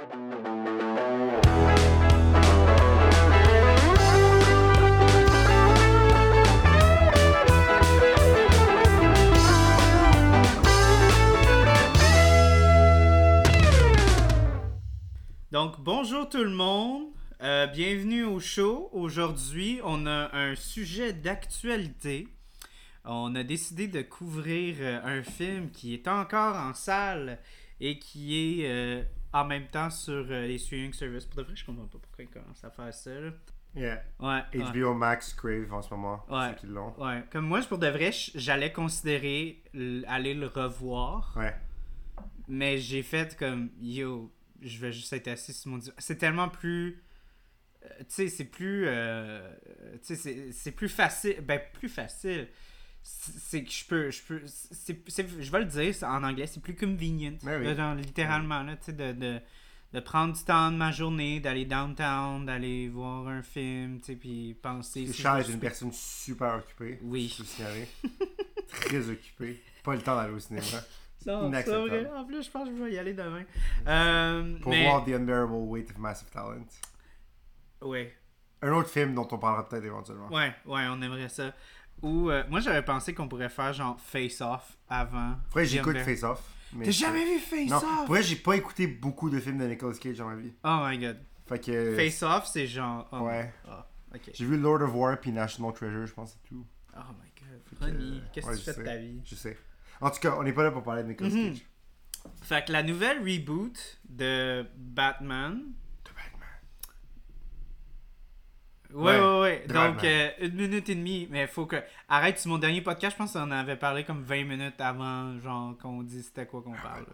Donc, bonjour tout le monde. Euh, bienvenue au show. Aujourd'hui, on a un sujet d'actualité. On a décidé de couvrir euh, un film qui est encore en salle et qui est euh, en même temps sur euh, les streaming services. Pour de vrai, je comprends pas pourquoi ils commencent à faire ça. là. Yeah. Ouais, ouais. HBO Max Crave en ce moment. Ouais. Ceux qui l'ont. Ouais, comme moi, pour de vrai, j'allais considérer aller le revoir. Ouais. Mais j'ai fait comme yo, je vais juste être assis sur mon divan. C'est tellement plus. euh, tu sais, c'est plus. euh, tu sais, c'est plus facile. Ben, plus facile. C'est c'est que je peux. Je, peux c'est, c'est- je vais le dire c'est- en anglais, c'est plus convenient. Ben oui. Genre, littéralement, là, tu sais, de, de, de prendre du temps de ma journée, d'aller downtown, d'aller voir un film, tu sais, puis penser. Et si Charles je est une personne super occupée. Oui. Très occupée. Pas le temps d'aller au cinéma. Non, c'est vrai. En plus, je pense que je vais y aller demain. Euh, Pour mais... voir The Unbearable Weight of Massive Talent. Ouais. Un autre film dont on parlera peut-être éventuellement. Ouais, ouais, on aimerait ça. Ou euh, moi j'avais pensé qu'on pourrait faire genre Face Off avant. Après, j'écoute Face Off. T'as jamais vu Face Non, Off? vrai, j'ai pas écouté beaucoup de films de Nicolas Cage dans ma vie. Oh my god. Fait que. Face Off, c'est genre. Oh, Ouais. ah. J'ai vu Lord of War puis National Treasure, je pense, c'est tout. Oh my god. Ronnie, qu'est-ce ouais, que tu fais de ta vie? Je sais. En tout cas, on n'est pas là pour parler de Nicolas Mhm. Cage. Fait que la nouvelle reboot. De Batman. Ouais, ouais, Ouais, Donc, euh, une minute et demie. Mais faut que. Arrête, sur mon dernier podcast, je pense qu'on en avait parlé comme 20 minutes avant, genre, qu'on dit c'était quoi qu'on parle.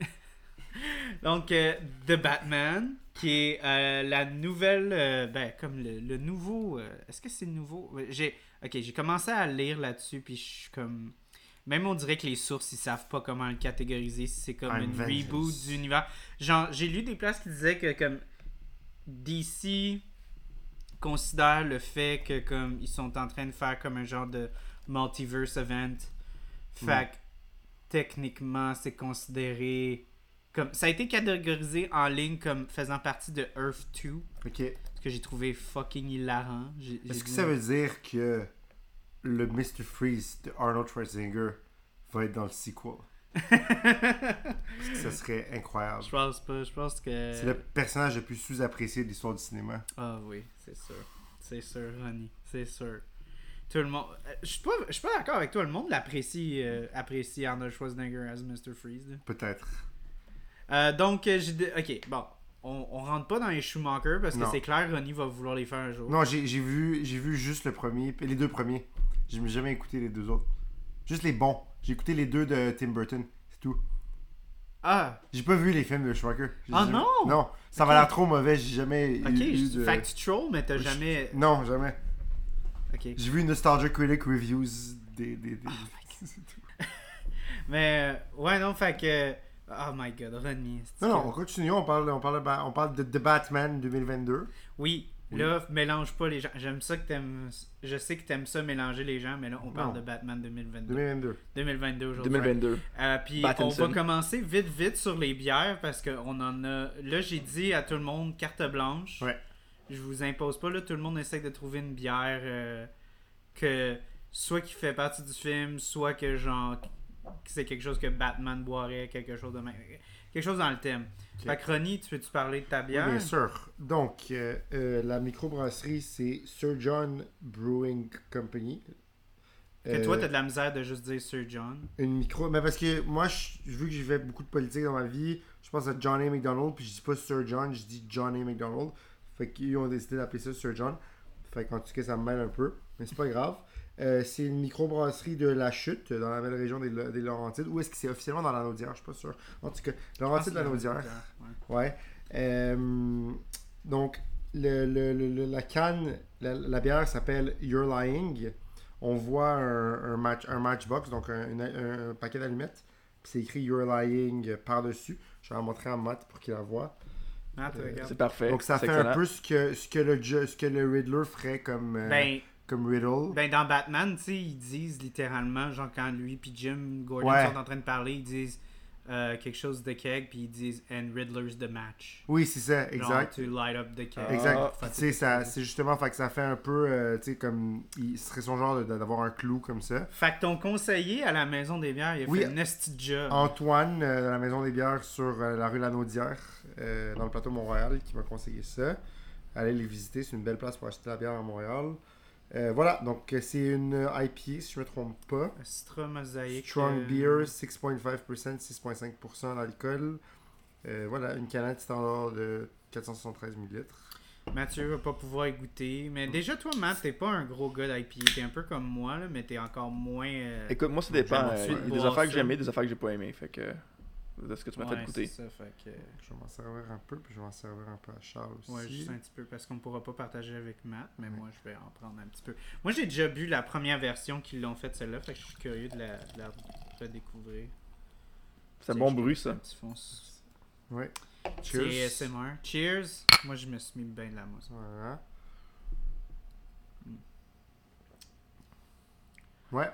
là. Donc, euh, The Batman, qui est euh, la nouvelle. euh, ben, comme le, le nouveau. Est-ce que c'est nouveau? J'ai. Ok, j'ai commencé à lire là-dessus, puis je suis comme. Même on dirait que les sources, ils savent pas comment le catégoriser, si c'est comme vengeance. reboot d'univers. Genre, j'ai lu des places qui disaient que comme DC considère le fait que comme ils sont en train de faire comme un genre de multiverse event. Fait que techniquement, c'est considéré comme ça a été catégorisé en ligne comme faisant partie de Earth 2, Ok. ce que j'ai trouvé fucking hilarant. Est-ce que ça veut dire que le Mr. Freeze de Arnold Schwarzenegger va être dans le sequel? Parce que ça serait incroyable. Je pense pas, je pense que C'est le personnage le plus sous-apprécié de l'histoire du cinéma. Ah oui, c'est sûr. C'est sûr, Ronnie. C'est sûr. Tout le monde. euh, Je suis pas, je suis pas d'accord avec toi. Le monde l'apprécie euh, apprécie Arnold Schwarzenegger as Mr. Freeze. Peut-être. Euh, donc, j'ai. Ok, bon. On, on rentre pas dans les Schumacher parce que c'est clair, Ronnie va vouloir les faire un jour. Non, j'ai vu, vu juste le premier, les deux premiers. J'ai jamais écouté les deux autres. Juste les bons. J'ai écouté les deux de Tim Burton. C'est tout. Ah, J'ai pas vu les films de Schumacher. J'ai Ah jamais- non? Non, ça Ok. va l'air trop mauvais. J'ai jamais ok. eu, de... Tu trolls, mais t'as jamais. Non, jamais. Ok. J'ai vu Nostalgia Critic Reviews des... des, des... Oh. Mais, euh, ouais, non, fait que. Oh my god, c'est non, non, on continue. On parle, on parle, on parle de The Batman 2022. Oui, Oui. là, mélange pas les gens. J'aime ça que t'aimes. Je sais que t'aimes ça mélanger les gens, mais là, on parle Non. de Batman 2022. 2022. 2022 aujourd'hui. 2022. Euh, puis on va commencer vite vite sur les bières parce qu'on en a. Là, j'ai dit à tout le monde carte blanche. Ouais. Je vous impose pas là, tout le monde essaie de trouver une bière euh, que soit qui fait partie du film, soit que genre que c'est quelque chose que Batman boirait, quelque chose de même. Quelque chose dans le thème. Ok. Fait que Ronnie, tu veux-tu parler de ta Oui, bière? bien sûr. Donc, euh, euh, la microbrasserie, c'est Sir John Brewing Company. Que toi, Euh, t'as de la misère de juste dire Sir John? Une micro. Mais parce que moi, je- vu que j'ai fait beaucoup de politique dans ma vie, je pense à John A. McDonald, puis je dis pas Sir John, je dis John A. McDonald. Fait qu'ils ont décidé d'appeler ça Sir John. Fait qu'en tout cas, ça me mêle un peu, mais c'est pas grave. Euh, c'est une microbrasserie de La Chute, dans la belle région des, des Laurentides. Ou est-ce que c'est officiellement dans la Naudière? Je suis pas sûr. En tout cas, Laurentides de la Naudière. Ouais. Ouais. Euh, donc, le, le- le- le- la canne, la, la bière s'appelle You're Lying. On voit un, un match, un matchbox, donc un, un- un paquet d'allumettes. Puis c'est écrit You're Lying par-dessus. Je vais la montrer à Matt pour qu'il la voit. Ah, tu Euh. C'est parfait. Donc ça fait un peu ce que, ce que, le, ce que le Riddler ferait comme, euh, Ben, comme Riddle. Ben dans Batman, tu sais, ils disent littéralement, genre quand lui puis Jim Gordon Ouais. sont en train de parler, ils disent euh, quelque chose de keg, puis ils disent And Riddler's the match. Oui, c'est ça, exact. Genre, to light up the keg. Exact. Ah. Puis, tu sais, ça- c'est justement, fait que ça fait un peu, euh, tu sais, comme, il ce serait son genre de- d'avoir un clou comme ça. Fait que ton conseiller à la maison des bières, il a Oui. fait un esti job. Antoine, euh, de la Maison des Bières sur euh, la rue Lanaudière, euh, dans le plateau Montréal, qui m'a conseillé ça. Allez les visiter, c'est une belle place pour acheter la bière à Montréal. Euh, voilà, donc euh, c'est une IPA, si je me trompe pas. Citra mosaïque. Strong euh, Beer, 6.5%, 6.5% d'alcool. Euh, voilà, une canette standard de 473 ml. Mathieu va pas pouvoir y goûter. Mais déjà, toi, Matt, t'es pas un gros gars d'IPA. T'es un peu comme moi, là, mais t'es encore moins. euh, Écoute, moi, ça dépend. Euh, Il y a des affaires que ça. j'ai aimées, des affaires que j'ai pas aimées. Fait que. De ce que tu m'as ouais, fait goûter. c'est ça, fait que- Je vais m'en servir un peu, puis je vais m'en servir un peu à Charles aussi. Ouais, juste un petit peu parce qu'on pourra pas partager avec Matt, mais moi je vais en prendre un petit peu. Moi j'ai déjà bu la première version qu'ils l'ont faite celle-là, fait que je suis curieux de la, de la redécouvrir. C'est un bon bruit, ça. Un petit fond. Ouais. Cheers. Cheers. ASMR. Cheers. Moi je me suis mis bien de la mousse. Voilà. Ouais.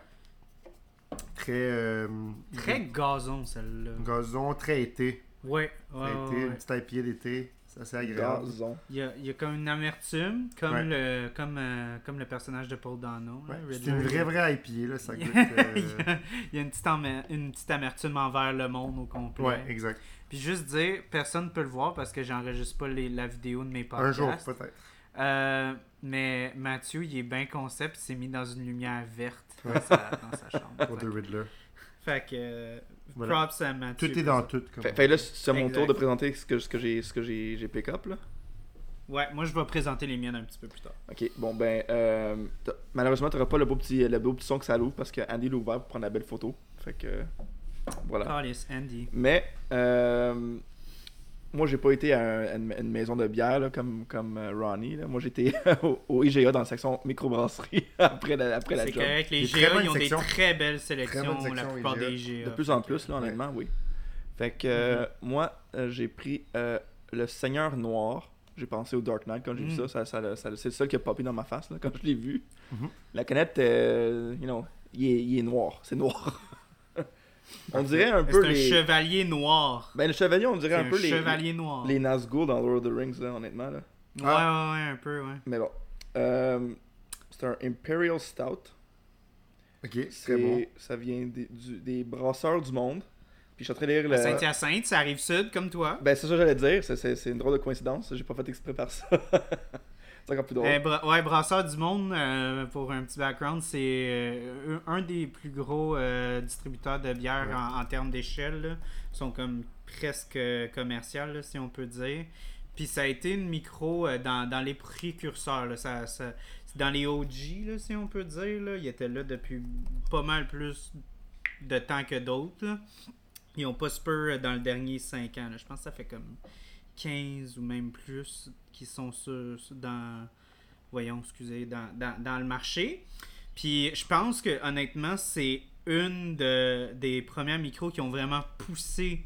Très euh, Très gazon celle-là. gazon, très été. Ouais, ouais, Très ouais, été, ouais. une petite IPA d'été. C'est assez agréable. Gazon. Il y a, il y a comme une amertume, comme, Ouais. le, comme, euh, comme le personnage de Paul Dano. c'est une vraie, vraie IPA, là. Ça Il y goûte. a- euh, il y a- une petite, amer- une petite amertume envers le monde au complet. Ouais, exact. Puis juste dire, personne ne peut le voir parce que j'enregistre pas les- la vidéo de mes podcasts. Un jour, peut-être. Euh, mais Mathieu, il est bien concept, il s'est mis dans une lumière verte Ouais. dans, sa, dans sa chambre. Pour fait, The Riddler. fait que euh, Voilà. props à Mathieu. Tout est dans tout. comme Fait, fait là, c'est à mon tour de présenter ce que, ce que j'ai ce que j'ai j'ai pick up là. Ouais, moi je vais présenter les miennes un petit peu plus tard. Ok, bon ben euh, malheureusement t'auras pas le beau petit le beau petit son que ça loue parce que Andy l'a ouvert pour prendre la belle photo. Fait que voilà. Carlis, Andy. Mais euh, moi j'ai pas été à, un- à une, une maison de bière là, comme comme euh, Ronnie. là. Moi j'étais au, au IGA dans la section microbrasserie après la après la C'est correct, les Des très GA, bonnes ils ont des très belles sélections, la plupart IGA. des GA. De plus en plus là honnêtement oui. Fait que euh, moi euh, j'ai pris euh, le Seigneur Noir. J'ai pensé au Dark Knight quand j'ai vu Mm. ça. ça, ça- ça- c'est le seul qui a popé dans ma face là, quand je l'ai vu. Mhm. La canette, euh, you know, il est, il est noir. C'est noir. on dirait un peu C'est un les... chevalier noir. Ben le chevalier, on dirait un un peu les, chevalier noir. les Nazgûl dans Lord of the Rings là, honnêtement là. Ouais, ouais, ouais, un peu, ouais. Mais bon. Euh, c'est un Imperial Stout. Ok, très C'est- bon. Ça vient des, du- des brasseurs du monde. Puis je suis en train de lire le... À Saint-Hyacinthe, ça arrive sud comme toi. Ben c'est ça que j'allais dire. C'est une drôle de coïncidence. J'ai pas fait exprès par ça. plus drôle. Bra- ouais, Brasseur du Monde, euh, pour un petit background, c'est euh, un des plus gros euh, distributeurs de bière Ouais. en, en termes d'échelle. Ils sont comme presque euh, commercial, là, si on peut dire. Puis ça a été une micro euh, dans, dans les précurseurs. là. Ça, dans les OG, là, si on peut dire. Là. Ils étaient là depuis pas mal plus de temps que d'autres. Ils ont pas spur dans le dernier 5 ans. là. Je pense que ça fait comme 15 ou même plus qui sont sur, sur- dans voyons excusez dans, dans, dans le marché puis je pense que honnêtement c'est une de, des premières micros qui ont vraiment poussé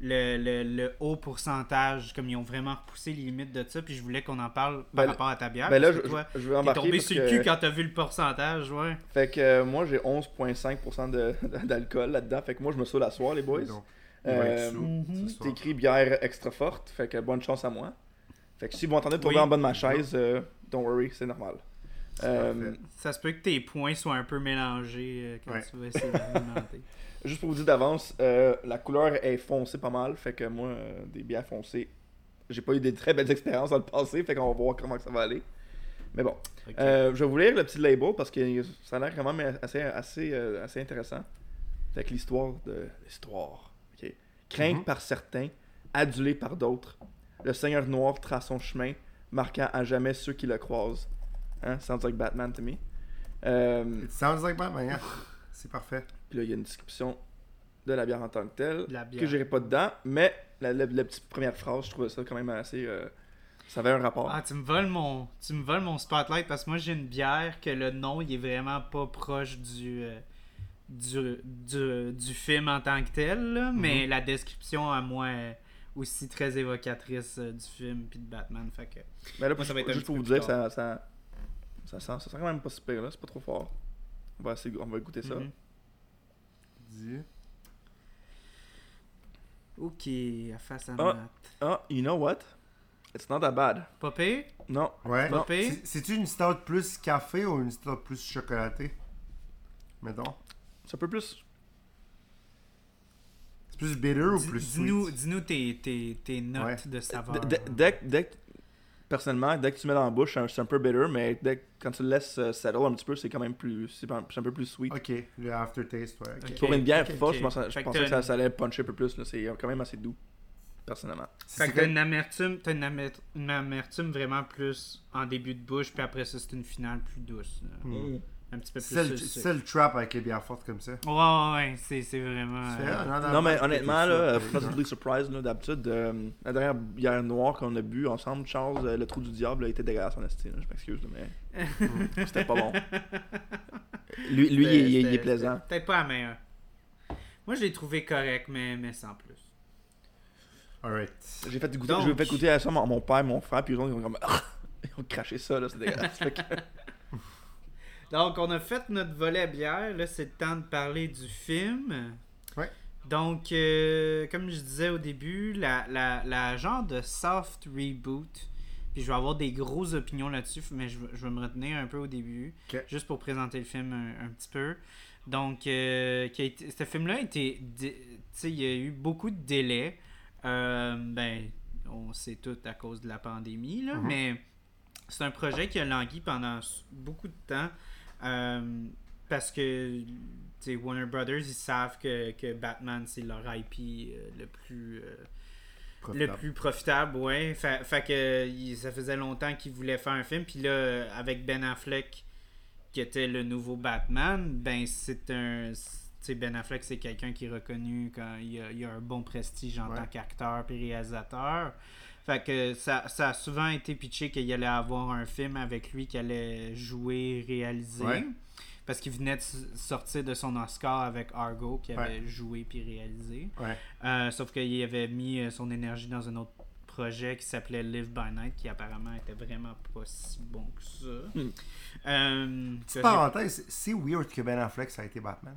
le, le, le haut pourcentage comme ils ont vraiment repoussé les limites de ça puis je voulais qu'on en parle par Ben, rapport à ta bière ben là, je, toi je- je t'es embarquer tombé parce sur le que- cul quand t'as vu le pourcentage ouais Fait que euh, moi j'ai 11.5% de- d'alcool là-dedans. Fait que moi je me saoule à soir les boys. Euh, mhm. C'est soir. écrit bière extra forte. Fait que bonne chance à moi. Fait que si vous m'entendez tomber Oui. en bas de ma chaise, euh, don't worry, c'est normal. Euh, ça se peut que tes points soient un peu mélangés euh, quand Ouais. tu vas essayer d'alimenter juste pour vous dire d'avance, euh, la couleur est foncée pas mal. Fait que moi, euh, des bières foncées, j'ai pas eu des très belles expériences dans le passé. Fait qu'on va voir comment que ça va aller. Mais bon. Euh, je vais vous lire le petit label parce que ça a l'air quand même assez, assez, euh, assez intéressant. Fait que l'histoire de l'histoire. ok. Crainte Mhm. par certains, adulé par d'autres. Le Seigneur Noir trace son chemin, marquant à jamais ceux qui le croisent. Hein? Sounds like Batman to me. Euh, It sounds like Batman, yeah. C'est parfait. puis là, il y a une description de la bière en tant que telle, La bière. que j'irai pas dedans, mais la, la- la petite première phrase, je trouvais ça quand même assez... euh, ça avait un rapport. Ah, tu me voles mon, tu me voles mon spotlight parce que moi j'ai une bière que le nom il est vraiment pas proche du, euh, du, du, du film en tant que tel, là, mais la description à moi aussi très évocatrice euh, du film puis de Batman. Fait que Mais là, Moi, ça va être juste pour vous dire ça, ça, ça, sent, ça sent quand même pas si pire, là. C'est pas trop fort. On va, essayer, on va goûter ça. Mhm. Dis. Ok, à face à. Matt. Ah, you know what? It's not that bad. Pas pire? Non. Ouais. Pas pire? C'est- C'est-tu une stout plus café ou une stout plus chocolatée? Mettons. C'est un peu plus. Plus bitter ou plus sweet? Dis-nous dis-nous tes, tes, tes notes Ouais. de saveur. Dès- dès- que- personnellement, dès que tu mets dans la bouche, c'est un, peu bitter, mais dès que- quand tu le laisses euh, settle un petit peu, c'est quand même plus. C'est un, peu plus sweet. Ok, le aftertaste, ouais. Pour une bière ok, forte, je pensais, je que ça, allait puncher un peu plus. là. C'est quand même assez doux, personnellement. Fait C'est que t'as une amertume, t'as une, amer- une amertume vraiment plus en début de bouche, puis après ça, c'est une finale plus douce. là. Un petit peu plus C'est le, trap avec les bières fortes comme ça. Ouais, ouais, ouais, c'est, c'est vraiment. C'est euh, vrai, non, non, Non, mais honnêtement, là, euh, pleasantly surprised, là, d'habitude, euh, la dernière bière noire qu'on a bu ensemble, Charles, euh, le trou du diable, a été dégueulasse en esti, là, je m'excuse, là, mais c'était pas bon. Lui, lui il, est- il est- il est C'était- plaisant. c'était Peut-être pas la meilleure. Moi, je l'ai trouvé correct, mais, mais sans plus. Alright. J'ai fait goûter, Donc- j'ai fait goûter à ça mon, mon père, mon frère, puis eux autres, ils ont comme. ils ont craché ça, là, c'est dégueulasse. Donc, on a fait notre volet bière. Là, c'est le temps de parler du film. Ouais. Donc, euh, comme je disais au début, la, la, la genre de soft reboot. Puis je vais avoir des grosses opinions là-dessus, mais je, vais- je vais me retenir un peu au début. Juste pour présenter le film un, un petit peu. Donc, euh, qui a été- ce film-là a été. dé- Tu sais, il y a eu beaucoup de délais. Euh, ben, on sait tout à cause de la pandémie, là, Mhm. mais c'est un projet qui a langui pendant beaucoup de temps. Euh, parce que Warner Brothers, ils savent que, que Batman, c'est leur IP euh, le plus. euh, le Profitable. plus profitable, ouais. Fait, fait que ça faisait longtemps qu'ils voulaient faire un film. Puis là, avec Ben Affleck, qui était le nouveau Batman, ben c'est un. Ben Affleck, c'est quelqu'un qui est reconnu quand il a, il a un bon prestige en Ouais. tant qu'acteur puis réalisateur. Fait que ça, ça a souvent été pitché qu'il allait avoir un film avec lui qui allait jouer, réaliser. Ouais. Parce qu'il venait de sortir de son Oscar avec Argo, qui avait joué puis réalisé. Ouais. Euh, sauf qu'il avait mis euh, son énergie dans un autre projet qui s'appelait Live by Night, qui apparemment était vraiment pas si bon que ça. Hmm. Euh, Petite parenthèse, c'est weird que Ben Affleck ça a été Batman.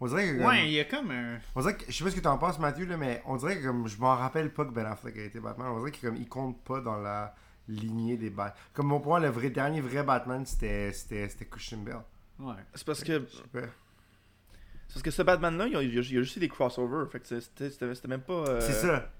On dirait que. comme- Ouais, il y a comme un. On dirait que, je sais pas ce que t'en penses, Mathieu, là, mais on dirait que comme, je m'en rappelle pas que Ben Affleck a été Batman. On dirait qu'il comme, il compte pas dans la lignée des Batman. Comme mon point, le vrai, dernier vrai Batman, c'était, c'était, c'était Christian Bale. Ouais. C'est parce que. Je sais pas. C'est parce que ce Batman-là, il y a, il y a- a juste eu des crossovers. Fait que c'était c'était- c'était même pas. euh, C'est ça.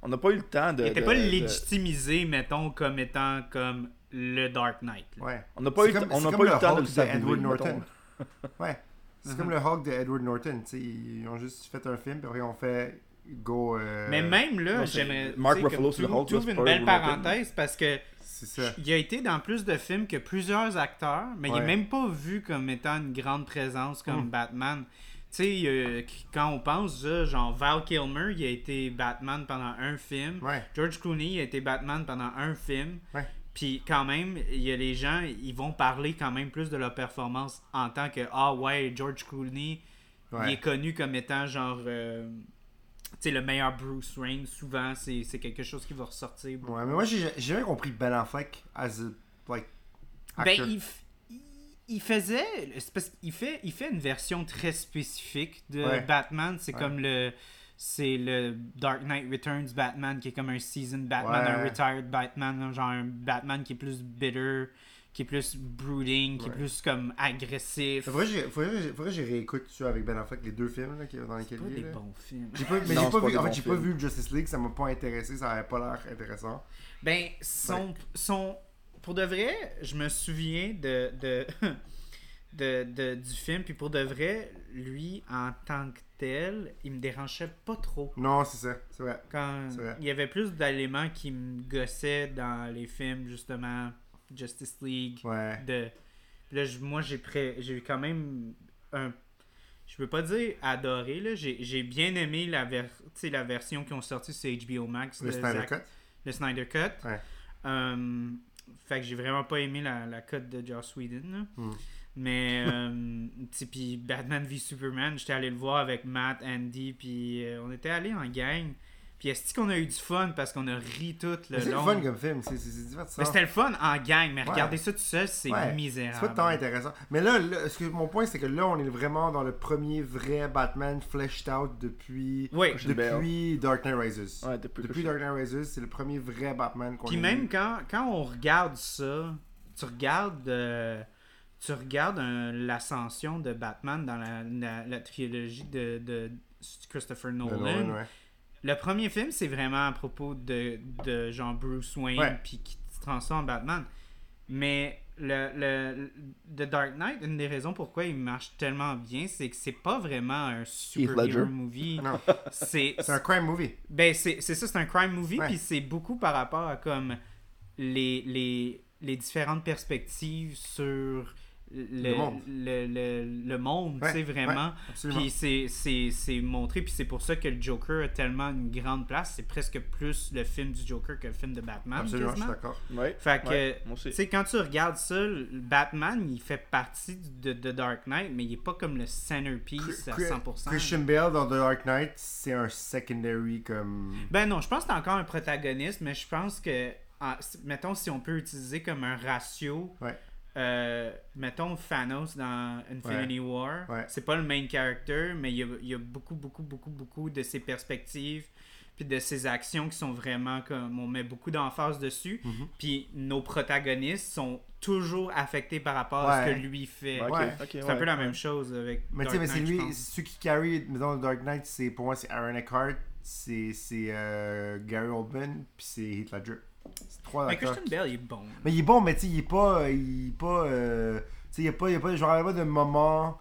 On n'a pas eu le temps de. Il était de- pas de- légitimisé, mettons, comme étant comme le Dark Knight. là. Ouais. On n'a pas eu, comme- on comme pas eu le temps de le Edward mettons. Norton. Ouais. C'est comme le Hulk de Edward Norton. tu sais, Ils ont juste fait un film, puis après, on fait Go. euh, Mais même là, j'aimerais. Mark Ruffalo, comme c'est le tu- Hulk, tu là, ouvres c'est une belle Norton. parenthèse parce que C'est ça. il a été dans plus de films que plusieurs acteurs, mais il Ouais. est même pas vu comme étant une grande présence comme Mm. Batman. Tu sais, euh, quand on pense, genre Val Kilmer, il a été Batman pendant un film. Ouais. George Clooney a été Batman pendant un film. Ouais. Puis quand même, il y a les gens, ils vont parler quand même plus de leur performance en tant que ah ouais, George Clooney, il est connu comme étant genre euh, tu sais le meilleur Bruce Wayne. Souvent, c'est c'est quelque chose qui va ressortir. beaucoup. Ouais, mais moi, j'ai j'ai jamais compris Ben Affleck as a, like, Ben, il, il- il faisait. c'est parce qu'il fait, il fait une version très spécifique de Ouais. Batman. C'est Ouais. comme le. C'est le Dark Knight Returns Batman qui est comme un season Batman, Ouais. un retired Batman, genre un Batman qui est plus bitter, qui est plus brooding, qui est plus comme agressif. Faudrait que j'ai- réécoute ça avec Ben Affleck, les deux films là, qui- dans C'est lesquels il est. des là. bons films. J'ai pas, mais Non, pas pas vu, en fait, j'ai pas vu Justice League, ça m'a pas intéressé, ça avait pas l'air intéressant. Ben, son, son, pour de vrai, je me souviens de, de, de, de- du film, puis pour de vrai, lui, en tant que il me dérangeait pas trop. Non, c'est ça, c'est vrai. Quand vrai. il y avait plus d'éléments qui me gossaient dans les films, justement, Justice League, Ouais. de... Là, moi, j'ai pré- j'ai quand même un... Je peux pas dire adoré, là. J'ai j'ai bien aimé la, ver... la version qui ont sorti sur HBO Max. Le de Snyder Cut? le Snyder Cut. Ouais. Euh, fait que j'ai vraiment pas aimé la, la cut de Joss Whedon. là. Hmm. Mais, euh, tu sais, puis Batman v Superman, j'étais allé le voir avec Matt, Andy, puis euh, on était allé en gang. Puis est-ce qu'on a eu du fun parce qu'on a ri tout le Mais C'est le long? fun comme film, c'est divertissant. Mais c'était le fun en gang, mais Ouais. regarder ça tout seul, c'est Ouais. misérable. C'est pas tant intéressant. Mais là, là, ce que, mon point, c'est que là, on est vraiment dans le premier vrai Batman fleshed out depuis, Oui. Depuis Dark Knight Rises. Ouais, depuis, Depuis Dark Knight Rises, c'est le premier vrai Batman qu'on Puis a même eu. quand, quand on regarde ça, tu regardes, euh, tu regardes l'ascension de Batman dans la, la, la trilogie de, de Christopher Nolan. Nolan, ouais. Le premier film, c'est vraiment à propos de, de genre Bruce Wayne puis qui se transforme en Batman. Mais le, le, The Dark Knight, une des raisons pourquoi il marche tellement bien, c'est que c'est pas vraiment un Ledger. super movie. C'est un crime movie. ben, c'est ça, c'est un crime movie, puis c'est beaucoup par rapport à comme les, les, les différentes perspectives sur le, Le monde. le, le- le monde, Ouais, tu sais, vraiment. ouais. Puis c'est- c'est c'est montré, puis c'est pour ça que le Joker a tellement une grande place. C'est presque plus le film du Joker que le film de Batman, Absolument, je suis d'accord. Ouais. Fait que, tu sais, quand tu regardes ça, Batman, il fait partie de, de Dark Knight, mais il est pas comme le centerpiece à Chri- 100%. Christian Bale dans The Dark Knight, c'est un secondary comme. Ben non, je pense que c'est encore un protagoniste, mais je pense que, en- mettons, si on peut utiliser comme un ratio, Ouais. Euh, mettons Thanos dans Infinity War, Ouais. c'est pas le main character, mais il y a, il y a beaucoup, beaucoup, beaucoup, beaucoup de ses perspectives, puis de ses actions qui sont vraiment comme, on met beaucoup d'emphase dessus, Mhm. puis nos protagonistes sont toujours affectés par rapport à ce que lui fait. C'est un peu la même chose avec Mais tu sais, mais c'est lui, ceux qui carry, mettons, Dark Knight, c'est, pour moi, c'est Aaron Eckhart, c'est, c'est euh, Gary Oldman, puis c'est Heath Ledger. C'est trois Mais. Christian Bale, il est bon. Mais il est bon, mais tu sais, il est pas. Il est pas. euh, tu sais, il y a pas. Il y a pas. Je me rappelle pas de moment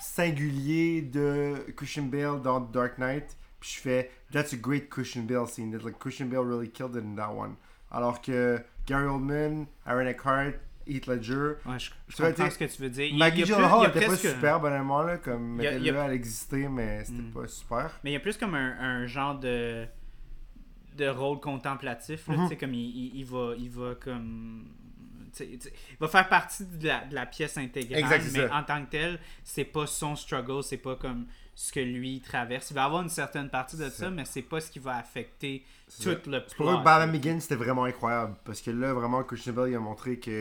singulier de Christian Bale dans Dark Knight. Puis je fais. That's a great Christian Bale scene. That, like, Christian Bale really killed it in that one. Alors que Gary Oldman, Aaron Eckhart, Heath Ledger. Ouais, je, je comprends ce que tu veux dire. Il- Maggie Gyllenhaal était pas super, bonnement, là. Comme. Mettez-le, elle existait, mais c'était Mm. pas super. Mais il y a plus comme un, un genre de de rôle contemplatif là, Mhm. tu sais comme il, il, il va il va comme il va faire partie de la, de la pièce intégrale Exact, mais ça. en tant que tel c'est pas son struggle c'est pas comme ce que lui traverse il va avoir une certaine partie de ça mais c'est pas ce qui va affecter tout ça. le C'est pour eux plot Batman Begins, c'était vraiment incroyable. Parce que là, vraiment, Christian Bale, il a montré qu'il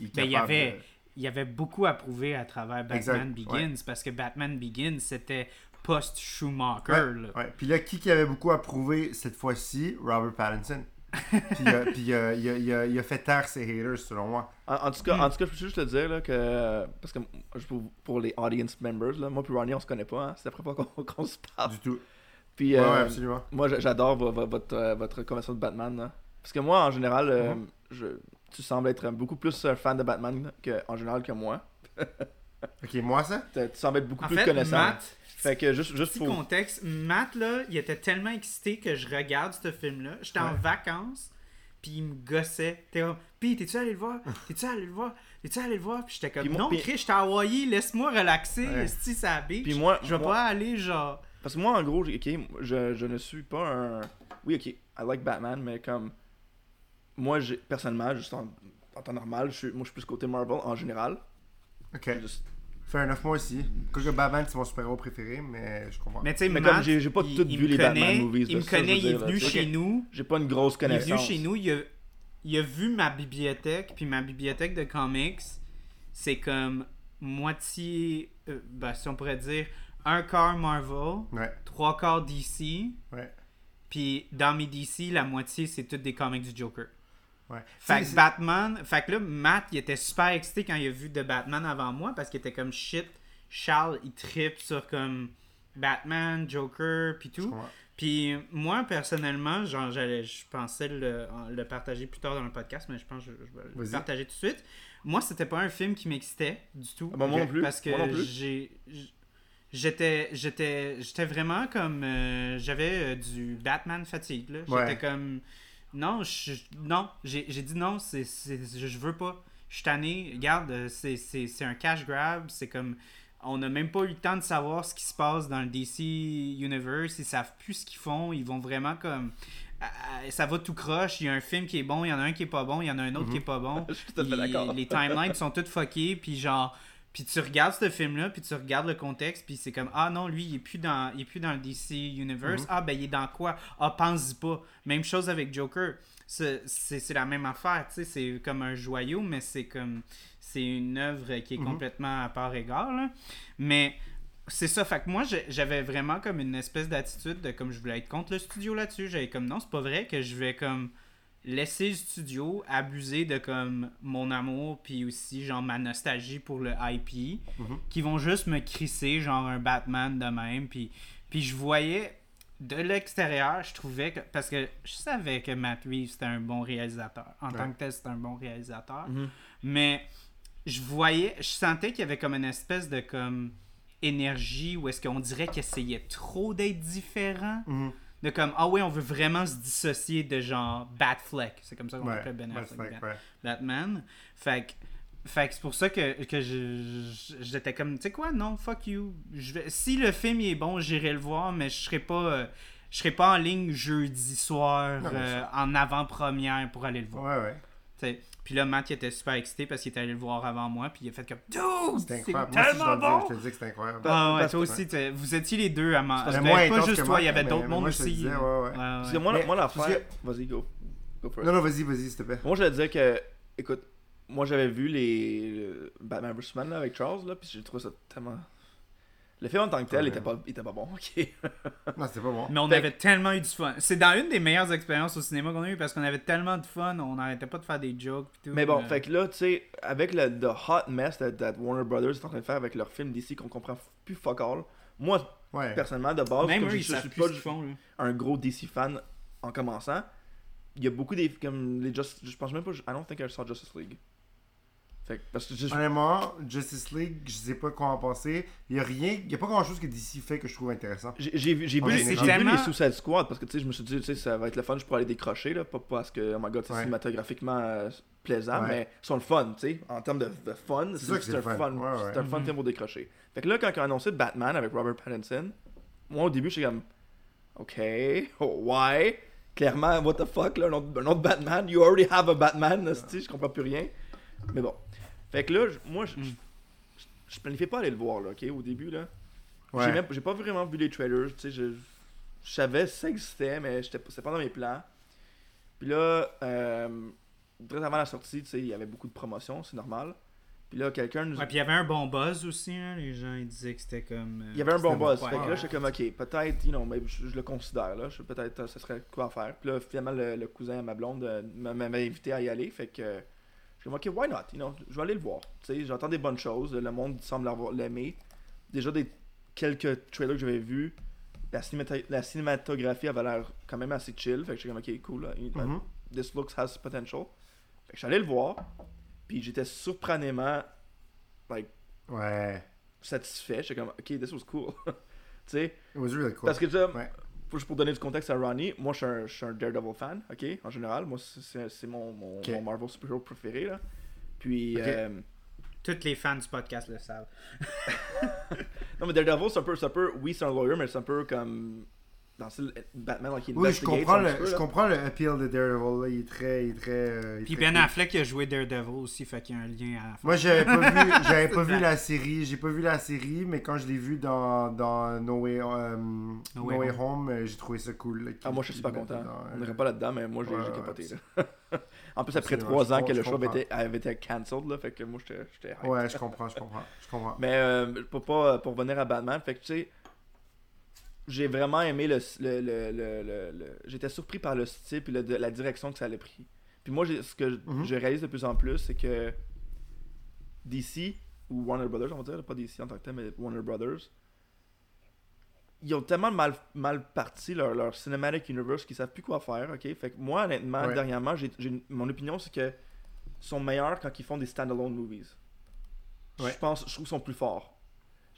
il Ben, il y avait- de- il y avait beaucoup à prouver à travers Batman Exact, Begins parce que Batman Begins c'était post Schumacher Ouais, ouais. Puis là, qui, qui avait beaucoup à prouver cette fois-ci? Robert Pattinson. puis euh, puis euh, il, a, il, a, il a fait taire ses haters, selon moi. En, en tout cas, Hmm. en tout cas, je peux juste te dire là, que. Parce que pour, pour les audience members, là, moi puis Ronnie, on se connaît pas. Hein, c'est la première fois qu'on qu'on se parle. Du tout. Puis, Ouais, euh, ouais, absolument. moi, j'a- j'adore vo- vo- votre, euh, votre conversation de Batman. là. Parce que moi, en général, euh, Mhm. je, tu sembles être beaucoup plus un fan de Batman que, en général que moi. Ok, moi, ça? Tu tu sembles être beaucoup en plus fait connaissant. Matt Fait que juste, juste Petit pour. contexte, Matt, là, il était tellement excité que je regarde ce film-là. J'étais en vacances, puis il me gossait. T'es comme, Pis, t'es-tu allé le voir? T'es-tu allé le voir? T'es-tu allé le voir? Puis j'étais comme, moi- non, Chris, j'étais à Hawaii, laisse-moi relaxer, Ouais. si ça a beach. Puis moi, je vais moi- pas aller, genre. Parce que moi, en gros, j'ai- ok, je, je ne suis pas un. Oui, ok, I like Batman, mais comme. Moi, personnellement, juste en, en temps normal, je suis, moi, je suis plus côté Marvel en général. Ok. Juste- Fait un 9 mois aussi. Quoique Batman, c'est mon super-héros préféré, mais je comprends. Mais tu sais, Mais Matt, comme j'ai- j'ai pas il- tout il vu me les Batman connaît, movies, Il me ça, connaît, il est venu chez nous. J'ai pas une grosse Il est connaissance. venu chez nous, il a, il a vu ma bibliothèque, puis ma bibliothèque de comics, c'est comme moitié, euh, ben, si on pourrait dire, un quart Marvel, Ouais, trois quarts DC, ouais. puis dans mes DC, la moitié, c'est toutes des comics du Joker. Ouais. Fait que Batman, fait que là, Matt, il était super excité quand il a vu de Batman avant moi, parce qu'il était comme shit, Charles, il tripe sur comme Batman, Joker, puis tout. Puis moi, personnellement, genre, j'allais, je pensais le, le partager plus tard dans le podcast, mais je pense que je, je vais le partager tout de suite. Moi, c'était pas un film qui m'excitait du tout. Ah bah, moi non plus. Parce que j'ai. J'étais, j'étais, j'étais vraiment comme. euh, j'avais euh, du Batman fatigue. Là. J'étais Ouais. comme. Non, je, non. J'ai, dit non, c'est, je, veux pas. Je suis tanné. Regarde, euh, c'est, un cash grab. C'est comme. On n'a même pas eu le temps de savoir ce qui se passe dans le DC Universe. Ils savent plus ce qu'ils font. Ils vont vraiment comme. ah, ah, Ça va tout croche. Il y a un film qui est bon, il y en a un qui est pas bon, il y en a un autre qui est pas bon. Je suis tout à fait d'accord. Les timelines sont toutes fuckées, puis genre. Puis tu regardes ce film-là, puis tu regardes le contexte, puis c'est comme ah non, lui il est plus dans, il est plus dans le DC Universe. Mhm. Ah ben il est dans quoi? Ah pense-y pas. Même chose avec Joker. C'est la même affaire, tu sais, c'est comme un joyau, mais c'est comme c'est une œuvre qui est Mhm. complètement à part égard. là. Mais c'est ça, fait que moi j'avais vraiment comme une espèce d'attitude de comme je voulais être contre le studio là-dessus. J'avais comme non, c'est pas vrai que je vais comme laisser le studio abuser de comme mon amour puis aussi genre ma nostalgie pour le IP Mhm. qui vont juste me crisser genre un Batman de même puis puis je voyais de l'extérieur je trouvais que parce que je savais que Matt Reeves c'était un bon réalisateur en tant que tel c'est un bon réalisateur Mhm. mais je voyais je sentais qu'il y avait comme une espèce de comme énergie où est-ce qu'on dirait qu'il essayait trop d'être différent Mhm. De comme ah oui on veut vraiment se dissocier de genre Batfleck c'est comme ça qu'on Ouais, appelle Ben Affleck Bat- ouais. Batman fait que fait que c'est pour ça que, que je- j'étais comme tu sais quoi non fuck you je vais, si le film il est bon j'irai le voir mais je serai pas euh, je serai pas en ligne jeudi soir Non, euh, en avant-première pour aller le voir Ouais, ouais. tu sais. Puis là Matt il était super excité parce qu'il était allé le voir avant moi puis il a fait comme dude C'était c'est incroyable. Moi, si je tellement dire, bon je te dis que c'est incroyable. ah ouais, Parce toi aussi, t'es- vous étiez les deux à m'en. pas juste toi, moi, il y avait d'autres mondes moi, aussi. disais, ouais, ouais. Parce que moi, Mais- moi l'affaire. que- Vas-y, go. Go for it. Non, non, vas-y, vas-y, s'il te plaît. Moi, je voulais dire que, écoute, moi j'avais vu les le Batman vs Superman là, avec Charles, là, puis j'ai trouvé ça tellement. Le film en tant que tel était, pas, il était pas bon, ok. Non, c'était pas bon. Mais on Fait- avait tellement eu du fun. C'est dans une des meilleures expériences au cinéma qu'on a eu parce qu'on avait tellement de fun, on n'arrêtait pas de faire des jokes. pis tout, Mais bon, euh, fait que là, tu sais, avec le the hot mess that, that Warner Brothers est en train de faire avec leur film d'ici qu'on comprend plus fuck all, moi, Ouais. personnellement, de base, Même comme eux, je, je suis pas là. un gros DC fan en commençant, il y a beaucoup des. Comme les Just, je pense même pas. I don't think I saw Justice League. Fait que, parce que je, Honnêtement, Justice League, je sais pas comment en penser. Il y a rien, il y a pas grand chose que DC fait que je trouve intéressant. J'ai j'ai vu, j'ai tellement- les Suicide Squad parce que tu sais, je me suis dit, tu sais, ça va être le fun, je pourrais aller décrocher, là, pas parce que, oh my god, c'est Ouais. cinématographiquement euh, plaisant, Ouais. mais ils sont le fun, tu sais, en termes de, de fun, C'est un le fun, fun. Ouais, ouais. c'est un fun film pour décrocher. Fait que là, quand ils ont annoncé Batman avec Robert Pattinson, moi au début, j'étais comme, ok, oh, why? Clairement, what the fuck, là, un autre, un autre Batman, you already have a Batman, esti, je comprends plus rien. Mais bon. Fait que là, j- moi, je, Mm. je, je planifiais pas aller le voir, là, ok, au début, là. J'ai Ouais. même- J'ai pas vraiment vu les trailers, tu sais, je, je savais que ça existait, mais j'étais pas- c'était pas dans mes plans. Puis là, euh, très avant la sortie, tu sais, il y avait beaucoup de promotions, c'est normal. Puis là, quelqu'un nous... Ouais, puis il y avait un bon buzz aussi. hein, Les gens ils disaient que c'était comme. euh, Il y avait un bon buzz. Fait que là, j'étais comme, ok, peut-être, you know, mais je, je le considère, là. Je- Peut-être, ça serait quoi à faire. Puis là, finalement, le, le cousin à ma blonde euh, m'a- m'avait invité à y aller. Fait que, euh, je comme, ok, why not? You know, je vais aller le voir. J'entends des bonnes choses. Le monde semble l'aimer. Déjà, des quelques trailers que j'avais vus, la, cinémata- la cinématographie avait l'air quand même assez chill. Fait que j'étais comme, ok, cool. là. Mhm. This looks has potential. Fait que je suis allé le voir. Puis j'étais surprenamment, like, Ouais. satisfait. J'étais comme, ok, this was cool. tu sais, It was really cool. parce que tu Ouais. Pour, pour donner du contexte à Ronnie, moi je suis un, je suis un Daredevil fan, ok, en général. Moi c'est- mon, mon, Ok. mon Marvel superhero préféré là. Puis, euh, Tous les fans du podcast le savent. non mais Daredevil c'est un peu, c'est un peu, oui c'est un lawyer, mais c'est un peu comme dans le style Batman like, qui Oui, je comprends, le, peu, je là. comprends le appeal de Daredevil. Là. Il est très. Il est très euh, il Puis Ben. Affleck a joué Daredevil aussi, fait qu'il y a un lien à. Moi, j'avais pas vu, j'avais pas vu la série. J'ai pas vu la série, mais quand je l'ai vu dans, dans No Way, euh, no Way Way Home, euh, j'ai trouvé ça cool. là, Ah, moi je suis mette content. dedans, On euh. n'irait pas là-dedans, mais moi j'ai Ouais, ouais, capoté. là. en plus, après 3 ans que le show avait été, avait été cancelled, là, fait que moi j'étais. Ouais, je comprends, je comprends. Je comprends. Mais euh, pour, pas, pour revenir à Batman, fait que tu sais, j'ai vraiment aimé le. le, le, le, J'étais surpris par le style et la direction que ça allait pris. Puis moi, ce que je- Mhm. je réalise de plus en plus, c'est que DC, ou Warner Brothers, on va dire, pas DC en tant que tel, mais Warner Brothers, ils ont tellement mal, mal parti leur, leur cinematic universe qu'ils savent plus quoi faire, ok? Fait que moi, honnêtement, Ouais. dernièrement, j'ai, j'ai- mon opinion, c'est que ils sont meilleurs quand ils font des standalone movies. Ouais. Je pense, je trouve qu'ils sont plus forts.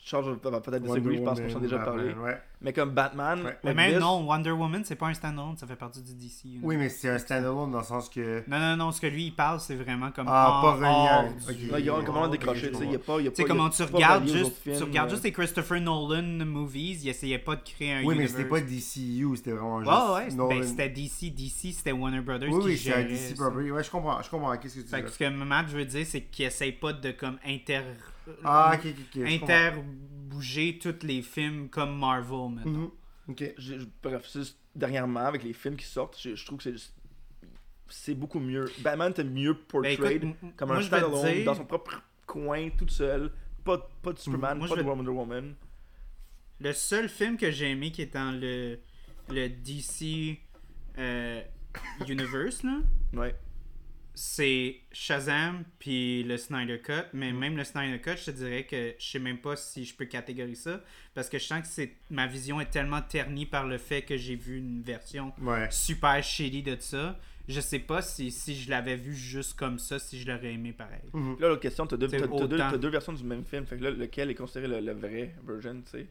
Charles va peut-être Wonder disagree, je pense qu'on s'en a déjà parlé. Batman, Ouais. Mais comme Batman. Ouais. Mais même non, Wonder Woman, c'est pas un standalone, ça fait partie du DC. Universe. Oui, mais c'est un standalone dans le sens que. Non, non, non, ce que lui il parle, c'est vraiment comme. Ah, pas relié. hors Ok. du- Ouais, ils ont comment ok, décroché, je tu sais, il y a pas. il Y a Tu sais, comment il y tu a regardes juste, films, tu regardes euh, juste les Christopher Nolan movies, il essayait pas de créer un Oui, mais c'était pas DCU, c'était vraiment juste. Ouais, ouais, c'était- Nolan. ben, c'était DC, DC, c'était Warner Brothers Oui, qui oui, c'est un DC property. Ouais, je comprends, je comprends. Qu'est-ce que tu dis ce que Matt veut dire, c'est qu'il essaye pas de comme inter... Ah, ok, ok, ok. je comprends. interbouger tous les films comme Marvel, maintenant. Mhm. Ok. j'ai- Bref, c'est juste dernièrement, avec les films qui sortent, je, je trouve que c'est juste- c'est beaucoup mieux. Batman était mieux Ben, portrayed écoute, comme un je standalone dire- dans son propre coin, toute seule. Pas, pas de Superman, Moi, pas je de vais- Wonder Woman. Le seul film que j'ai aimé qui est dans le, le DC euh, Universe, là, Ouais. C'est Shazam puis le Snyder Cut. Mais même le Snyder Cut, je te dirais que je sais même pas si je peux catégoriser ça. Parce que je sens que c'est ma vision est tellement ternie par le fait que j'ai vu une version Ouais. super shitty de ça. Je sais pas si, si je l'avais vu juste comme ça, si je l'aurais aimé pareil. Mhm. Puis là, l'autre question, t'as deux, t'as deux versions du même film. Fait que là, lequel est considéré le, le vrai version, tu sais?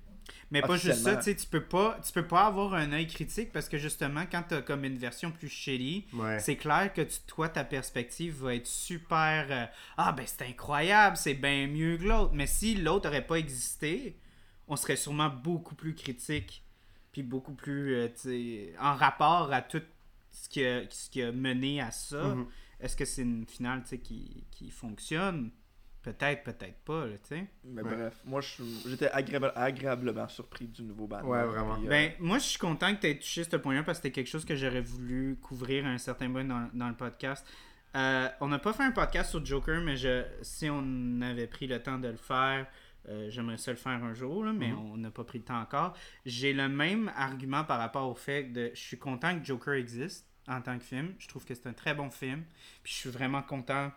Mais pas juste ça, tu sais, tu peux pas, tu peux pas avoir un œil critique parce que justement, quand t'as comme une version plus shitty, Ouais. c'est clair que tu- toi, ta perspective va être super. euh, ah, ben c'est incroyable, c'est bien mieux que l'autre. Mais si l'autre aurait pas existé, on serait sûrement beaucoup plus critique, puis beaucoup plus, euh, tu sais, en rapport à tout ce qui a, ce qui a mené à ça. Mhm. Est-ce que c'est une finale, tu sais, qui, qui fonctionne? Peut-être, peut-être pas, là, tu sais. Mais Ouais. bref, moi, je suis- j'étais agréable- agréablement surpris du nouveau Batman. Ouais, vraiment. Puis, euh, Ben, moi, je suis content que tu aies touché ce point-là parce que c'était quelque chose que j'aurais voulu couvrir à un certain point dans, dans le podcast. Euh, on n'a pas fait un podcast sur Joker, mais je, si on avait pris le temps de le faire, euh, j'aimerais ça le faire un jour, là, mais on n'a pas pris le temps encore. J'ai le même argument par rapport au fait de je suis content que Joker existe en tant que film. Je trouve que c'est un très bon film. Puis je suis vraiment content,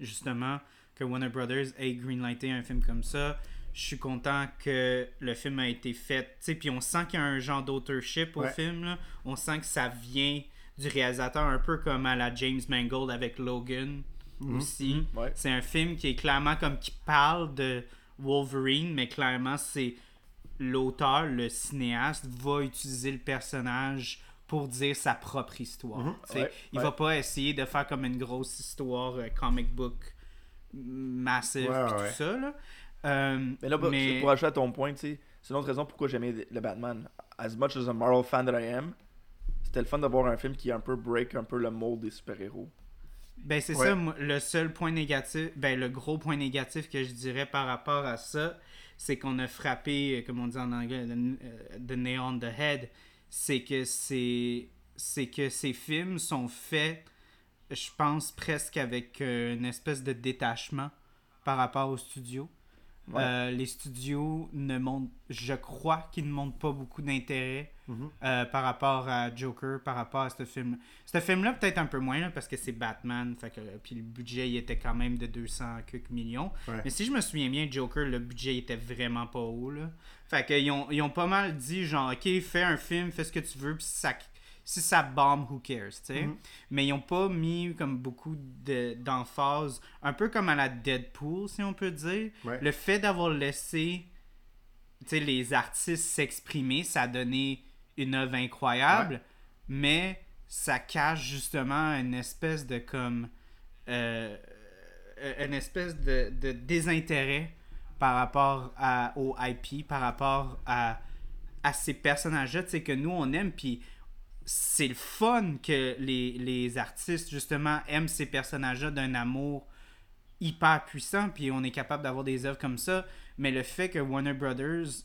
justement, que Warner Brothers ait greenlighté un film comme ça. Je suis content que le film a été fait. Puis on sent qu'il y a un genre d'autorship au Ouais. film. là. On sent que ça vient du réalisateur, un peu comme à la James Mangold avec Logan Mhm. aussi. Ouais. C'est un film qui est clairement comme qui parle de Wolverine, mais clairement c'est l'auteur, le cinéaste, va utiliser le personnage pour dire sa propre histoire. Mhm. Sais, Ouais, Il va pas essayer de faire comme une grosse histoire euh, comic book massive Ouais, tout ça. Là. Euh, Mais là, mais- pour ajouter à ton point, c'est une autre raison pourquoi j'aimais le Batman. As much as a Marvel fan that I am, c'était le fun d'avoir un film qui un peu break un peu le mold des super-héros. Ben c'est Ouais. ça, le seul point négatif, ben le gros point négatif que je dirais par rapport à ça, c'est qu'on a frappé, euh, comme on dit en anglais, the, euh, the nail on the head. C'est que c'est c'est que ces films sont faits, je pense, presque avec euh, une espèce de détachement par rapport aux studios. Ouais. Euh, les studios ne montrent, je crois qu'ils ne montrent pas beaucoup d'intérêt Mhm. euh, par rapport à Joker, par rapport à ce film. Ce film-là, peut-être un peu moins, là, parce que c'est Batman, fait que, puis le budget il était quand même de 200 quelques millions. Ouais. Mais si je me souviens bien, Joker, le budget était vraiment pas haut. Là. Fait qu'ils ont, ils ont pas mal dit, genre, ok, fais un film, fais ce que tu veux, puis si ça, si ça bombe, who cares, tu sais. Mhm. Mais ils ont pas mis comme beaucoup de- d'emphase, un peu comme à la Deadpool, si on peut dire. Ouais. Le fait d'avoir laissé les artistes s'exprimer, ça a donné une œuvre incroyable, mais ça cache justement une espèce de comme euh, euh, une espèce de, de désintérêt par rapport à, au IP, par rapport à, à ces personnages-là, tu sais, que nous on aime, puis c'est le fun que les, les artistes justement aiment ces personnages-là d'un amour hyper puissant, puis on est capable d'avoir des œuvres comme ça, mais le fait que Warner Brothers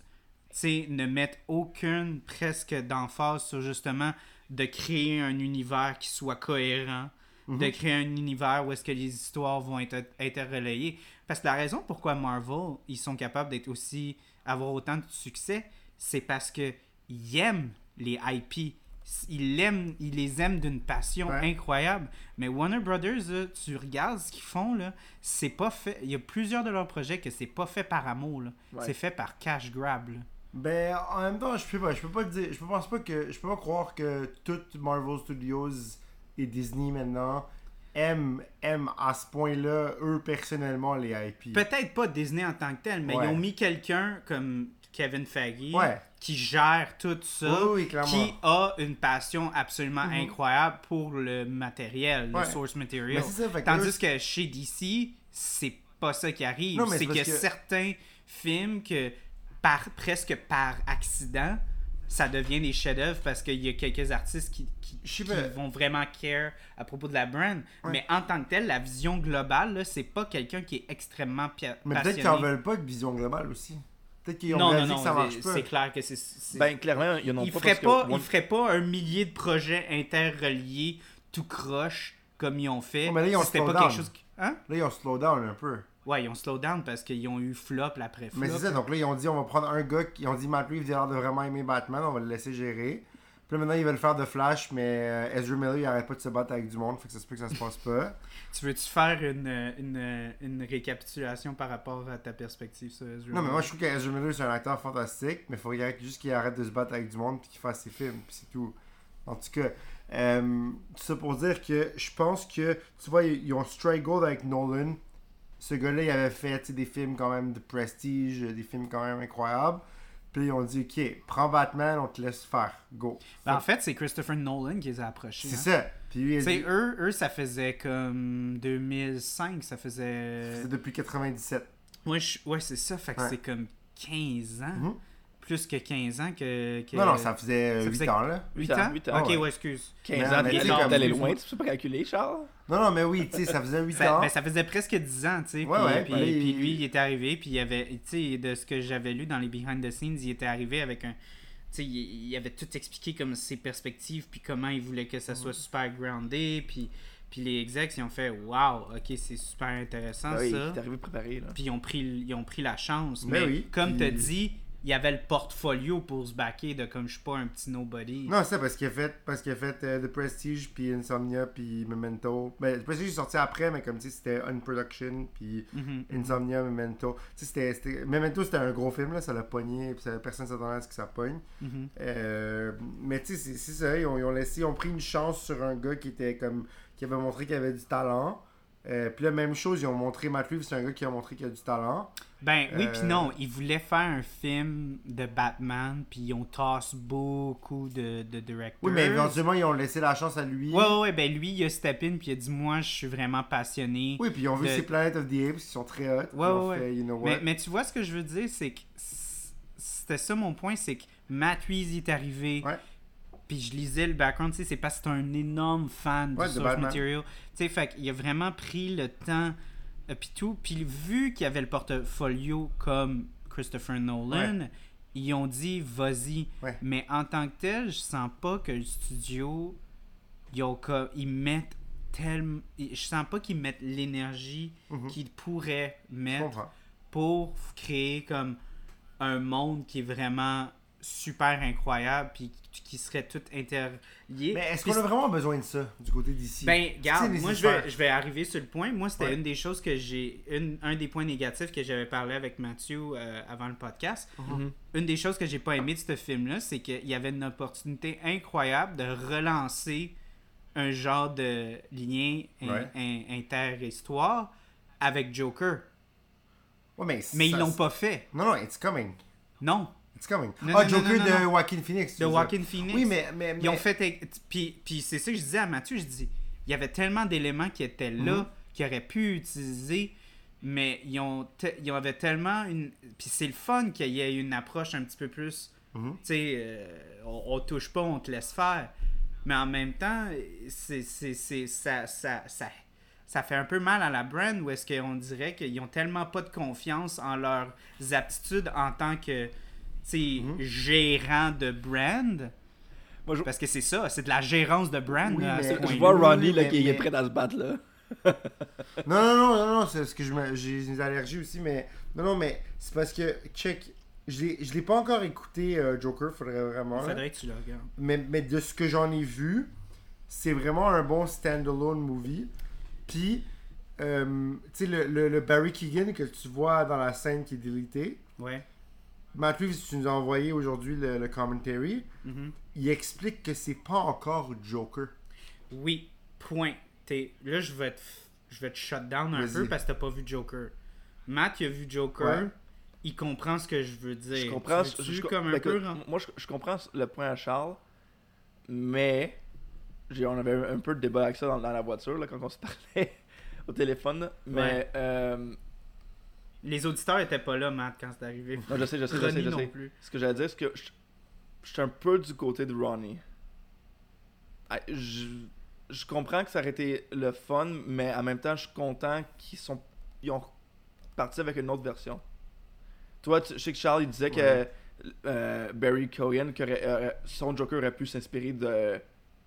ne mette aucune presque d'emphase sur justement de créer un univers qui soit cohérent, de créer un univers où est-ce que les histoires vont être interrelayées. Parce que la raison pourquoi Marvel, ils sont capables d'être aussi, avoir autant de succès, c'est parce que ils aiment les IP. Ils, l'aiment, ils les aiment d'une passion Ouais. incroyable. Mais Warner Brothers, là, tu regardes ce qu'ils font, là, c'est pas fait. Il y a plusieurs de leurs projets que c'est pas fait par amour. Ouais. C'est fait par cash grab. là. Ben, en même temps, je peux pas, je peux pas dire, je pense pas que, je peux pas croire que toutes Marvel Studios et Disney maintenant aiment, aiment à ce point-là, eux personnellement, les IP. Peut-être pas Disney en tant que tel, mais Ouais. ils ont mis quelqu'un comme Kevin Feige Ouais. Qui gère tout ça, Oui, oui, clairement. qui a une passion absolument Mhm. incroyable pour le matériel, Ouais. le source material. Ça, fait que Tandis eux, que chez DC, c'est pas ça qui arrive. C'est parce que- certains films que, par, presque par accident, ça devient des chefs-d'œuvre parce qu'il y a quelques artistes qui, qui, vont vraiment care à propos de la brand. Ouais. Mais en tant que tel, la vision globale, c'est pas quelqu'un qui est extrêmement Mais peut-être qu'ils en veulent pas de vision globale aussi. Peut-être qu'ils ont Non, non, non, que ça marche c'est- pas. c'est clair que c'est. Ben, clairement, il y en a il pas. ferait parce que pas, un millier de projets interreliés tout croche comme ils ont fait. Mais là, ils ont slow pas down. quelque chose. qui- Hein? Là, ils ont slow down un peu. Ouais, ils ont slow down parce qu'ils ont eu flop après flop. Mais c'est ça, donc là, ils ont dit, on va prendre un gars, qui, ils ont dit, Matt Reeves, il a l'air de vraiment aimer Batman, on va le laisser gérer. Puis là, maintenant, ils veulent faire de Flash, mais euh, Ezra Miller, il arrête pas de se battre avec du monde, fait que ça se peut que ça se passe pas. Tu veux-tu faire une, une, une récapitulation par rapport à ta perspective sur Ezra Non, mais moi, Miller? je trouve qu'Ezra Miller, c'est un acteur fantastique, mais il faut qu'il arrête- juste qu'il arrête de se battre avec du monde, puis qu'il fasse ses films, puis c'est tout. En tout cas, euh, ça pour dire que je pense que, tu vois, ils, ont strike gold avec Nolan. Ce gars-là, il avait fait des films quand même de prestige, des films quand même incroyables. Puis ils ont dit, ok, prends Batman, on te laisse faire, go. Ben, en fait, c'est Christopher Nolan qui les a approchés. C'est hein. ça. Puis dit, eux, eux, ça faisait comme 2005, ça faisait... c'est depuis 97. Ouais, je- ouais c'est ça, fait que Ouais. c'est comme 15 ans. Mhm. Plus que 15 ans que... que- Non, non, ça faisait ça 8 faisait- ans, là. 8 ans, ans? huit ans, Ok, ouais. ouais, excuse. 15 Mais- ans, mais t'es tu sais, comme- allé loin, tu peux pas calculer, Charles? Non, non, mais oui, tu sais, ça faisait 8 Ça, ans. ben, ça faisait presque 10 ans, tu sais. Ouais, puis, ouais, puis, il- puis lui, il était arrivé, puis il y avait, tu sais, de ce que j'avais lu dans les behind the scenes, il était arrivé avec un. Tu sais, il, il avait tout expliqué comme ses perspectives, puis comment il voulait que ça soit super groundé, puis, puis les execs, ils ont fait Waouh, ok, c'est super intéressant Ah oui, ça. arrivé préparé, là. Puis ils ont pris, ils ont pris la chance. Ben Mais oui, comme puis- tu dit, il y avait le portfolio pour se backer de comme je suis pas un petit nobody. Non, c'est ça, parce qu'il a fait, parce qu'il a fait euh, The Prestige, puis Insomnia, puis Memento. Ben, The Prestige est sorti après, mais comme tu sais, c'était Unproduction, puis Mhm. Insomnia, Memento. Tu sais, c'était, Memento, c'était un gros film, là, ça l'a pogné, puis personne s'attendait à ce que ça pogne. Mhm. Euh, mais tu sais, c'est, c'est ça, ils ont, ils ont laissé, ils ont pris une chance sur un gars qui était comme, qui avait montré qu'il avait du talent. Euh, puis la même chose, ils ont montré Matt Reeves, c'est un gars qui a montré qu'il a du talent. Ben oui, Euh, puis non, ils voulaient faire un film de Batman, puis ils ont tassé beaucoup de, de directeurs. Oui, mais éventuellement, ils ont laissé la chance à lui. Ouais, ouais, ben lui, il a step in, puis il a dit Moi, je suis vraiment passionné. Oui, puis ils ont vu ces Planet of the Apes qui sont très hot. Ouais, ouais, fait, you know what. Mais, mais tu vois, ce que je veux dire, c'est que c'était ça mon point, c'est que Matt Reeves est arrivé. Ouais. Puis je lisais le background, tu sais, c'est parce que c'est un énorme fan Ouais, du de source Batman. material. Tu sais, fait qu'il a vraiment pris le temps, euh, puis tout. Puis vu qu'il y avait le portfolio comme Christopher Nolan, ils ont dit, vas-y. Ouais. Mais en tant que tel, je sens pas que le studio, ils, ont ils mettent tellement... Je sens pas qu'ils mettent l'énergie Mhm. qu'ils pourraient mettre pour créer comme un monde qui est vraiment super incroyable puis qui- serait tout interlié. Mais est-ce qu'on a vraiment besoin de ça du côté d'ici? Ben, regarde, moi je vais, je vais arriver sur le point. Moi, c'était Ouais. une des choses que j'ai. une- Un des points négatifs que j'avais parlé avec Mathieu euh, avant le podcast. Mhm. Une des choses que j'ai pas aimé de ce film-là, c'est qu'il y avait une opportunité incroyable de relancer un genre de lien in- Ouais. in- inter-histoire avec Joker. Ouais, mais Mais ils l'ont pas fait. Non, non, it's coming. Non. It's coming. Non, ah, non, Joker non, de. Joaquin Phoenix. De. Joaquin Phoenix. Oui, mais. mais, Ils ont fait. Puis, puis c'est ça que je disais à Mathieu, je dis, il y avait tellement d'éléments qui étaient là, Mhm. qu'ils auraient pu utiliser, mais ils ont, ils avaient tellement une. Puis c'est le fun qu'il y ait une approche un petit peu plus. Mhm. Tu sais, euh, on, on touche pas, on te laisse faire. Mais en même temps, c'est, c'est, c'est- ça, ça, ça, ça fait un peu mal à la brand où est-ce qu'on dirait qu'ils ont tellement pas de confiance en leurs aptitudes en tant que tu sais, Mhm. gérant de brand. Moi, je, Parce que c'est ça, c'est de la gérance de brand Oui, là, à mais ce je vois Ronnie là, mais- qui est prêt à se battre, là. Non, non, non, non, non, c'est parce que je me- j'ai des allergies aussi, mais. Non, non, mais c'est parce que, check, je l'ai je l'ai pas encore écouté, euh, Joker, faudrait vraiment. Faudrait que tu le regardes. Mais, mais de ce que j'en ai vu, c'est vraiment un bon standalone movie. Puis, euh, tu sais, le, le- le Barry Keegan que tu vois dans la scène qui est délitée, Ouais. Matt Reeves, tu nous as envoyé aujourd'hui le, le commentary, Mhm. il explique que c'est pas encore Joker. Oui, point. Là, je vais te, je vais te shut down un peu parce que t'as pas vu Joker. Matt, il a vu Joker. Ouais. il comprend ce que je veux dire. Je comprends. Tu je- comme un ben, peu. moi, je, je comprends le point à Charles, mais j'ai- on avait un peu de débat avec ça dans, dans la voiture là, quand on se parlait au téléphone. Mais Ouais. euh, Les auditeurs étaient pas là, Matt, quand c'est arrivé. non, je sais, je sais, je sais, je sais. plus. Ce que j'allais dire, c'est que je, je suis un peu du côté de Ronnie. Ah, Je, je comprends que ça aurait été le fun, mais en même temps, je suis content qu'ils sont ils ont parti avec une autre version. Toi, tu- je sais que Charles il disait Ouais. que euh, Barry Cohen, que aurait- son Joker aurait pu s'inspirer de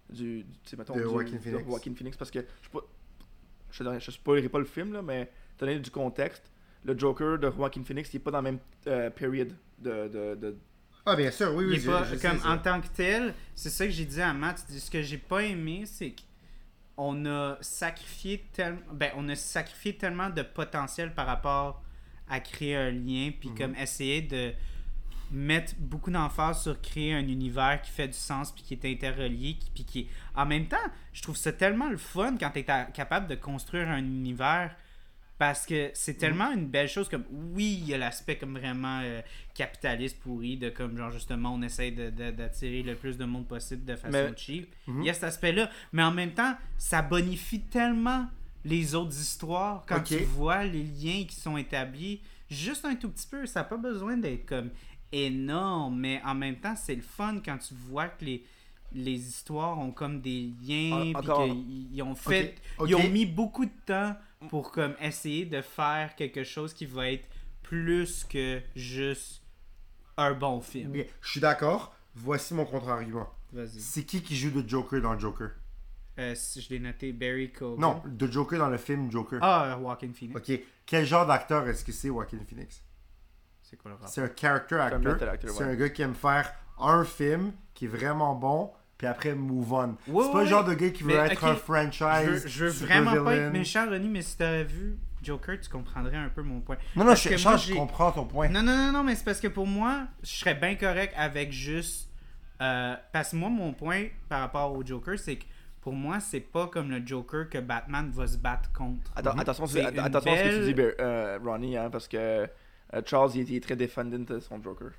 du, du- tu mettons, De du- Joaquin de Phoenix. Joaquin Phoenix, parce que je je spoilerai pas le film là, mais donné du contexte, le Joker de Joaquin Phoenix, il est pas dans la même euh, period de, de, de, Ah, bien sûr, oui, Il oui. est je- pas- je sais comme ça. en tant que tel, c'est ça que j'ai dit à Matt. Ce que j'ai pas aimé, c'est qu'on a sacrifié tellement, ben, on a sacrifié tellement de potentiel par rapport à créer un lien, puis Mhm. comme essayer de mettre beaucoup d'emphase sur créer un univers qui fait du sens puis qui est interrelié qui- puis qui est... en même temps je trouve ça tellement le fun quand tu es capable de construire un univers parce que c'est tellement une belle chose comme oui il y a l'aspect comme vraiment euh, capitaliste pourri de comme genre justement on essaye d'attirer le plus de monde possible de façon Mais- cheap. Mhm. il y a cet aspect là mais en même temps ça bonifie tellement les autres histoires quand tu vois les liens qui sont établis juste un tout petit peu ça n'a pas besoin d'être comme énorme mais en même temps c'est le fun quand tu vois que les les histoires ont comme des liens puis encore- qu'ils ils ont fait ils ont mis beaucoup de temps pour comme essayer de faire quelque chose qui va être plus que juste un bon film. Je suis d'accord. Voici mon contre-argument. Vas-y. C'est qui qui joue de Joker dans Joker? Euh, je l'ai noté, Barry Cogan. Non, de Joker dans le film Joker. Ah, Walking Phoenix. Ok, quel genre d'acteur est-ce que c'est Joaquin Phoenix? C'est quoi le rapport? C'est un character un actor. C'est ouais. un gars qui aime faire un film qui est vraiment bon, puis après move on. Ouais, c'est pas ouais. le genre de gars qui veut Mais, être un Je franchise. veux, je veux super vraiment pas être méchant, Ronnie, mais si t'avais vu Joker, tu comprendrais un peu mon point. Non, non, Parce je, que je, moi, je comprends ton point. Non, non, non, non, mais c'est parce que pour moi, je serais bien correct avec juste. euh, parce que moi, mon point par rapport au Joker, c'est que pour moi, c'est pas comme le Joker que Batman va se battre contre. Attends, Mhm. Attention, attention à ce que tu dis, euh, Ronnie, hein, parce que euh, Charles, il est, il est très défendant de son Joker.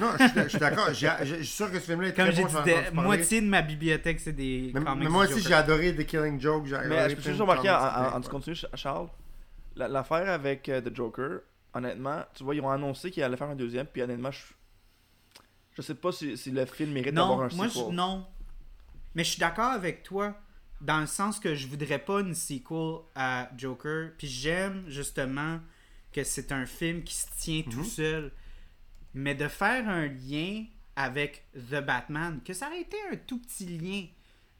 Non, je suis- je suis d'accord. J'ai- Je suis sûr que ce film-là est Comme très j'ai bon. dit, j'en ai de- entendu parler. moitié de ma bibliothèque, c'est des Mais, comics mais moi aussi, Joker. j'ai adoré The Killing Joke. j'ai Mais je peux juste remarquer, en, tu continues, Charles, la- l'affaire avec euh, The Joker, honnêtement, tu vois, ils ont annoncé qu'ils allaient faire un deuxième, puis honnêtement, je, je sais pas si, si le film mérite d'avoir Non, un moi, je, non. Mais je suis d'accord avec toi dans le sens que je voudrais pas une sequel à Joker. Puis j'aime justement que c'est un film qui se tient tout Mhm. seul. Mais de faire un lien avec The Batman, que ça aurait été un tout petit lien,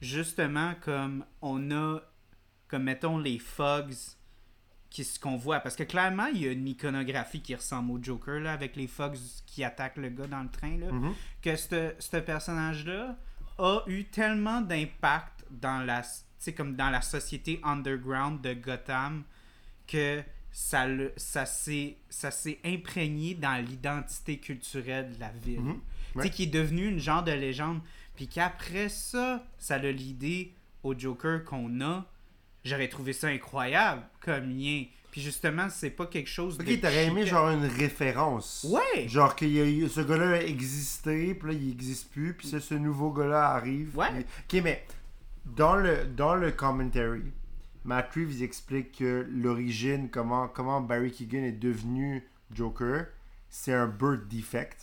justement comme on a, comme mettons les Fogs qui ce qu'on voit parce que clairement il y a une iconographie qui ressemble au Joker là avec les Fogs qui attaquent le gars dans le train là Mhm. que ce personnage-là a eu tellement d'impact dans la, comme dans la société underground de Gotham que ça, le, ça, s'est, imprégné dans l'identité culturelle de la ville. Mhm. Tu sais, qui est devenu une genre de légende. Puis qu'après ça, ça a l'idée au Joker qu'on a. J'aurais trouvé ça incroyable comme lien. Puis justement, c'est pas quelque chose de. Ok, t'aurais aimé genre une référence. Ouais! Genre que ce gars-là a existé, puis là il existe plus, puis ce nouveau gars-là arrive. Ouais. puis- Ok, mais dans le, dans le commentary, Matt Reeves explique que l'origine, comment, comment Barry Keegan est devenu Joker, c'est un birth defect.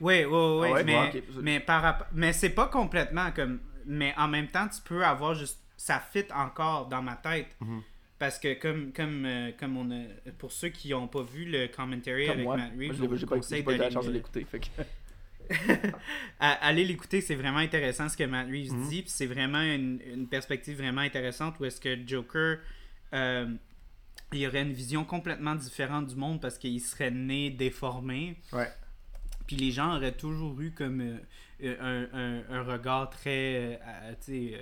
Oui, oui, oui, Ah ouais? mais, Ouais, ok. mais, par mais c'est pas complètement comme. Mais en même temps, tu peux avoir juste. Ça fit encore dans ma tête. Mhm. Parce que, comme, comme, euh, comme on a. Pour ceux qui n'ont pas vu le commentary Comme avec moi, Matt Moi, Reeves, je pas, conseille pas eu la d'aller chance de le- l'écouter. Allez l'écouter, c'est vraiment intéressant ce que Matt Reeves Mhm. dit. C'est vraiment une, une perspective vraiment intéressante où est-ce que Joker, euh, il y aurait une vision complètement différente du monde parce qu'il serait né déformé. Ouais. Puis les gens auraient toujours eu comme euh, euh, un, un- un regard très euh,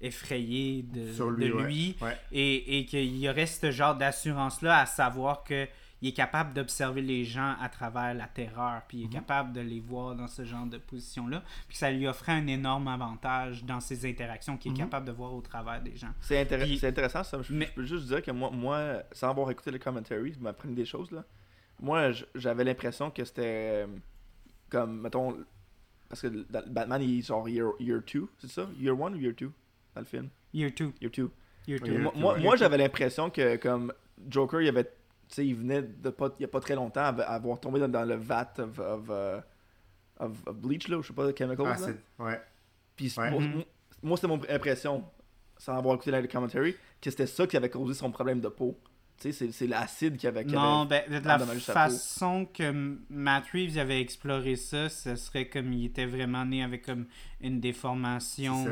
effrayé de, Sur lui, de ouais. lui. Ouais. Et, et qu'il y aurait ce genre d'assurance-là à savoir que il est capable d'observer les gens à travers la terreur, puis il est Mhm. capable de les voir dans ce genre de position-là, puis ça lui offrait un énorme avantage dans ses interactions qu'il est Mhm. capable de voir au travers des gens. C'est intér- intéressant, ça. Je, Mais- je peux juste dire que moi, moi, sans avoir écouté le commentary, je m'apprenais des choses, là. moi, j'avais l'impression que c'était euh, comme, mettons, parce que dans- Batman, il est genre year 2, c'est ça? Year 1 ou year 2 dans le film? Year 2. Year 2. Year Oui, 2. year Moi, two, moi, ouais. moi, j'avais l'impression que comme Joker, il avait, sais, il venait de pas, il y a pas très longtemps à avoir tombé dans, dans le vat of, of, of- of bleach là, ou je sais pas, de chemicals. Ah, là. ouais. Puis Ouais. moi, moi- moi, c'était mon impression, sans avoir écouté le commentary, que c'était ça qui avait causé son problème de peau. Tu sais, c'est- c'est l'acide qui avait. qui Non, avait- ben, de la façon que Matt Reeves avait exploré ça, ce serait comme il était vraiment né avec comme une C'est déformation.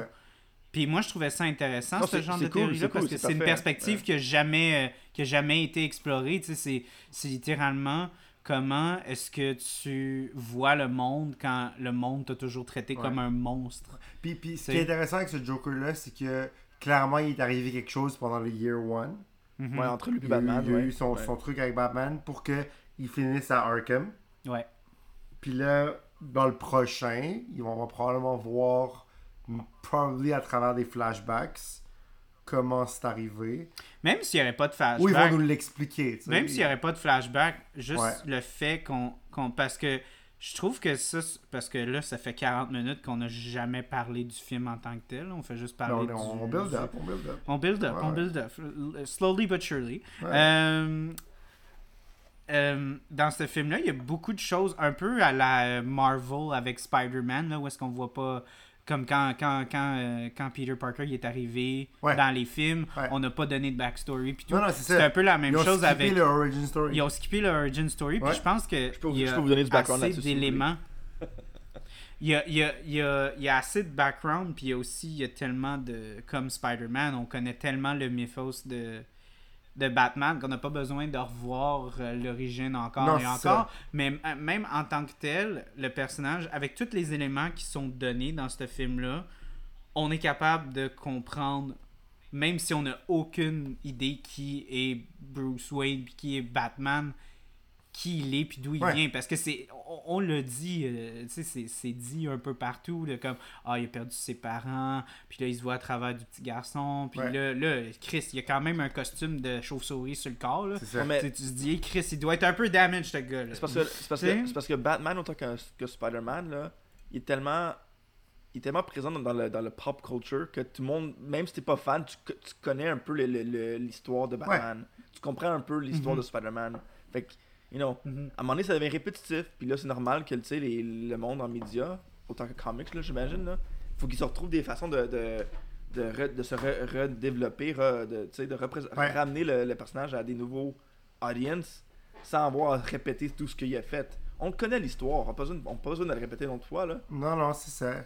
Puis moi, je trouvais ça intéressant, Non, ce genre de cool, théorie-là, parce cool, que c'est une perspective Ouais. qui n'a jamais, euh, qui a jamais été explorée. Tu sais, c'est- c'est littéralement comment est-ce que tu vois le monde quand le monde t'a toujours traité Ouais. comme un monstre. Puis, puis ce qui est intéressant avec ce Joker-là, c'est que clairement, il est arrivé quelque chose pendant le Year One. Mhm. Ouais, entre lui et Il y a eu- Batman. il a ouais. eu son, Ouais. son truc avec Batman pour qu'il finisse à Arkham. Ouais. Puis là, dans le prochain, ils vont, on va probablement voir, probably à travers des flashbacks, comment c'est arrivé. Même s'il n'y aurait pas de flashback. Ou ils vont nous l'expliquer. Même s'il n'y aurait pas de flashback, juste Ouais. le fait qu'on. qu'on- parce que je trouve que ça. Parce que là, ça fait 40 minutes qu'on n'a jamais parlé du film en tant que tel. On fait juste Non, parler on, du. on build du- up, on build up. On build up, Ouais, on build up. Slowly but surely. Ouais. Euh, euh, dans ce film-là, il y a beaucoup de choses un peu à la euh, Marvel avec Spider-Man, là, où est-ce qu'on voit pas. Comme quand, quand, quand, euh, quand Peter Parker il est arrivé Ouais. dans les films, Ouais. on n'a pas donné de backstory. Puis tout. Non, non, c'est un peu la même Ils ont chose skippé avec. le origin story. Ils ont skippé l'origin story, puis je pense que Je peux, il y je a peux vous donner du background assez d'éléments. Il y a, il, y a, il, y a, il y a assez de background, puis il y a aussi il y a tellement de. Comme Spider-Man, on connaît tellement le mythos de, de Batman qu'on n'a pas besoin de revoir euh, l'origine encore Non, et encore. Mais euh, même en tant que tel, le personnage, avec tous les éléments qui sont donnés dans ce film-là, on est capable de comprendre, même si on n'a aucune idée qui est Bruce Wayne puis qui est Batman, qui il est puis d'où il Ouais. vient. Parce que c'est, on, on le dit, euh, tu sais, c'est, c'est dit un peu partout, là, comme ah il a perdu ses parents, puis là il se voit à travers du petit garçon, puis Ouais. là, là Chris, il a quand même un costume de chauve-souris sur le corps là. Ça. Mais- Tu te dis, Chris, il doit être un peu damaged, ce gars. C'est parce, que, c'est, parce que, c'est parce que Batman, autant que, que Spider-Man, là, il est tellement. Il est tellement présent dans le, dans le pop culture que tout le monde, même si t'es pas fan, tu, tu connais un peu le- le- le- l'histoire de Batman. Tu comprends un peu l'histoire Mhm. de Spider-Man. Fait que, you know, Mhm. à un moment donné, ça devient répétitif. Puis là, c'est normal que les- le monde en médias, autant que comics, là, j'imagine, là, faut qu'ils se retrouvent des façons de, de, de, re- de se re- redévelopper, re- de, de Ouais. ramener le, le personnage à des nouveaux audience sans avoir à répéter tout ce qu'il a fait. On connaît l'histoire, on n'a pas, besoin de- le répéter une autre fois. Là. Non, non, c'est ça.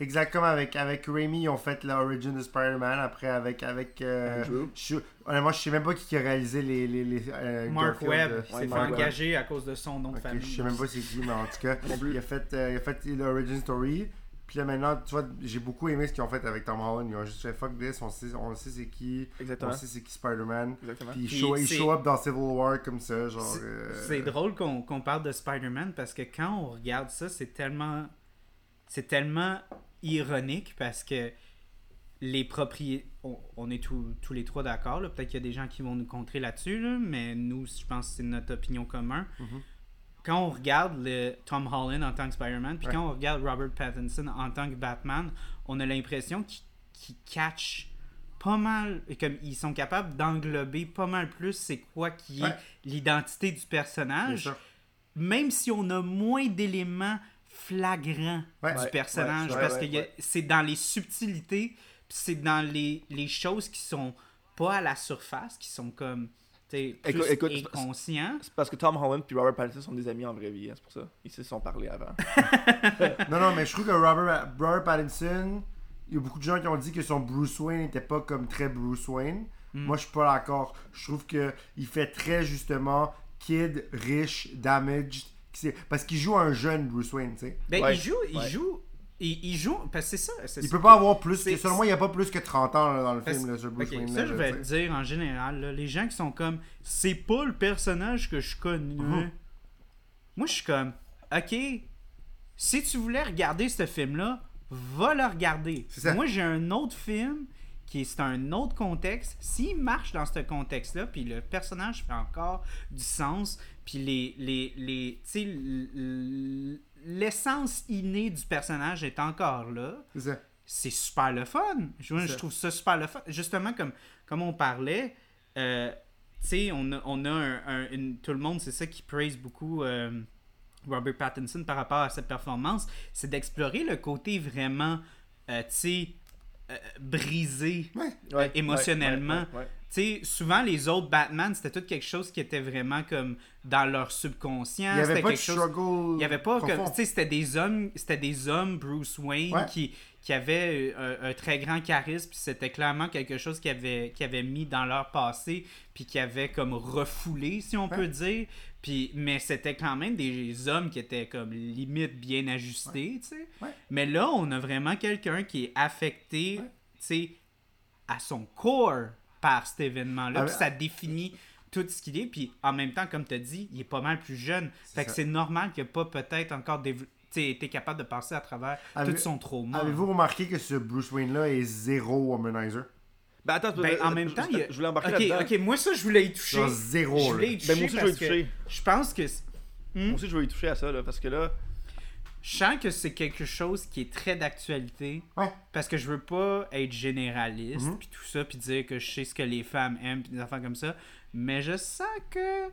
Exactement, avec, avec Raimi, ils ont fait l'origin de Spider-Man. Après, avec. avec euh, Andrew. je, honnêtement, je sais même pas qui a réalisé les. les, les euh, Mark Garfield, Webb euh, s'est Ouais, fait Mark Webb. engager à cause de son nom de famille. je sais même pas c'est qui, mais en tout cas, il a fait, euh, il a fait l'origin story. Puis là maintenant, tu vois, j'ai beaucoup aimé ce qu'ils ont fait avec Tom Holland. Ils ont juste fait fuck this, on sait, on sait c'est qui, Exactement. on sait c'est qui Spider-Man. Exactement. Puis il Puis show, il show up dans Civil War comme ça, genre. C'est- euh, C'est drôle qu'on qu'on parle de Spider-Man parce que quand on regarde ça, c'est tellement. C'est tellement ironique parce que les propriétaires. On, on est tous- tous les trois d'accord. Peut-être qu'il y a des gens qui vont nous contrer là-dessus, là, mais nous, je pense que c'est notre opinion commune. Mhm. Quand on regarde le Tom Holland en tant que Spider-Man, puis Ouais. quand on regarde Robert Pattinson en tant que Batman, on a l'impression qu'ils catchent pas mal, et comme ils sont capables d'englober pas mal plus c'est quoi qui est l'identité du personnage, même si on a moins d'éléments flagrants Ouais. du Ouais, personnage, ouais, parce ouais, que c'est dans les subtilités, puis c'est dans les, les choses qui sont pas à la surface, qui sont comme plus Écoute- écoute, c'est- parce que Tom Holland et Robert Pattinson sont des amis en vraie vie, hein, c'est pour ça. Ils se sont parlé avant. Non, non, mais je trouve que Robert, Robert Pattinson, il y a beaucoup de gens qui ont dit que son Bruce Wayne n'était pas comme très Bruce Wayne. Hmm. Moi, je suis pas d'accord. Je trouve que il fait très justement kid, riche, damaged. Parce qu'il joue un jeune Bruce Wayne, tu sais. Ben, Ouais, il joue, il ouais. joue, il, il joue, parce que c'est ça. c'est Il ça peut pas avoir plus c'est- que. Selon moi, il n'y a pas plus que 30 ans là, dans le Parce- film, là, ce Bruce Wayne. ça, je vais te dire en général, là, les gens qui sont comme, c'est pas le personnage que je connais. Mhm. Moi, je suis comme, ok, si tu voulais regarder ce film-là, va le regarder. C'est ça. Moi, j'ai un autre film qui est c'est un autre contexte, s'il marche dans ce contexte-là, puis le personnage fait encore du sens, puis les, les, les l'essence innée du personnage est encore là, C'est super le fun. Je, trouve ça super le fun. Justement, comme, comme on parlait, euh, tu sais, on a, on a un, un- une- tout le monde, c'est ça qui praise beaucoup euh, Robert Pattinson par rapport à cette performance, c'est d'explorer le côté vraiment, euh, tu sais, euh, brisé. Ouais. Ouais, émotionnellement. ouais, ouais, ouais. Tu sais, souvent les autres Batman, c'était tout quelque chose qui était vraiment comme dans leur subconscient. Il n'y avait c'était pas de quelque chose struggle. il y avait pas comme profond. tu sais c'était des hommes c'était des hommes Bruce Wayne Ouais. qui qui avaient euh, un, un très grand charisme puis c'était clairement quelque chose qui avait qui avait mis dans leur passé puis qui avait comme refoulé si on Ouais. peut dire puis mais c'était quand même des hommes qui étaient comme limite bien ajustés tu sais Ouais. mais là on a vraiment quelqu'un qui est affecté Ouais. tu sais à son corps par cet événement-là. Ah, puis ça définit tout ce qu'il est. Puis en même temps, comme tu as dit, il est pas mal plus jeune. Fait que c'est normal qu'il n'ait pas peut-être encore été capable de passer à travers Avez- tout son trauma. Avez-vous remarqué que ce Bruce Wayne-là est zéro womanizer? Ben attends, Ben, euh, en même temps, je, il y a- je voulais embarquer Ok, là-dedans. ok, moi ça, je voulais y toucher. Genre zéro, Je là. voulais y toucher. Ben, moi aussi, je vais y toucher. Je pense que. c'est- Moi aussi, je vais y toucher à ça, là, parce que là, Je sens que c'est quelque chose qui est très d'actualité. Ouais. Parce que je veux pas être généraliste, Mhm. puis tout ça, puis dire que je sais ce que les femmes aiment, puis des affaires comme ça. Mais je sens que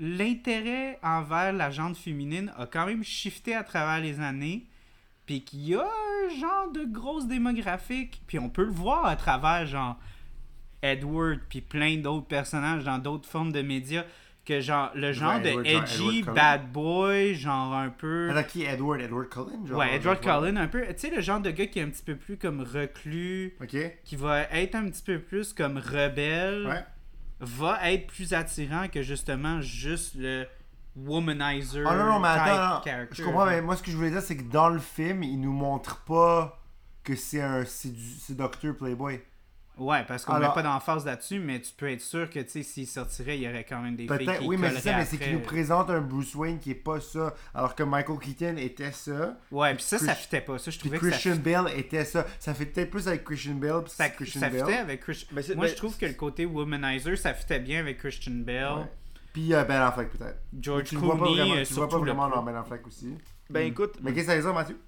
l'intérêt envers la gente féminine a quand même shifté à travers les années. Puis qu'il y a un genre de grosse démographique. Puis on peut le voir à travers, genre, Edward, puis plein d'autres personnages dans d'autres formes de médias. Que genre, le genre Edward, de edgy, bad boy, genre un peu. Attends, qui Edward? Edward Cullen? Genre, Ouais, Edward Cullen, un peu. Tu sais, le genre de gars qui est un petit peu plus comme reclus, Ok. qui va être un petit peu plus comme rebelle, Ouais. va être plus attirant que justement juste le womanizer. Ah non, non, mais type attends, non. character, je comprends, mais moi ce que je voulais dire, c'est que dans le film, il nous montre pas que c'est un sédu- séducteur Playboy. Ouais, parce qu'on met pas d'emphase là-dessus, mais tu peux être sûr que, tu sais, s'il sortirait, il y aurait quand même des filles Peut-être, qui oui, mais c'est ça, mais c'est qu'il nous présente un Bruce Wayne qui est pas ça, alors que Michael Keaton était ça, Ouais, puis ça, ça fitait pas. Ça, je trouvais que ça Christian Bale était ça. Ça fait peut-être plus avec Christian Bale, Ça, Christian ça Bale. fitait avec Christian Moi, mais- je trouve que le côté womanizer, ça fitait bien avec Christian Bale. Puis euh, Ben Affleck peut-être. George Tu le vois pas Clooney, vraiment, euh, tu vois pas vraiment dans Ben Affleck aussi. ben écoute, Mais qu'est-ce que ça dire, Mathieu?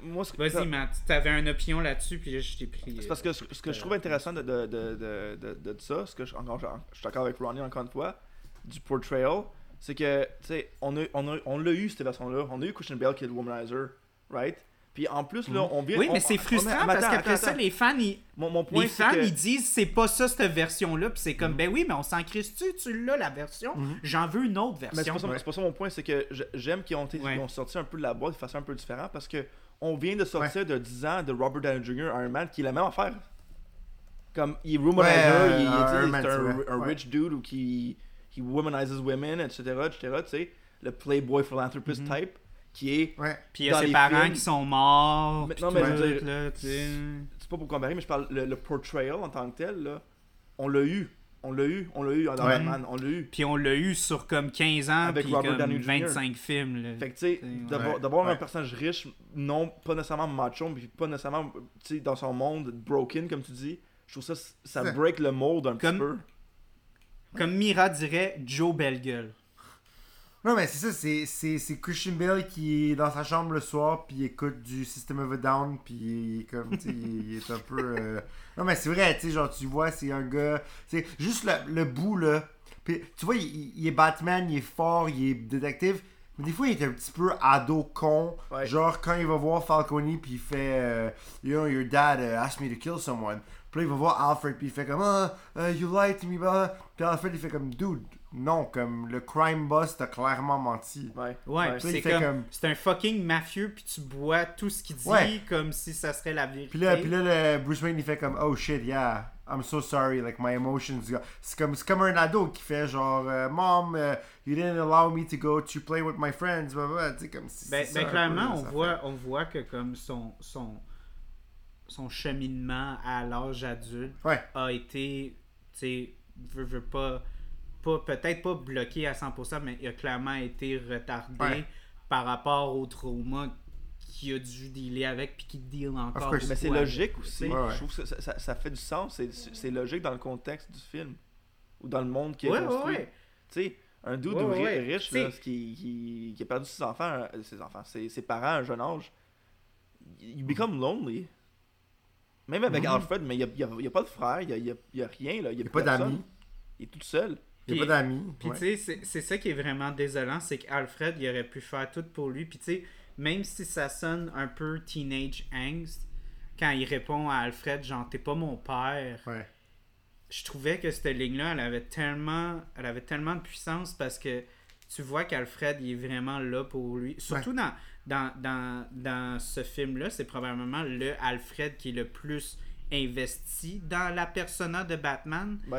moi, ce que- Vas-y, Matt, t'avais une opinion là-dessus, puis je t'ai pris. C'est parce que ce, ce que je trouve intéressant de, de, de, de, de, de ça, ce que je, encore, je suis d'accord avec Ronnie encore une fois, du portrayal, c'est que, tu sais, on a, on, a, on l'a eu cette version-là. On a eu Christian Bale qui est le womanizer, right? Puis en plus, là, on vient. Mhm. Oui, on- mais c'est on- frustrant parce qu'après ça, les fans, ils, Mon, mon point, les fans, que. ils disent c'est pas ça cette version-là, puis c'est comme ben oui, mais on s'en crisse-tu, tu l'as la version, j'en veux une autre c'est version. pas, c'est pas ça mon point, c'est que j'aime qu'ils ont, Ouais. sorti un peu de la boîte de façon un peu différente parce que on vient de sortir de 10 ans de Robert Downey Jr. Iron Man qui est la même affaire. Comme il est womanizer, il, il- euh, tu Man, c'est un, rich dude ou qui womanizes women, etc., etc., tu sais, le playboy philanthropist Mhm. type qui est Ouais. Puis il y a ses parents films- qui sont morts. Mais- non, tout mais je veux dire- là, tu sais. c'est pas pour comparer, mais je parle le, le portrayal en tant que tel là, on l'a eu, on l'a eu, on l'a eu dans Ouais. On l'a eu. Puis on l'a eu sur comme 15 ans, Avec puis Robert comme Downey Jr. 25 films. Là. Fait que tu sais, d'avoir un personnage riche, non pas nécessairement macho, mais pas nécessairement tu sais, dans son monde broken comme tu dis, je trouve ça ça break le mold un Comme- petit peu. Comme Mira dirait, Joe Bellegueule. Non, mais c'est ça, c'est- c'est c'est Christian Bale qui est dans sa chambre le soir, puis il écoute du System of a Down, puis il est comme, tu sais, il, est un peu. euh, Non, mais c'est vrai, tu sais, genre, tu vois, c'est un gars. C'est juste le, le bout, là. Puis, tu vois, il, il- il est Batman, il est fort, il est détective, mais des fois, il est un petit peu ado con. Ouais. Genre, quand il va voir Falcone, puis il fait, euh, You know, your dad uh, asked me to kill someone. Puis là, il va voir Alfred, puis il fait comme, ah, uh, you lied to me, blah. Puis Alfred, il fait comme, dude, non, comme le crime boss t'a clairement menti. Ouais. Ouais, là, c'est comme, comme- c'est un fucking mafieux, puis tu bois tout ce qu'il dit Ouais. comme si ça serait la vérité. Puis là, puis là le Bruce Wayne, il fait comme, oh shit, yeah, I'm so sorry, like my emotions. go- C'est comme, c'est comme un ado qui fait genre, euh, Mom, uh, you didn't allow me to go to play with my friends, blah, blah, blah. Tu sais, comme, c'est- Ben, ben, clairement, peu, on voit, on voit que comme son, son, son cheminement à l'âge adulte. Ouais, a été, tu sais, veut, veut pas, pas peut-être pas bloqué à 100%, mais il a clairement été retardé Ouais. par rapport au trauma qu'il a dû dealer avec puis qu'il deal encore. Mais c'est logique avec, aussi. Ouais, ouais. Je trouve que ça, ça- ça fait du sens. C'est- C'est logique dans le contexte du film. Ou dans le monde qui est construit. ouais. Tu sais, un dude Ouais, ri- ouais. riche là, qui, qui, qui a perdu ses enfants, euh, ses enfants, ses, ses parents à un jeune âge, you become lonely. Même avec Mhm. Alfred, mais il n'y a, il y a pas de frère, il n'y a, il il rien. Là. Il Il n'y n'y a pas d'amis. Il est tout seul. Il n'y a pas d'amis. Puis ouais. tu sais, c'est- ça qui est vraiment désolant, c'est qu'Alfred, il aurait pu faire tout pour lui. Puis tu sais, même si ça sonne un peu teenage angst, quand il répond à Alfred, genre, t'es pas mon père, Ouais. je trouvais que cette ligne-là, elle avait tellement, elle avait tellement de puissance parce que tu vois qu'Alfred, il est vraiment là pour lui. Surtout dans, dans, dans, dans ce film-là, c'est probablement le Alfred qui est le plus investi dans la persona de Batman. Tu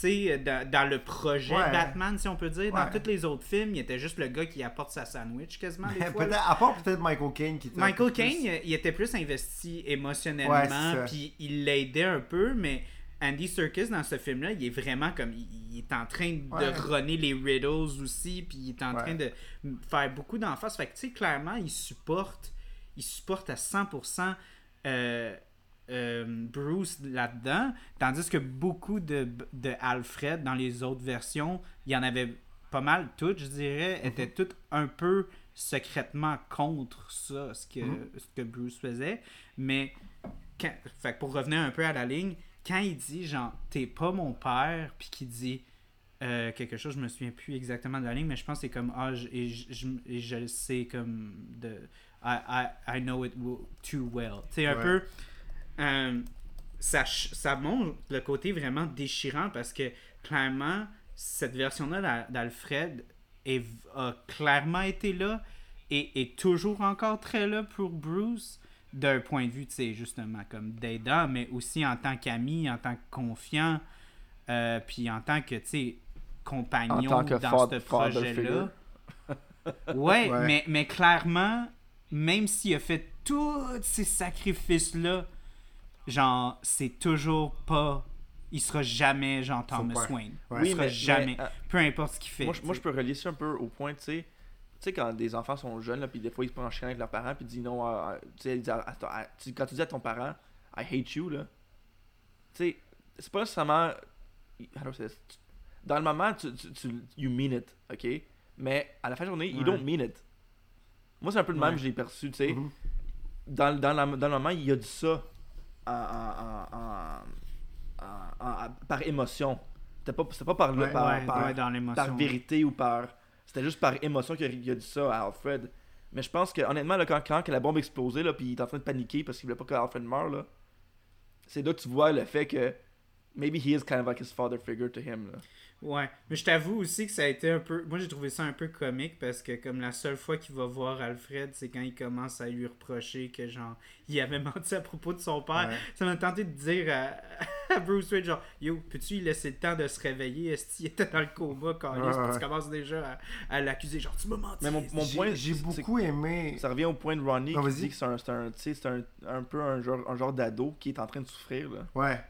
sais, dans, dans le projet Ouais. Batman, si on peut dire. Dans Ouais. tous les autres films, il était juste le gars qui apporte sa sandwich quasiment des fois. Peut-être- à part peut-être Michael Caine qui était. Michael Caine, il était plus investi émotionnellement, puis il l'aidait un peu, mais Andy Serkis dans ce film-là, il est vraiment comme. Il, est en train de Ouais. runner les riddles aussi, puis il est en Ouais. train de faire beaucoup d'emphase. Fait que, tu sais, clairement, il supporte, il supporte à 100% euh, euh, Bruce là-dedans, tandis que beaucoup de, de Alfred dans les autres versions, il y en avait pas mal toutes, je dirais, Mhm. étaient toutes un peu secrètement contre ça, ce que, Mhm. ce que Bruce faisait. Mais quand- fait pour revenir un peu à la ligne, quand il dit genre t'es pas mon père, puis qu'il dit euh, quelque chose, je me souviens plus exactement de la ligne, mais je pense que c'est comme ah je- et je, le sais comme de I, I, I know it too well. Sais un Ouais. peu euh, ça, ça montre le côté vraiment déchirant parce que clairement cette version-là d'Al- d'Alfred a clairement été là et est toujours encore très là pour Bruce d'un point de vue, tu sais, justement, comme d'aidant, mais aussi en tant qu'ami, en tant que confiant, euh, puis en tant que, tu sais, compagnon En tant que dans ce projet-là. ouais, Ouais. Mais, mais clairement, même s'il a fait tous ces sacrifices-là, genre, c'est toujours pas... Il sera jamais, genre, Thomas père. Wayne. Ouais. Il Oui, sera mais- jamais. mais, euh, peu importe ce qu'il fait. moi, je- moi, je peux relier ça un peu au point, tu sais. Tu sais, quand des enfants sont jeunes, puis des fois ils se prennent en chien avec leurs parents, puis ils disent non, à- à à- quand tu dis à ton parent, I hate you, là, tu sais, c'est pas nécessairement. Dans le moment, tu, tu, tu- you mean it, ok? Mais à la fin de la journée, you Ouais. don't mean it. Moi, c'est un peu le même Ouais. que j'ai perçu, tu sais. Mhm. Dans, dans, dans le moment, il a dit ça par émotion. C'était pas, par, Ouais, par, ouais, par- ouais, dans l'émotion. par vérité ou par. C'était juste par émotion qu'il a, dit ça à Alfred. Mais je pense que, honnêtement, là, quand, la bombe a explosé, là, puis il est en train de paniquer parce qu'il voulait pas que Alfred meure, là, c'est là que tu vois le fait que maybe he is kind of like his father figure to him. Là. Ouais, mais je t'avoue aussi que ça a été un peu. Moi, j'ai trouvé ça un peu comique parce que, comme la seule fois qu'il va voir Alfred, c'est quand il commence à lui reprocher que, genre, il avait menti à propos de son père. Ouais. Ça m'a tenté de dire à, à Bruce Wayne, genre, yo, peux-tu lui laisser le temps de se réveiller? Est-ce qu'il était dans le coma quand Ouais, ouais. tu commences déjà à, à l'accuser, genre, tu m'as menti. Mais mon, point, J'ai beaucoup aimé. Ça revient au point de Ronnie Non, qui dit que c'est un, un, tu sais, c'est un, un peu un genre, un genre d'ado qui est en train de souffrir. Là. Ouais.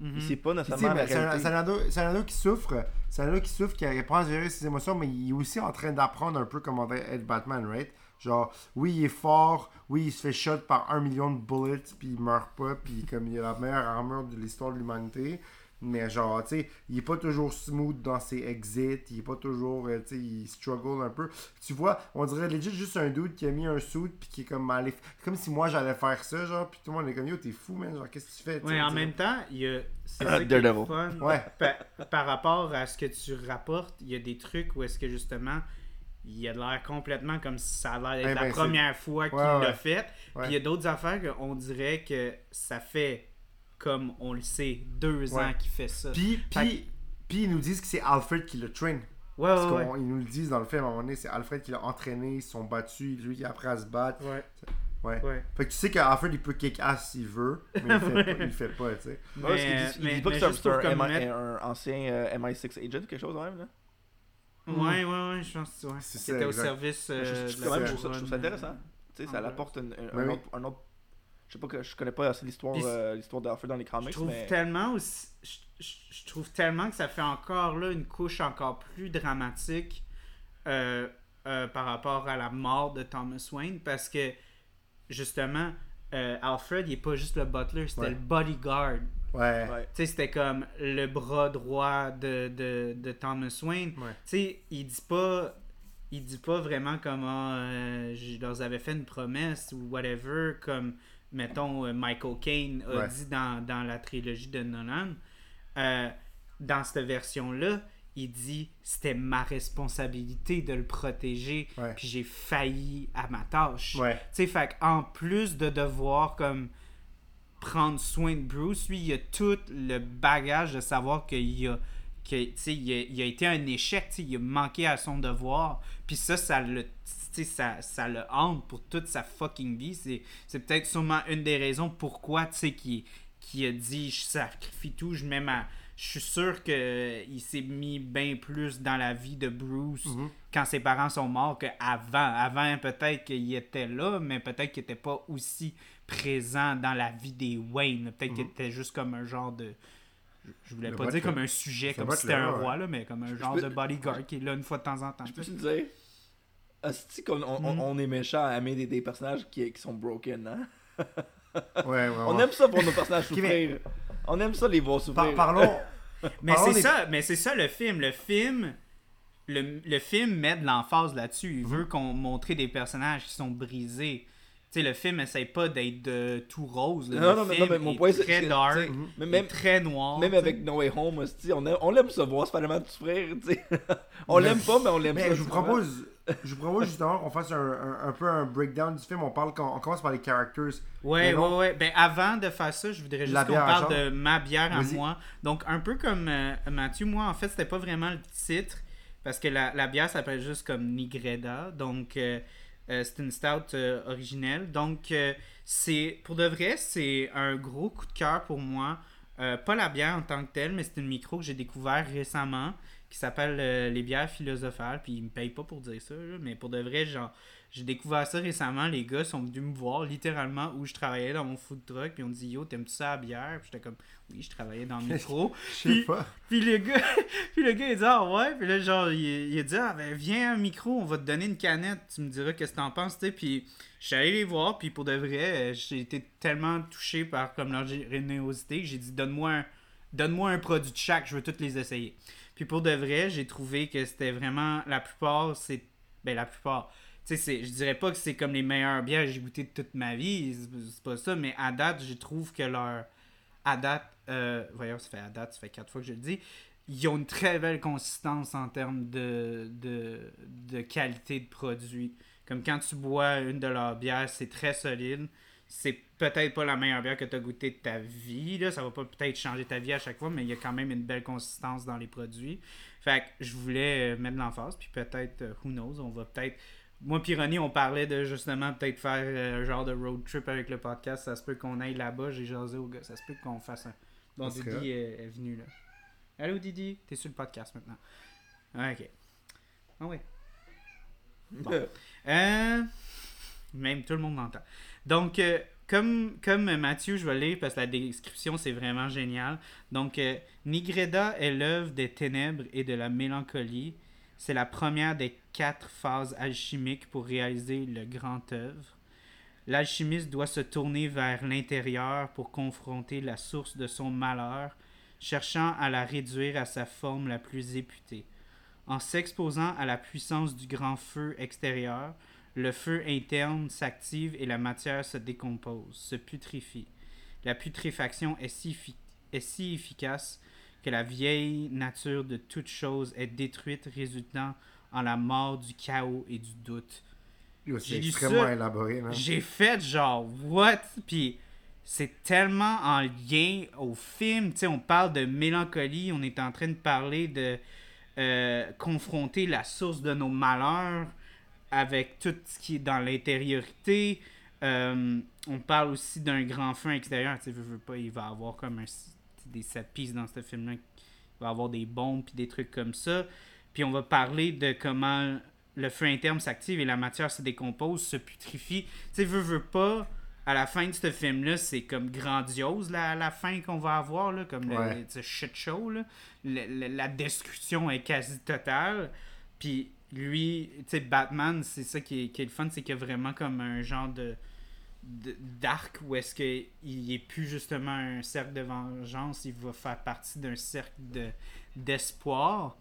Mhm. Il sait pas nécessairement la C'est un, c'est un ado, c'est un ado qui souffre. C'est un ado qui souffre, qui apprend à gérer ses émotions, mais il est aussi en train d'apprendre un peu comment être Batman, right? Genre, oui, il est fort, oui, il se fait shot par un million de bullets, puis il meurt pas, puis comme il a la meilleure armure de l'histoire de l'humanité. Mais genre, tu sais, il est pas toujours smooth dans ses exits, il est pas toujours, euh, tu sais, il struggle un peu. Tu vois, on dirait legit juste un dude qui a mis un suit, puis qui est comme allé. Comme si moi j'allais faire ça, genre, puis tout le monde est comme yo, t'es fou, man, genre, qu'est-ce que tu fais? Ouais, en même temps, il y a. C'est Ah, ça qui est le Daredevil. fun. Ouais. Pa- par rapport à ce que tu rapportes, il y a des trucs où est-ce que justement, il a l'air complètement comme si ça a l'air d'être Eh la ben, c'est- première fois qu'il Ouais, l'a ouais. fait. Ouais. Puis il y a d'autres affaires qu'on dirait que ça fait, comme on le sait, deux Ouais. ans qu'il fait ça. Puis, Fait puis, puis ils nous disent que c'est Alfred qui le train. ouais, Parce ouais, qu'ils nous le disent dans le film, à un moment donné, c'est Alfred qui l'a entraîné, ils sont battus, lui qui a appris à se battre. ouais. Ouais. Ouais. Fait que tu sais qu'Alfred il peut kick ass s'il veut, mais il le fait pas, il le fait pas, tu sais. Ouais, Mais- dit, il mais- dit pas que c'est un- mettre- un ancien euh, MI6 agent, quelque chose même. Là. Ouais, ouais, ouais, je pense que ouais. C'était au service. je, euh, je- je- de quand la même, je trouve ça, je trouve ça intéressant. Tu sais, ça Ouais. apporte un, un- un oui. autre, un autre- Je sais pas que je connais pas assez l'histoire euh, l'histoire d'Alfred dans les Je comics, trouve mais tellement aussi, je, je- je trouve tellement que ça fait encore là une couche encore plus dramatique euh, euh, par rapport à la mort de Thomas Wayne parce que justement, euh, Alfred, il est pas juste le butler, c'était Ouais. le bodyguard. Ouais. Ouais. Tu sais, c'était comme le bras droit de, de, de Thomas Wayne. Ouais. Tu sais, il dit pas. Il dit pas vraiment comment euh, je leur avais fait une promesse ou whatever, comme mettons euh, Michael Caine a Ouais. dit dans, dans la trilogie de Nolan. Euh, dans cette version-là, il dit c'était ma responsabilité de le protéger, Ouais. puis j'ai failli à ma tâche. Ouais. Tu sais, fait en plus de devoir comme prendre soin de Bruce, lui, il a tout le bagage de savoir qu'il a, que, il a, il a été un échec, il a manqué à son devoir. Puis ça, ça le, ça, ça le hante pour toute sa fucking vie. C'est, c'est peut-être sûrement une des raisons pourquoi, qu'il, qu'il a dit je sacrifie tout, je mets ma. Je suis sûr qu'il s'est mis bien plus dans la vie de Bruce Mhm. quand ses parents sont morts qu'avant. Avant, peut-être qu'il était là, mais peut-être qu'il n'était pas aussi présent dans la vie des Wayne. Peut-être qu'il était juste comme un genre de. Je- voulais Le pas dire comme un sujet, comme si c'était un roi, là, mais comme un genre peux- de bodyguard qui est là une fois de temps en temps. Je peux te dire, Asti qu'on on, Mm. on- est méchant à aimer des, des personnages qui, qui sont broken, hein? Ouais, ouais, On ouais. aime ça pour nos personnages souffrir. On aime ça les voir Par- souffrir. parlons. Mais c'est des- ça, mais c'est ça le film. Le film, le, le film met de l'emphase là-dessus. Mhm. Il veut qu'on montre des personnages qui sont brisés. Sais, le film essaye pas d'être de tout rose. là. Non, le non, mais- film non, mais mon est point, c'est- très dark, Mhm. mais même, très noir. même avec No Way Home, asti, on aime, on l'aime se voir Spider-Man souffrir, tu sais. on l'aime pas, mais on l'aime ça. Je vous propose, je vous propose justement qu'on fasse un, un, un peu un breakdown du film. On parle, quand- on commence par les characters. Ouais, non. ouais, ouais. Ben, avant de faire ça, je voudrais juste qu'on parle de ma bière à moi. Donc, un peu comme euh, Mathieu, moi, en fait, c'était pas vraiment le titre. Parce que la, la bière s'appelle juste comme Nigreda. Donc, euh, euh, c'est une stout euh, originelle. Donc, euh, c'est pour de vrai, c'est un gros coup de cœur pour moi. Pas la bière en tant que telle, mais c'est une micro que j'ai découvert récemment qui s'appelle les bières philosophales. Puis ils me payent pas pour dire ça, mais pour de vrai, genre, j'ai découvert ça récemment. Les gars sont venus me voir littéralement où je travaillais dans mon food truck. Puis on me dit Yo, t'aimes-tu ça la bière? Puis j'étais comme Oui, je travaillais dans le micro. Je sais Puis- pas. Puis le gars, puis le gars il dit ah ouais, puis là genre il, il a dit ah ben viens à un micro, on va te donner une canette, tu me diras qu'est-ce que t'en penses, tu sais. Puis je suis allé les voir, puis pour de vrai, euh, j'ai été tellement touché par comme leur générosité que j'ai dit donne-moi un, donne-moi un produit de chaque, je veux toutes les essayer. Puis pour de vrai, j'ai trouvé que c'était vraiment la plupart, c'est ben la plupart. Sais, je dirais pas que c'est comme les meilleures bières que j'ai goûtées de toute ma vie, c'est- pas ça, mais à date, je trouve que leur à date, euh, voyons, ça fait à date, ça fait quatre fois que je le dis, ils ont une très belle consistance en termes de, de, de qualité de produit. Comme quand tu bois une de leurs bières, c'est très solide. C'est peut-être pas la meilleure bière que tu as goûtée de ta vie. Là. Ça va pas peut-être changer ta vie à chaque fois, mais il y a quand même une belle consistance dans les produits. Fait que je voulais euh, mettre l'emphase, puis peut-être, euh, who knows, on va peut-être. Moi, puis Ronnie, on parlait de justement peut-être faire euh, un genre de road trip avec le podcast. Ça se peut qu'on aille là-bas. J'ai jasé au gars. Ça se peut qu'on fasse un. Bon, Didi est, est venu là. Allô Didi, t'es sur le podcast maintenant. Ah, Ok. Ah ouais. Bon. Euh, même tout le monde m'entend. Donc, euh, comme, comme Mathieu, je vais lire parce que la description, c'est vraiment génial. Donc, euh, Nigreda est l'œuvre des ténèbres et de la mélancolie. C'est la première des quatre phases alchimiques pour réaliser le grand œuvre. L'alchimiste doit se tourner vers l'intérieur pour confronter la source de son malheur, cherchant à la réduire à sa forme la plus éputée. En s'exposant à la puissance du grand feu extérieur, le feu interne s'active et la matière se décompose, se putrifie. La putréfaction est si, effi- est si efficace que la vieille nature de toute chose est détruite, résultant en la mort du chaos et du doute. C'est extrêmement ça. élaboré. J'ai fait genre, what? Puis c'est tellement en lien au film. Tu sais, on parle de mélancolie, on est en train de parler de euh, confronter la source de nos malheurs avec tout ce qui est dans l'intériorité. Euh, on parle aussi d'un grand feu extérieur. Tu sais, veux, veux pas, il va avoir comme un, des set pieces dans ce film-là. Il va avoir des bombes puis des trucs comme ça. Puis on va parler de comment le feu interne s'active et la matière se décompose, se putrifie. Tu sais, veux, veux pas, à la fin de ce film-là, c'est comme grandiose, à la fin qu'on va avoir, là, comme le- Ouais. le, ce shit show, là. Le- le- la destruction est quasi totale. Puis lui, tu sais, Batman, c'est ça qui est, qui est le fun, c'est qu'il y a vraiment comme un genre de d'arc où est-ce qu'il est plus justement un cercle de vengeance, il va faire partie d'un cercle de, d'espoir.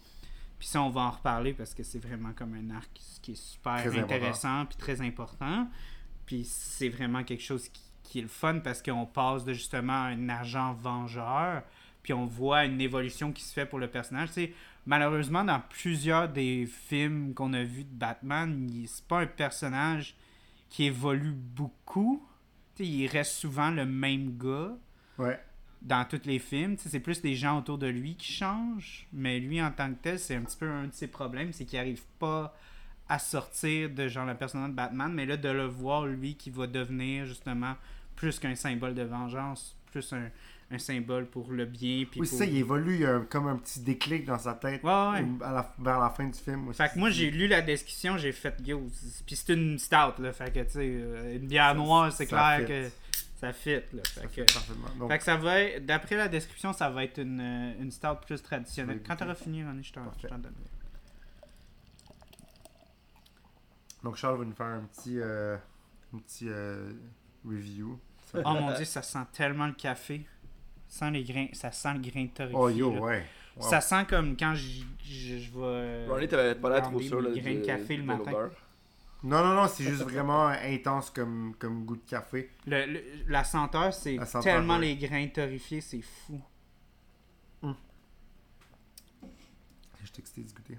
Puis ça, on va en reparler parce que c'est vraiment comme un arc qui est super Très intéressant puis très important. Puis c'est vraiment quelque chose qui, qui est le fun parce qu'on passe de justement un agent vengeur, puis on voit une évolution qui se fait pour le personnage. Tu sais, malheureusement, dans plusieurs des films qu'on a vus de Batman, il- c'est pas un personnage qui évolue beaucoup. Il reste souvent le même gars Ouais. dans tous les films. C'est plus les gens autour de lui qui changent. Mais lui, en tant que tel, c'est un petit peu un de ses problèmes. C'est qu'il arrive pas à sortir de genre le personnage de Batman. Mais là, de le voir, lui, qui va devenir justement plus qu'un symbole de vengeance, plus un, un symbole pour le bien. Puis Oui, pour... ça, il évolue, il y a un- comme un petit déclic dans sa tête Ouais, ouais. à la- vers la fin du film. Fait que moi, j'ai lu la description, j'ai fait yo. Puis c'est une stout, là. Fait que, tu sais, euh, une bière Ça- noire, c'est clair fit. que ça fit, là. Fait Ça que, fait parfaitement. Donc, fait que ça va être, d'après la description, ça va être une, euh, une stout plus traditionnelle. Quand t'auras fini, René, je t'en Parfait. je t'en donne. donc Charles va nous faire un petit, euh, un petit euh, review. Ça- Oh mon dieu, ça sent tellement le café. Ça sent les grains, ça sent le grain torréfié. Oh yo, là. ouais. Wow. Ça sent comme quand je, je, je vais. euh, Ronnie, t'avais pas l'air trop sûr là, mes grains de café le de matin. Non, non, non, c'est juste vraiment intense comme, comme goût de café. Le- le- la senteur, c'est tellement ouais. les grains torréfiés, c'est fou. Je suis excité de goûter.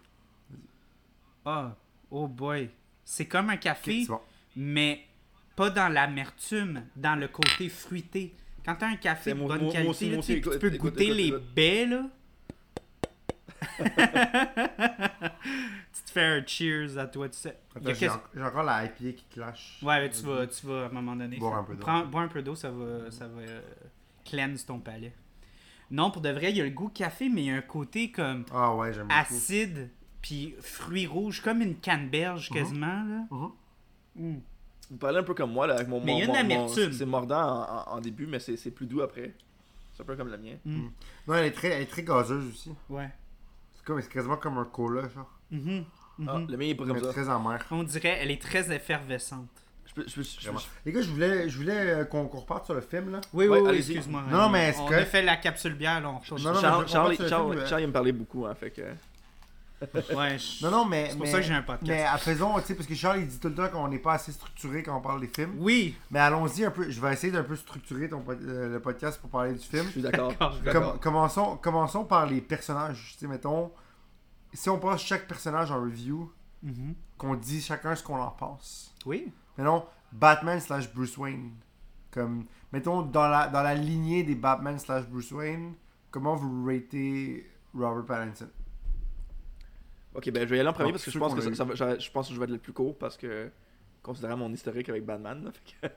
Ah, oh boy. C'est comme un café, bon. mais pas dans l'amertume, dans le côté fruité. Quand t'as un café de bonne qualité, aussi, là, tu sais, tu peux écoute, goûter écoute, les écoute. baies, là. tu te fais un cheers à toi, tu sais. J'ai encore la IPA qui clash. Ouais, mais tu vas, tu vas à un moment donné. Boire un peu d'eau. Prends- bois un peu d'eau, ça va, ça va euh, cleanse ton palais. Non, pour de vrai, il y a le goût café, mais il y a un côté comme Ah ouais, acide, puis fruits rouges, comme une canneberge Mhm. quasiment, là. Mm. Vous parlez un peu comme moi là, avec mon. Mais il y a une amertume. C'est mordant en, en- en début, mais c'est c'est plus doux après. C'est un peu comme le mien. Mm. Non, elle est très, elle est très gazeuse aussi. Ouais. C'est comme, c'est quasiment comme un cola, genre. Mhm. Mhm. Ah, le mien est pas comme Mais ça. très amer. On dirait, elle est très effervescente. Je peux, je peux, je peux- Vraiment. Les gars, je voulais, je voulais euh, qu'on qu'on reparte sur le film, là. Oui, Ouais, oui, oui, excuse-moi. Non, non, mais On correct. a fait la capsule bière, là, on retourne. Non, non, mais Charles, Charles, euh, Charles, il me parlait beaucoup, hein, fait que. Ouais, je- Non, non, mais. C'est pour mais- ça que j'ai un podcast. Mais à faisons, tu sais, parce que Charles, il dit tout le temps qu'on n'est pas assez structuré quand on parle des films. Oui, Mais allons-y un peu. Je vais essayer d'un peu structurer ton, euh, le podcast pour parler du film. Je suis d'accord. Com- commençons, commençons par les personnages. Tu sais, mettons, si on passe chaque personnage en review, Mhm. qu'on dit chacun ce qu'on en pense. oui. Mettons, Batman slash Bruce Wayne. Comme, mettons, dans la, dans la lignée des Batman slash Bruce Wayne, comment vous ratez Robert Pattinson? Ok, ben je vais y aller en premier Donc, parce que je pense que ça, ça je, pense que je vais être le plus court parce que considérant mon historique avec Batman. là, fait que,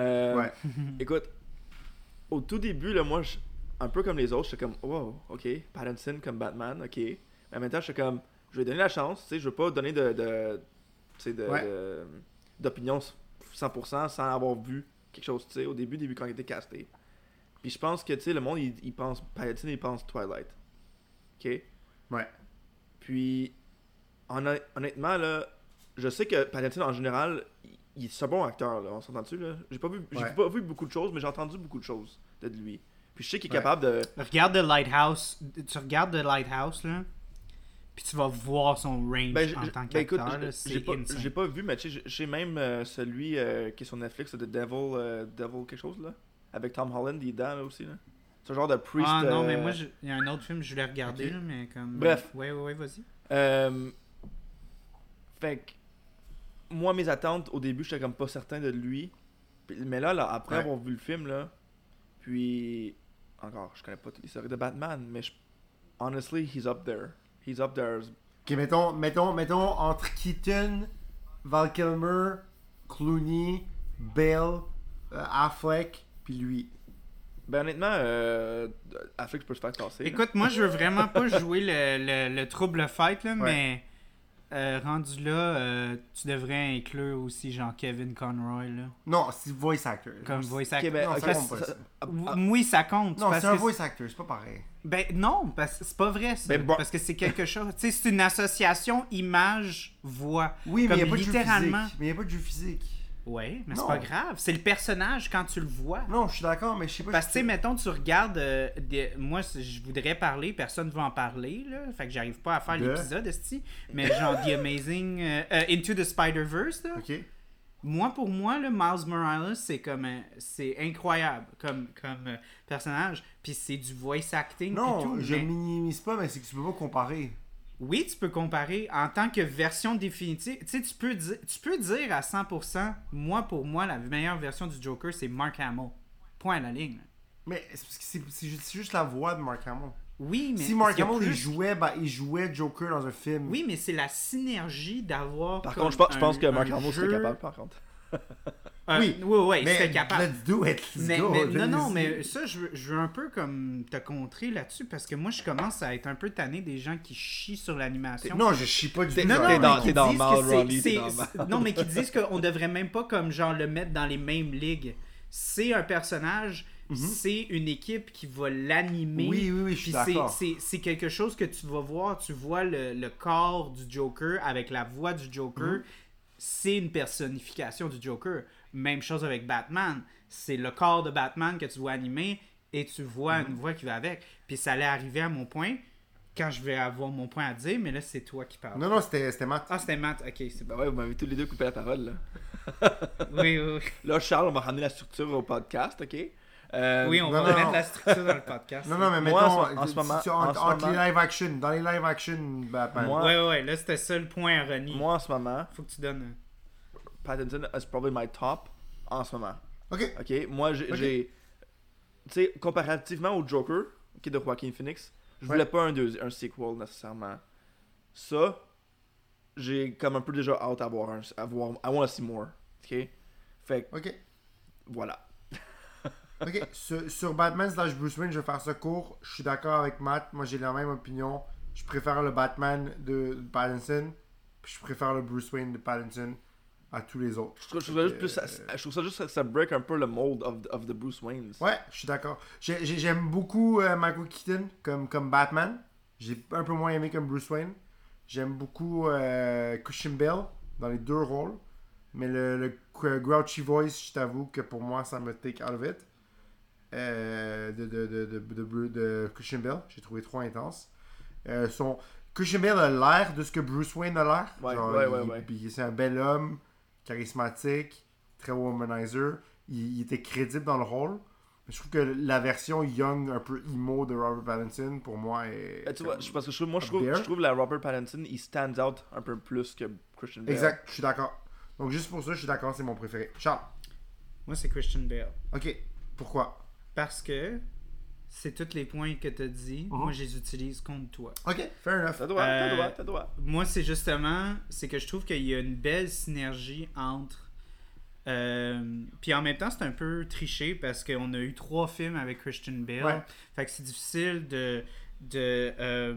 euh, Ouais. Écoute, au tout début, là, moi, je- un peu comme les autres, j'étais comme, wow, ok, Pattinson comme Batman, ok. Mais en même temps, j'étais comme, je vais donner la chance, tu sais, je vais pas donner de, de, tu sais, de, Ouais. de- d'opinion 100% sans avoir vu quelque chose, tu sais, au début, début quand il était casté. Puis je pense que, tu sais, le monde, il, il pense, Pattinson, il pense Twilight. Ok? Ouais. Puis, honnêtement, là, je sais que Pattinson, en général, il, il est un bon acteur, là, on s'entend dessus, là? J'ai pas vu, j'ai Ouais. pas vu beaucoup de choses, mais j'ai entendu beaucoup de choses de lui. Puis je sais qu'il est Ouais. capable de... Regarde The Lighthouse. Tu regardes The Lighthouse, là. Puis tu vas voir son range Ben, en tant ben, écoute, qu'acteur. là, j'ai- j'ai c'est pas, j'ai pas vu, mais tu sais, j'ai- même euh, celui euh, qui est sur Netflix, de Devil, euh, Devil quelque chose, là, avec Tom Holland, il est dedans, là, aussi, là. C'est un genre de priest... Ah non, mais moi, il y a un autre film je voulais regarder, là, mais comme. Bref. Ouais, ouais, ouais, vas-y. Fait que moi, mes attentes au début, j'étais comme pas certain de lui. Mais là, là après Ouais. avoir vu le film, là, puis encore, je connais pas toutes les séries de Batman, mais je- honestly, he's up there. He's up there. Ok, mettons, mettons, mettons entre Keaton, Val Kilmer, Clooney, Bale, euh, Affleck, puis lui. Ben honnêtement, euh, Affleck peut se faire classer. là. Écoute, moi, je veux vraiment pas jouer le, le, le trouble fight, là, Ouais. mais. Euh, rendu là, euh, tu devrais inclure aussi genre Kevin Conroy, là. Non, c'est voice actor. Comme voice actor. ben, Non, ok, ça compte pas, ça- ça. Ou- Oui, ça compte. Non, c'est un voice actor, c'est pas pareil. Ben non, parce que c'est pas vrai ça. Ben, bon. Parce que c'est quelque chose. Tu sais, c'est une association image-voix. Oui, mais il n'y a pas de jeu physique. Mais il n'y a pas de jeu physique. Ouais, mais c'est pas grave. C'est le personnage quand tu le vois. Non, je suis d'accord, mais je sais pas. Parce que, tu sais, mettons, tu regardes. euh, des- moi, je voudrais parler, personne ne veut en parler, là. Fait que j'arrive pas à faire De? l'épisode, esti. Mais genre, The Amazing. euh, euh, Into the Spider-Verse, là. Ok. Moi, pour moi, le Miles Morales, c'est comme. c'est incroyable comme, comme euh, personnage. Puis c'est du voice acting. Non, tout, je mais- minimise pas, mais c'est que tu peux pas comparer. Oui, tu peux comparer en tant que version définitive. Tu sais, tu peux, dire, tu peux dire à 100%, moi, pour moi, la meilleure version du Joker, c'est Mark Hamill. Point à la ligne. Mais c'est parce que c'est c'est juste, la voix de Mark Hamill. Oui, mais. si Mark Hamill il jouait, bah, il jouait Joker dans un film. Oui, mais c'est la synergie d'avoir. Par contre, je pense, je un- pense que Mark Hamill serait jeu- capable, par contre. Oui, oui, oui, il mais serait capable. let's do it, let's Mais, go, mais- let's non, non, mais ça, je veux, je veux un peu comme te contrer là-dessus parce que moi, je commence à être un peu tanné des gens qui chient sur l'animation. Non, je chie pas du tout. T'es- Non, non, dans- qui t'es dans disent le que mal, c'est- Ronnie, t'es c'est- dans le c'est- Non, mais qui disent qu'on devrait même pas comme genre le mettre dans les mêmes ligues. C'est un personnage, c'est une équipe qui va l'animer. Mhm. Oui, oui, oui, je suis Puis c'est- d'accord. c'est c'est quelque chose que tu vas voir. Tu vois le, le corps du Joker avec la voix du Joker. Mhm. C'est une personnification du Joker. Même chose avec Batman. C'est le corps de Batman que tu vois animer et tu vois Mhm. une voix qui va avec. Puis ça allait arriver à mon point quand je vais avoir mon point à dire, mais là, c'est toi qui parles. Non, non, c'était c'était Matt. Ah, c'était Matt. Ok, c'est bon. Ben ouais, vous m'avez tous les deux coupé la parole, là. Oui, oui, oui. Là, Charles, on va ramener la structure au podcast, ok? Euh, Oui, on non, va non, mettre non. la structure dans le podcast. Non, non, mais Moi, mettons, en ce- en ce tu- moment- tu- en ce moment- les live action, dans les live action Batman. Moi- Ouais, ouais, ouais. Là, c'était ça le point à Ronnie. Moi, en ce moment, Faut que tu donnes. Pattinson is probably my top en ce moment. Ok. Ok? Moi, j'ai. Tu sais, comparativement au Joker, qui est de Joaquin Phoenix, je voulais Ouais. pas un, deuxi- un sequel nécessairement. Ça, j'ai comme un peu déjà hâte à voir un. À voir, I wanna see more. Ok? Fait que, Ok. voilà. Ok. sur, sur Batman slash Bruce Wayne, je vais faire ça court. Je suis d'accord avec Matt. Moi, j'ai la même opinion. Je préfère le Batman de Pattinson. Puis je préfère le Bruce Wayne de Pattinson à tous les autres. Je trouve, je trouve ça juste plus. Euh, ça- Je trouve ça juste que ça break un peu le mold of, of the Bruce Wayne. Ouais, je suis d'accord. J'ai- j'ai- J'aime beaucoup euh, Michael Keaton comme, comme Batman. J'ai un peu moins aimé comme Bruce Wayne. J'aime beaucoup euh, Christian Bale dans les deux rôles. Mais le, le gr- grouchy voice, je t'avoue que pour moi, ça me take out of it. Euh, de, de, de, de, de, Bru- de Christian Bale. J'ai trouvé trop intense. Euh, son... Christian Bale a l'air de ce que Bruce Wayne a l'air. Ouais, ouais, ouais, ouais. c'est un bel homme, charismatique, très womanizer. Il, il était crédible dans le rôle. Mais je trouve que la version young, un peu emo de Robert Pattinson, pour moi, est. Ben, tu vois, je- parce que je trouve, moi, je trouve, je trouve la Robert Pattinson, il stands out un peu plus que Christian Bale. Exact, je suis d'accord. Donc, juste pour ça, je suis d'accord, c'est mon préféré. Charles, Moi, c'est Christian Bale. ok. Pourquoi? Parce que c'est tous les points que tu as dit. Mhm. Moi, je les utilise contre toi. Ok, fair enough. T'as droit, Euh, t'as droit, t'as droit. Moi, c'est justement, c'est que je trouve qu'il y a une belle synergie entre. euh, puis en même temps, c'est un peu triché parce qu'on a eu trois films avec Christian Bale. Ouais. Fait que c'est difficile de, de, euh,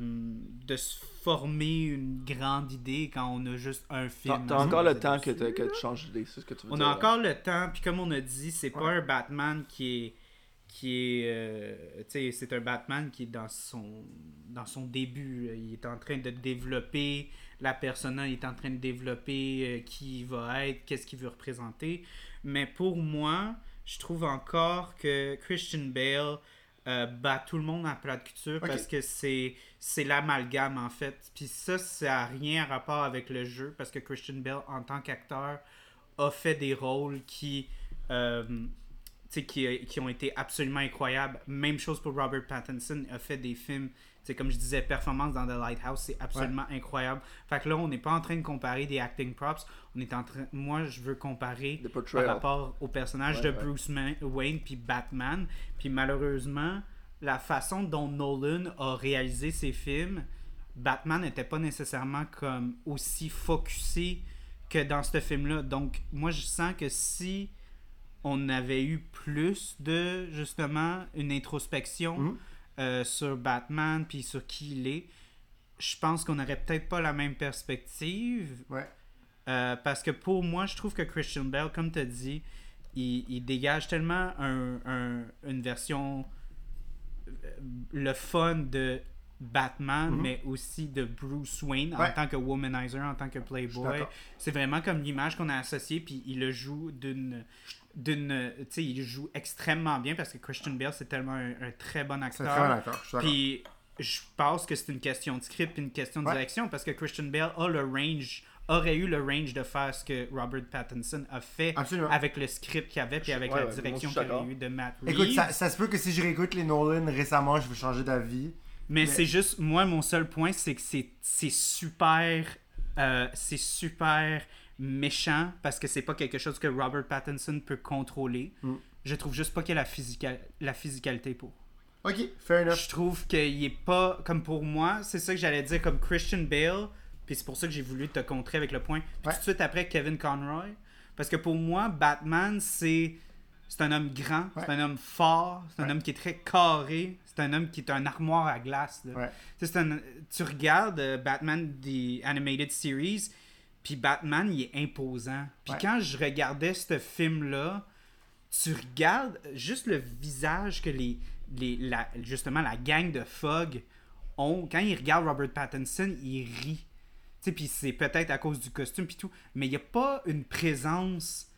de se former une grande idée quand on a juste un film. t'as encore le temps que, que tu changes d'idée, c'est ce que tu veux On dire. a là. encore le temps, puis comme on a dit, c'est pas un Batman qui est qui est euh, tu sais c'est un Batman qui est dans son dans son début il est en train de développer la persona il est en train de développer euh, qui il va être qu'est-ce qu'il veut représenter. Mais pour moi je trouve encore que Christian Bale euh, bat tout le monde en plat de culture parce que c'est c'est l'amalgame en fait. Puis ça ça a rien à rapport avec le jeu parce que Christian Bale en tant qu'acteur a fait des rôles qui, euh, qui, qui ont été absolument incroyables. Même chose pour Robert Pattinson, a fait des films, comme je disais, performance dans The Lighthouse, c'est absolument incroyable. Fait que là, on n'est pas en train de comparer des acting props, on est en train, moi, je veux comparer The par rapport au personnage Ouais, de ouais. Bruce Wayne puis Batman. Puis malheureusement, la façon dont Nolan a réalisé ses films, Batman n'était pas nécessairement comme aussi focusé que dans ce film-là. Donc, moi, je sens que si on avait eu plus de, justement, une introspection Mhm. euh, sur Batman puis sur qui il est, je pense qu'on n'aurait peut-être pas la même perspective. Ouais. Euh, parce que pour moi, je trouve que Christian Bale, comme tu as dit, il, il dégage tellement un, un- une version, euh, le fun de Batman, Mhm. mais aussi de Bruce Wayne en tant que womanizer, en tant que playboy. C'est vraiment comme l'image qu'on a associée, puis il le joue d'une. d'une tu sais, il joue extrêmement bien parce que Christian Bale, c'est tellement un, un très bon acteur. très bon acteur. Je. Puis je pense que c'est une question de script une question de Ouais. direction parce que Christian Bale a le range, aurait eu le range de faire ce que Robert Pattinson a fait Absolument. avec le script qu'il avait puis avec Ouais, la direction qu'il avait eu de Matt Reeves. Écoute, ça, ça se peut que si je réécoute les Nolan récemment, je vais changer d'avis. Mais, Mais- c'est juste, moi, mon seul point, c'est que c'est super. euh, c'est super méchant parce que c'est pas quelque chose que Robert Pattinson peut contrôler. Mm. Je trouve juste pas qu'il a la, physica- la physicalité pour. Ok, fair enough. Je trouve qu'il est pas. Comme pour moi, c'est ça que j'allais dire, comme Christian Bale. Puis c'est pour ça que j'ai voulu te contrer avec le point. Puis Ouais. tout de suite après, Kevin Conroy. Parce que pour moi, Batman, c'est. C'est un homme grand, Ouais. c'est un homme fort, c'est un Ouais. homme qui est très carré, c'est un homme qui est un armoire à glace. là. Ouais. Tu sais, c'est un- tu regardes euh, Batman The Animated Series, puis Batman, il est imposant. Puis Ouais. quand je regardais ce film-là, tu regardes juste le visage que les, les la, justement la gang de Fog ont. Quand ils regardent Robert Pattinson, ils rient. Puis c'est peut-être à cause du costume puis tout, mais il n'y a pas une présence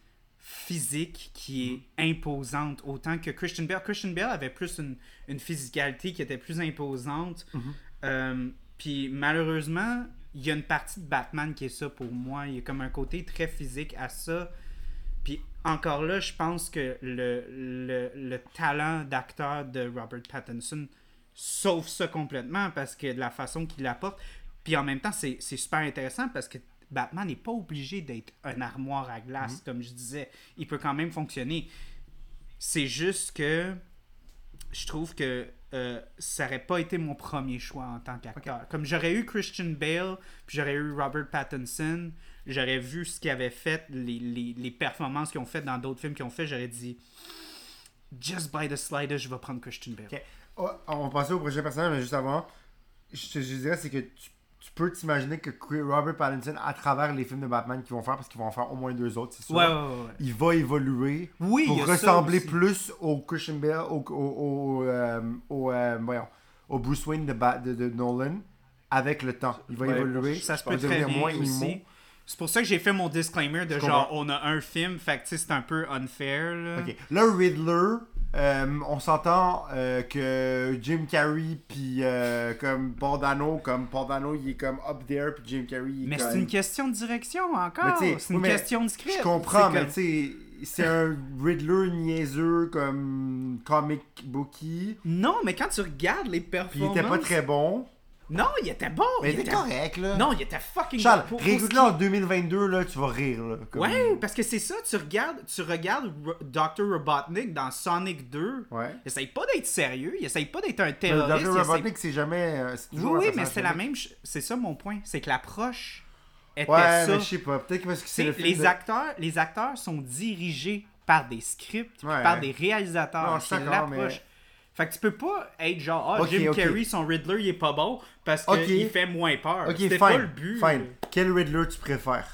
physique qui est imposante autant que Christian Bale. Christian Bale avait plus une, une physicalité qui était plus imposante. Euh, puis malheureusement, il y a une partie de Batman qui est ça pour moi. Il y a comme un côté très physique à ça. Puis encore là, je pense que le, le, le talent d'acteur de Robert Pattinson sauve ça complètement parce que de la façon qu'il l'apporte. Puis en même temps, c'est c'est super intéressant parce que Batman n'est pas obligé d'être un armoire à glace, comme je disais. Il peut quand même fonctionner. C'est juste que je trouve que euh, ça n'aurait pas été mon premier choix en tant qu'acteur. Comme j'aurais eu Christian Bale, puis j'aurais eu Robert Pattinson, j'aurais vu ce qu'ils avaient fait, les, les, les performances qu'ils ont fait dans d'autres films qu'ils ont fait, j'aurais dit just by the slider, je vais prendre Christian Bale. Oh, on va passer au prochain personnage, mais juste avant, je te dirais, c'est que tu, tu peux t'imaginer que Robert Pattinson, à travers les films de Batman qu'ils vont faire, parce qu'ils vont en faire au moins deux autres, c'est sûr, Ouais, ouais, ouais. ouais. il va évoluer Oui, pour ressembler plus au Christian Bale, au, au, au, euh, au, euh, voyons, au Bruce Wayne de, Ba- de, de Nolan avec le temps. Il va évoluer, Ça se peut devenir moins aussi. C'est pour ça que j'ai fait mon disclaimer de genre, on a un film, fait que c'est un peu unfair. Là. Là, Riddler, euh, on s'entend euh, que Jim Carrey puis euh, comme Paul Dano, comme Paul Dano, il est comme up there, puis Jim Carrey, il est Mais comme... c'est une question de direction encore. C'est une oui, question de script. Je comprends, mais comme- tu sais, c'est un Riddler niaiseux comme comic bookie, Non, mais quand tu regardes les puis il performances. était pas très bon. Non, il était bon. Mais il était correct, là. Non, il était fucking Charles, bon. Réécoute-le ce en 2022, là, tu vas rire, là. comme- Ouais, parce que c'est ça, tu regardes, tu regardes Dr. Robotnik dans Sonic 2. Ouais. Il essaye pas d'être sérieux, il essaye pas d'être un Mais terroriste. Dr. il essaye- Robotnik, c'est jamais... euh, Oui, oui, mais c'est la même. C'est ça mon point. C'est que l'approche était Ouais, ça. mais je sais pas, peut-être parce que c'est C'est- le film les, de- acteurs, les acteurs sont dirigés par des scripts, Ouais. par des réalisateurs. C'est l'approche. mais- Fait que tu peux pas être genre, ah, Jim. Carrey, son Riddler, il est pas bon parce qu'il fait moins peur. C'était fine, pas le but. fine. Quel Riddler tu préfères?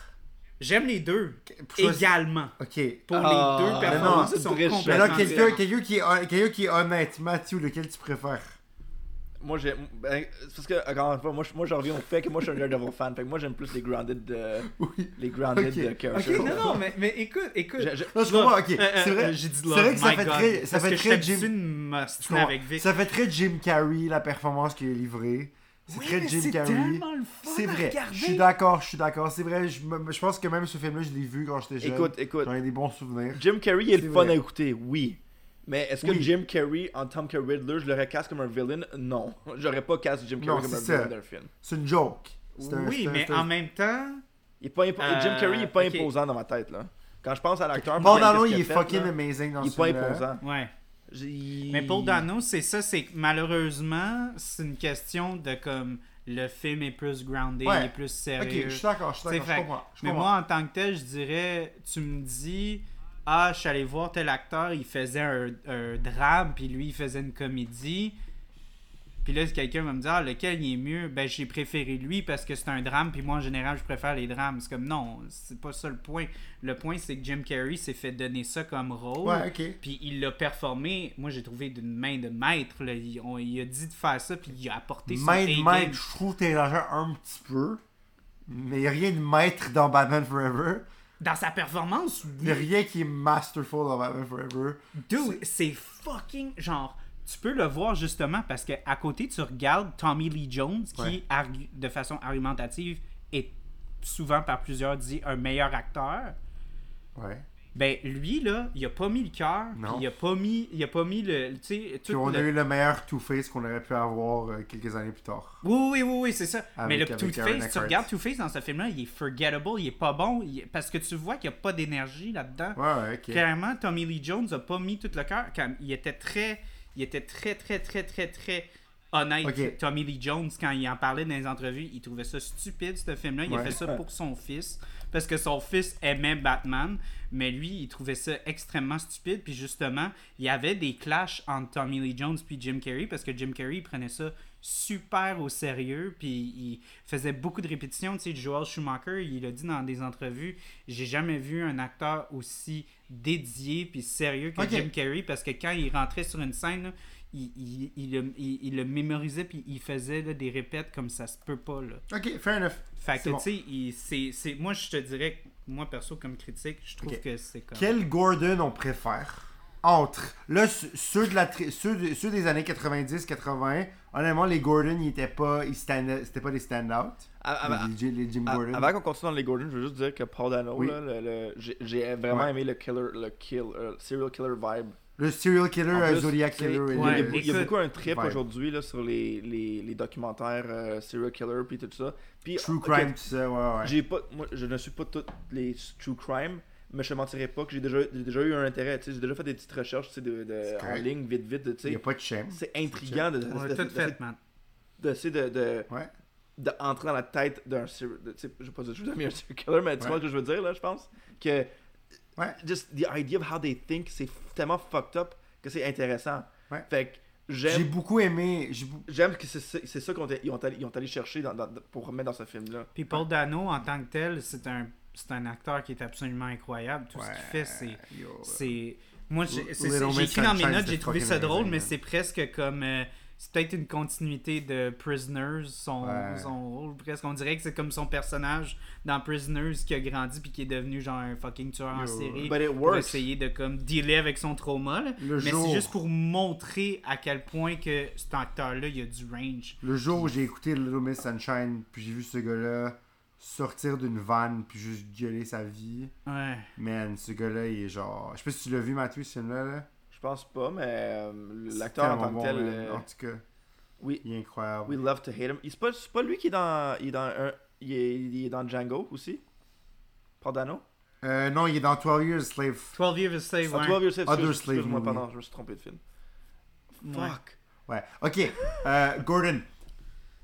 J'aime les deux. Également. Ok. Pour Ah, les deux mais performances, non, ils sont Mais là, quelqu'un qui, est qui est honnête, Mathieu, lequel tu préfères? Moi, j'ai. ben, c'est parce que, encore une fois, moi, je- moi, je reviens au fait que moi, je suis un Daredevil fan. Fait que moi, j'aime plus les grounded, euh, Oui. les grounded Ok. euh, Ok, characters. Non, non, mais, mais écoute, écoute. Je- je- Non, je comprends, ok. Euh, euh, c'est vrai, euh, J'ai dit c'est vrai que ça fait God, très, ça parce fait très Jim... avec Vic. Ça fait très Jim Carrey, la performance qu'il a livrée. C'est Oui, très mais Jim c'est Carrey. tellement le fun C'est vrai. Je suis d'accord, je suis d'accord. C'est vrai, je, je pense que même ce film-là, je l'ai vu quand j'étais jeune. Écoute, écoute. J'en ai des bons souvenirs. Jim Carrey est, C'est le fun vrai. à écouter, oui. Mais est-ce que Oui. Jim Carrey, en tant que Riddler, je l'aurais casse comme un villain? Non. J'aurais pas casse Jim Carrey Non, comme un c'est villain ça. d'un film. C'est une joke. Un- Oui, mais un- en même temps, Il est pas impo- Euh, Jim Carrey il est pas ok. imposant dans ma tête, là. Quand je pense à l'acteur. Paul Dano, il est fait, fucking là, amazing dans Il ce est pas imposant. ouais. Mais Paul Dano, c'est ça, c'est que malheureusement, c'est une question de comme le film est plus groundé, Ouais. il est plus Ok, sérieux. je suis d'accord, je suis d'accord, je comprends. mais moi, en tant que tel, je dirais, tu me dis, ah, je suis allé voir tel acteur, il faisait un, un drame, puis lui, il faisait une comédie. Puis là, quelqu'un va me dire, ah, lequel il est mieux Ben, j'ai préféré lui parce que c'est un drame, puis moi, en général, je préfère les drames. C'est comme, non, c'est pas ça le point. Le point, c'est que Jim Carrey s'est fait donner ça comme rôle. Ouais, ok. Puis il l'a performé, moi j'ai trouvé d'une main de maître. Là. Il, on- il a dit de faire ça, puis il a apporté son Maître, A-game. maître, je trouve que t'exagères un petit peu. Mais y a rien de maître dans Batman Forever. Dans sa performance, oui. rien qui est masterful dans Batman Forever. Dude, c'est fucking genre. Tu peux le voir justement parce que à côté tu regardes Tommy Lee Jones qui Ouais. de façon argumentative est souvent par plusieurs dit un meilleur acteur. Ouais. Ben lui là, il a pas mis le cœur, il a pas mis il a pas mis le tu sais Puis on a eu le meilleur Two-Face qu'on aurait pu avoir euh, quelques années plus tard. Oui, oui, oui, oui, c'est ça. Avec- mais le Two-Face, tu regardes Two-Face dans ce film-là, il est forgettable, il est pas bon, il parce que tu vois qu'il n'y a pas d'énergie là-dedans. Ouais, ouais, ok. Clairement, Tommy Lee Jones a pas mis tout le cœur. Il était très, il était très, très, très, très, très honnête. Tommy Lee Jones, quand il en parlait dans les entrevues, il trouvait ça stupide, ce film-là. Il a fait ça pour son fils, parce que son fils aimait Batman, mais lui, il trouvait ça extrêmement stupide. Puis justement, il y avait des clashs entre Tommy Lee Jones puis Jim Carrey, parce que Jim Carrey il prenait ça super au sérieux, puis il faisait beaucoup de répétitions. Tu sais, Joel Schumacher, il a dit dans des entrevues, j'ai jamais vu un acteur aussi dédié puis sérieux que. Jim Carrey, parce que quand il rentrait sur une scène, là, il, il, il, le- il- il le mémorisait puis il faisait là, des répètes comme ça se peut pas. Là. Ok, fair enough. Fait que, tu sais, c'est- c'est- moi, je te dirais, moi, perso, comme critique, je trouve que c'est comme... Quel Gordon on préfère? Entre là ce- ceux de la tri- ceux, de- ceux des années 90 80 honnêtement les Gordon ils étaient pas ils stand c'était pas des stand out Ah, ah, les, les Jim ah, Gordon Avant qu'on continue dans les Gordon, je veux juste dire que Paul Dano, Oui. j'ai- vraiment Ouais. aimé le killer, le kill, euh, serial killer vibe. Le serial killer plus, Zodiac killer il y a- et il y, a, Ouais, il y a beaucoup un trip aujourd'hui là, sur les, les, les documentaires euh, serial killer puis tout ça. Puis, true crime tout ça ouais ouais J'ai pas, moi, je ne suis pas toutes les true crime, mais je te mentirais pas que j'ai déjà, eu un intérêt. tu sais, J'ai déjà fait des petites recherches de, de- en ligne, vite, vite. tu il sais. y a pas de shame C'est intriguant de, de, tout de- fait, man. d'essayer de, de, ouais de entrer dans la tête d'un serial de- tu sais, je pas si je veux dire un serial killer, mais tu Ouais. vois ce que je veux dire là, je pense. Que Ouais. just the idea of how they think, c'est tellement fucked up que c'est intéressant. Ouais. Fait que j'ai j'aime beaucoup aimé j'ai j'aime que c'est ça qu'ils ont, ils ont, allé- chercher dans, dans- pour remettre dans ce film là. Puis Paul Dano, en tant que tel, c'est un, c'est un acteur qui est absolument incroyable. Tout ce qu'il fait, c'est... moi j'ai j'ai écrit dans mes notes j'ai trouvé ça drôle mais c'est presque comme euh, c'est peut-être une continuité de Prisoners son, Ouais. son rôle presque. On dirait que c'est comme son personnage dans Prisoners qui a grandi puis qui est devenu genre un fucking tueur en série But it pour essayer de comme dealer avec son trauma là. Le mais c'est juste pour montrer à quel point que cet acteur là il a du range. Le jour où j'ai écouté Little Miss Sunshine puis j'ai vu ce gars là sortir d'une vanne puis juste gueuler sa vie. Ouais. Man ce gars là il est genre je sais pas si tu l'as vu Mathieu ce film là, là. Je pense pas, mais euh, l'acteur en tant que tel, euh, en tout cas oui, il est incroyable we love to hate him. Il- C'est pas, c'est pas lui qui est dans, il est dans un, il est, il est dans Django aussi? Paul Dano. Euh, non, il est dans 12 Years a Slave. 12 Years a Slave Ah, ouais. 12 Years a Slave, Other excuse- Slave excuse-moi, pardon, je me suis trompé de film. Ouais. Fuck. Ouais. Ok. Euh, Gordon.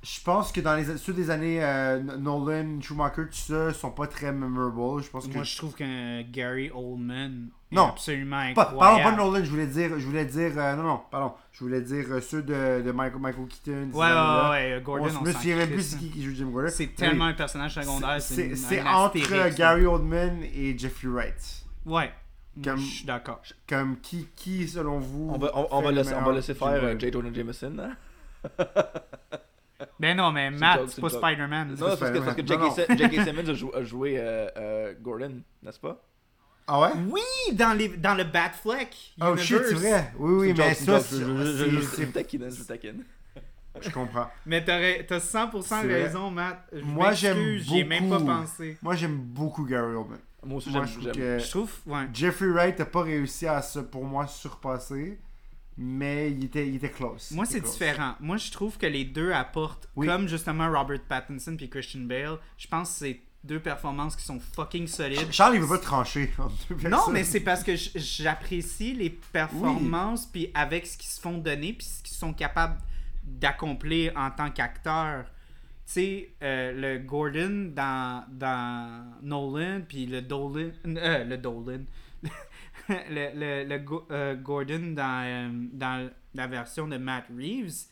Je pense que dans les ceux des années euh, Nolan, Schumacher, tout ça, sont pas très memorable. Je pense que. moi je trouve qu'un Gary Oldman est Non. absolument Pas, incroyable parlons pas Nolan, je voulais dire. Je voulais dire. euh, non, non, pardon. Je voulais dire euh, ceux de, de Michael, Michael Keaton. Ouais, ouais, ouais, ouais, Gordon, On me souviens plus qui qui joue Jim Gordon. C'est Mais tellement oui, un personnage secondaire. C'est entre. Gary Oldman et Jeffrey Wright. Ouais. Comme- Je suis d'accord. Comme qui, qui selon vous. On va, on, va, laisser, on va laisser faire? J. Jonah Jameson. Hein? Ben non, mais Matt, c'est pas. Spider-Man. Non, parce que, parce que Non, J.K. Simmons a joué, a joué euh, euh, Gordon, n'est-ce pas? Ah ouais? Oui, dans, les, dans le Batfleck. Oh shit, c'est vrai. Oui, oui, mais ça, c'est. je- taquine, je taquine. Je comprends. Mais t'as ra- t'as 100% C'est vrai. raison, Matt. Je Moi, j'aime J'y ai même pas beaucoup. pensé. Moi, j'aime beaucoup Gary Oldman. Moi aussi, Moi, j'aime. je trouve j'aime. que Je trouve, ouais. Jeffrey Wright n'a pas réussi à se, pour moi, surpasser, mais il était, il était close. Moi, c'est différent. Moi, je trouve que les deux apportent, Oui. comme justement Robert Pattinson puis Christian Bale, je pense que c'est deux performances qui sont fucking solides. Charles, il veut pas trancher Non, mais c'est parce que j'apprécie les performances, puis avec ce qu'ils se font donner, puis ce qu'ils sont capables d'accomplir en tant qu'acteurs. Tu sais, euh, le Gordon dans, dans Nolan, puis le Dolan. euh, le Dolan. le le, le Go- euh, Gordon dans, euh, dans la version de Matt Reeves.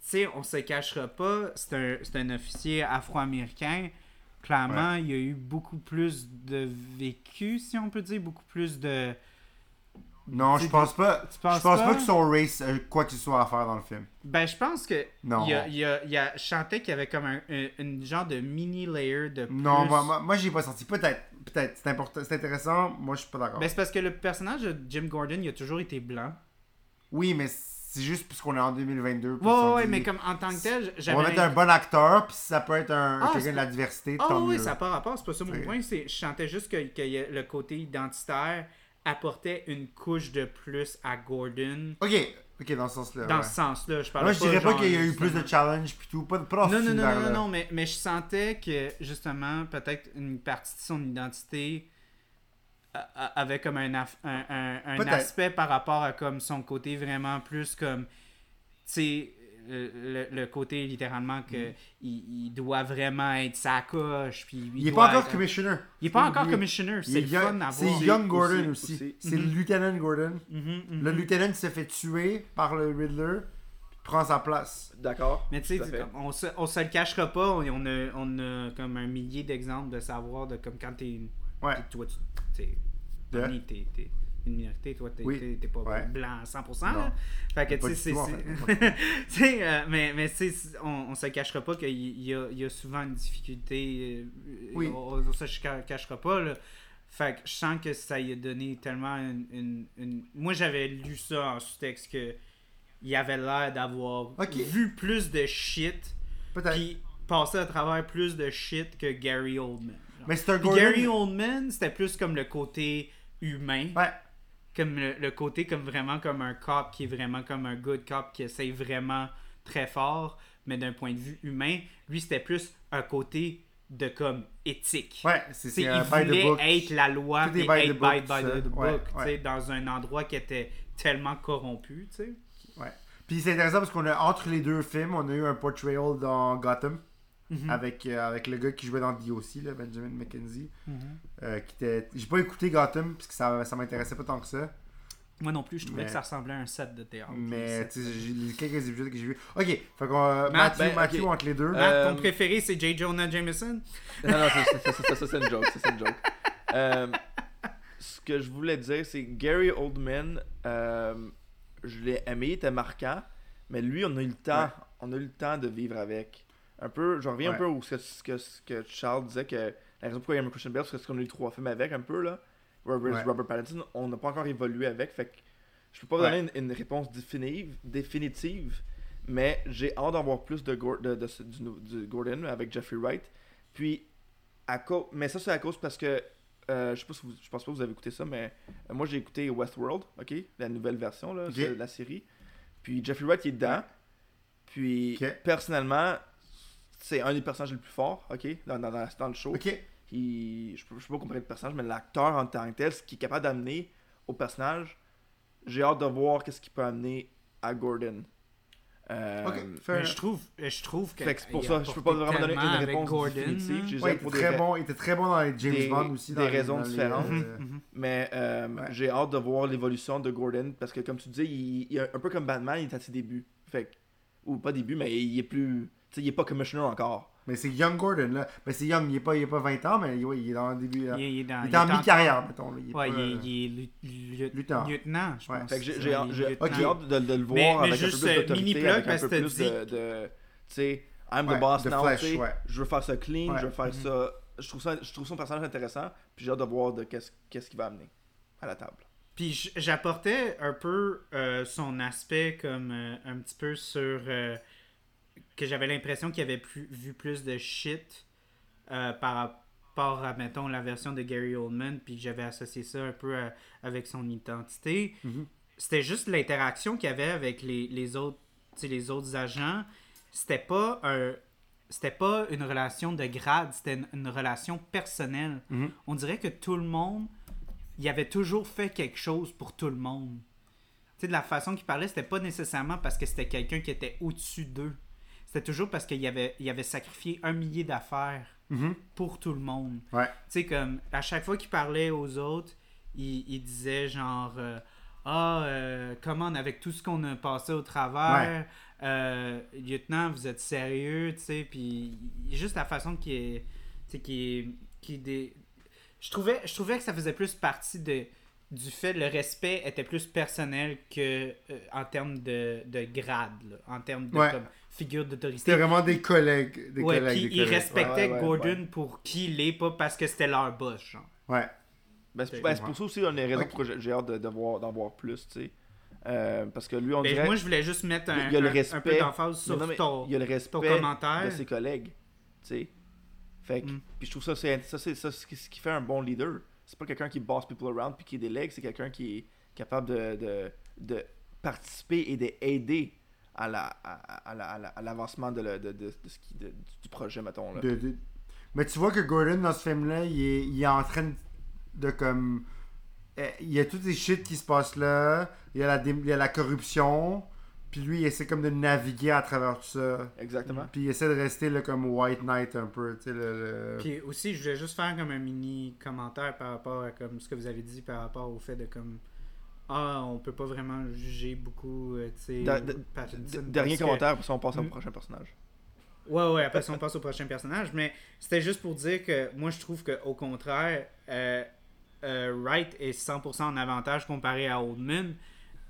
sais, on se cachera pas, c'est un, un officier afro-américain. Clairement, il y a eu beaucoup plus de vécu, si on peut dire, beaucoup plus de. Non, je Tu- pense pas. tu penses je pense pas, pas? que son race a quoi ce soit à faire dans le film. Ben, je pense que. Non. Il y a, il y a, il y a- je sentais qu'il y avait comme un, un- une genre de mini layer de. Non, plus. moi, moi, moi j'ai pas senti. Peut-être. Peut-être. C'est important. C'est intéressant. Moi, je suis pas d'accord. Ben, c'est parce que le personnage de Jim Gordon, il a toujours été blanc. Oui, mais c'est juste parce qu'on est en 2022. puis Ouais, ils se sont ouais, dit, mais comme en tant que tel, On j'avais. va mettre un bon acteur, puis ça peut être un, Ah, quelqu'un c'est de la diversité, Ah tant oui, mieux. ça pas rapport, c'est pas ça mon point. C'est, je sentais juste que, que y a- le côté identitaire apportait une couche de plus à Gordon. Ok, ok, dans ce sens-là. Dans ouais. ce sens-là, je parle Moi, je dirais pas qu'il y a eu justement- plus de challenge puis tout. Pas, pas dans Non, non, non, non, non, non, mais, mais je sentais que justement, peut-être une partie de son identité avait comme un, aff- un, un- un aspect par rapport à comme son côté vraiment plus comme, tu sais, le, le- le côté littéralement que il, il doit vraiment être sa coche, puis Il est doit pas encore être- commissioner. Il est pas encore Il commissioner, c'est est le young- fun à C'est. Young Gordon aussi, aussi. aussi. C'est le Mhm. lieutenant Gordon. Mhm, mhm. Le lieutenant qui s'est fait tuer par le Riddler, prend sa place. D'accord. Mais tu sais, on se, on se le cachera pas, on, on a, on a comme un millier d'exemples de savoir de comme quand t'es. Ouais. t'es- Toi, tu. T'es. Une minorité, toi, t'es Oui. pas Ouais. blanc à 100%. Non. là. Fait que, tu sais, c'est. sais, euh, mais, mais tu sais, on, on se cachera pas qu'il y y a souvent une difficulté. euh, Oui. On, on se ca- cachera pas, là. Fait que je sens que ça y a donné tellement une. une- une- Moi, j'avais lu ça en sous-texte que. Il avait l'air d'avoir vu plus de shit puis passer à travers plus de shit que Gary Oldman. genre. Mais Gordon. Gary Oldman, c'était plus comme le côté humain, Ouais. Comme le, le côté comme vraiment comme un cop qui est vraiment comme un good cop qui essaye vraiment très fort, mais d'un point de vue humain, lui c'était plus un côté de comme éthique. Ouais, c'est il the voulait book. être la loi et by the être book, by, the book, Ouais, tu ouais. sais, dans un endroit qui était tellement corrompu, tu sais. Ouais. Puis c'est intéressant parce qu'on a entre les deux films, on a eu un portrayal dans Gotham Mhm. avec, euh, avec le gars qui jouait dans DOC, là, Benjamin McKenzie. Mhm. euh, qui était... J'ai pas écouté Gotham parce que ça, ça m'intéressait pas tant que ça. Moi non plus, je trouvais Mais- que ça ressemblait à un set de théâtre. Mais tu sais, quelques épisodes que j'ai vus. Ok, fait qu'on. euh, Matt, Matthew, ben, Matthew entre les deux. Euh, Matt, ton préféré, c'est J. Jonah Jameson? Non, non, ça, c'est une joke. ça, c'est une joke. Euh, ce que je voulais dire, c'est Gary Oldman, euh, je l'ai aimé, il était marquant, mais lui, on a eu le temps, Ouais. on a eu le temps de vivre avec. Un peu, je reviens un peu au ce que, ce que, ce que Charles disait que la raison pourquoi il y a un Christian Bale, c'est parce qu'on a eu trois films avec un peu là. Robert, Ouais. Robert Pattinson, on n'a pas encore évolué avec, fait que je peux pas vous Ouais. donner une, une réponse définitive, définitive, mais j'ai hâte d'en voir plus de, Gor- de, de du Gordon avec Jeffrey Wright. Puis, à mais ça c'est à cause parce que euh, je sais pas si vous, je pense pas que vous avez écouté ça, mais euh, moi j'ai écouté Westworld, ok, la nouvelle version là, de la série. Puis Jeffrey Wright il est dedans. Puis personnellement, c'est un des personnages les plus forts, ok, dans, dans, dans- dans le show. Ok. Il- je, je peux pas comparer le personnage, mais l'acteur en tant que tel, ce qu'il est capable d'amener au personnage, j'ai hâte de voir qu'est-ce qu'il peut amener à Gordon. Euh, je trouve, je trouve que. C'est pour ça, a je peux pas vraiment donner une réponse Gordon, définitive. Ouais, il était des très bon. Il était très bon dans les James des- Bond aussi. des dans les- raisons dans les, différentes. euh, Mhm. Mais euh, Ouais. j'ai hâte de voir l'évolution de Gordon parce que, comme tu dis, il, il est un peu comme Batman, il est à ses débuts. Fait ou pas début, mais il est plus. Tu sais, il est pas commissioner encore. Mais c'est Young Gordon là. Mais c'est Young, il est pas, il est pas 20 ans, mais ouais, il est dans le début. là. Il, est- il est dans, Il est en mi-carrière, mettons. là. Il est Ouais, pas, il est, euh, Lieutenant. lieutenant, je Ouais. pense. Fait que j'ai Ouais, j'ai j'ai hâte de, de le voir Mais- mais avec juste, un peu plus euh, d'autorité, mini-plug, avec un peu plus dit de, de tu sais, I'm the boss de now, ouais. je veux faire ça clean, Ouais. je veux faire Mhm. ça, je trouve ça, je trouve son personnage intéressant, puis j'ai hâte de voir de qu'est-ce qu'est-ce qu'il va amener à la table. Puis j- j'apportais un peu euh, son aspect comme euh, un petit peu sur euh, que j'avais l'impression qu'il avait plus, vu plus de shit euh, par rapport à mettons la version de Gary Oldman puis que j'avais associé ça un peu à- avec son identité. Mhm. C'était juste l'interaction qu'il y avait avec les, les autres les autres agents. C'était pas un c'était pas une relation de grade, c'était une, une relation personnelle. Mhm. On dirait que tout le monde il avait toujours fait quelque chose pour tout le monde. Tu sais, de la façon qu'il parlait, c'était pas nécessairement parce que c'était quelqu'un qui était au-dessus d'eux. C'était toujours parce qu'il avait, il avait sacrifié un millier d'affaires Mhm. pour tout le monde. Ouais. Tu sais, comme à chaque fois qu'il parlait aux autres, il, il disait genre euh, Ah, euh, comment, avec tout ce qu'on a passé au travers, euh, lieutenant, vous êtes sérieux, tu sais, puis juste la façon qui est. Tu sais, qui. Qui des... je, trouvais, je trouvais que ça faisait plus partie de, du fait le respect était plus personnel que euh, en termes de, de grade, là, en termes de Ouais. comme, figure d'autorité. C'était vraiment des collègues. Des Ouais, collègues, puis des ils collègues. respectaient Ouais, ouais, Gordon ouais. pour qui il est, pas parce que c'était leur boss, genre. Ouais. Ben, c'est ben, pour ça aussi une des raisons Ok. pour j'ai- hâte de, de voir, d'en voir plus, tu sais. Euh, parce que lui, on Ben, dirait. moi, je voulais juste mettre un, il y a le un- un respect. peu d'emphase sur non, mais ton, il y a le ton respect commentaire. de ses collègues, tu sais. Fait que, Mm. puis je trouve ça, c'est ça, c'est ça, ce qui ce qui fait un bon leader. C'est pas quelqu'un qui boss people around puis qui délègue, c'est quelqu'un qui est capable de, de, de participer et d'aider à la à, à la- à la- à l'avancement de, le- de, de, de ce qui, de- du projet, mettons. Là. De- de- Mais tu vois que Gordon, dans ce film-là, il est, il est en train de comme. eh, Il y a toutes ces shit qui se passent là. Il y a la, dé- il y a la corruption. Puis lui, il essaie comme de naviguer à travers tout ça. Exactement. Puis il essaie de rester là, comme White Knight un peu. Tu sais, le, le- Puis aussi, je voulais juste faire comme un mini commentaire par rapport à comme ce que vous avez dit par rapport au fait de comme ah on peut pas vraiment juger beaucoup euh, tu sais Dernier que- commentaire, ça, on passe au Mm. prochain personnage. Ouais, ouais, après ça, on passe au prochain personnage. Mais c'était juste pour dire que moi, je trouve qu'au contraire, euh, euh, Wright est 100% en avantage comparé à Oldman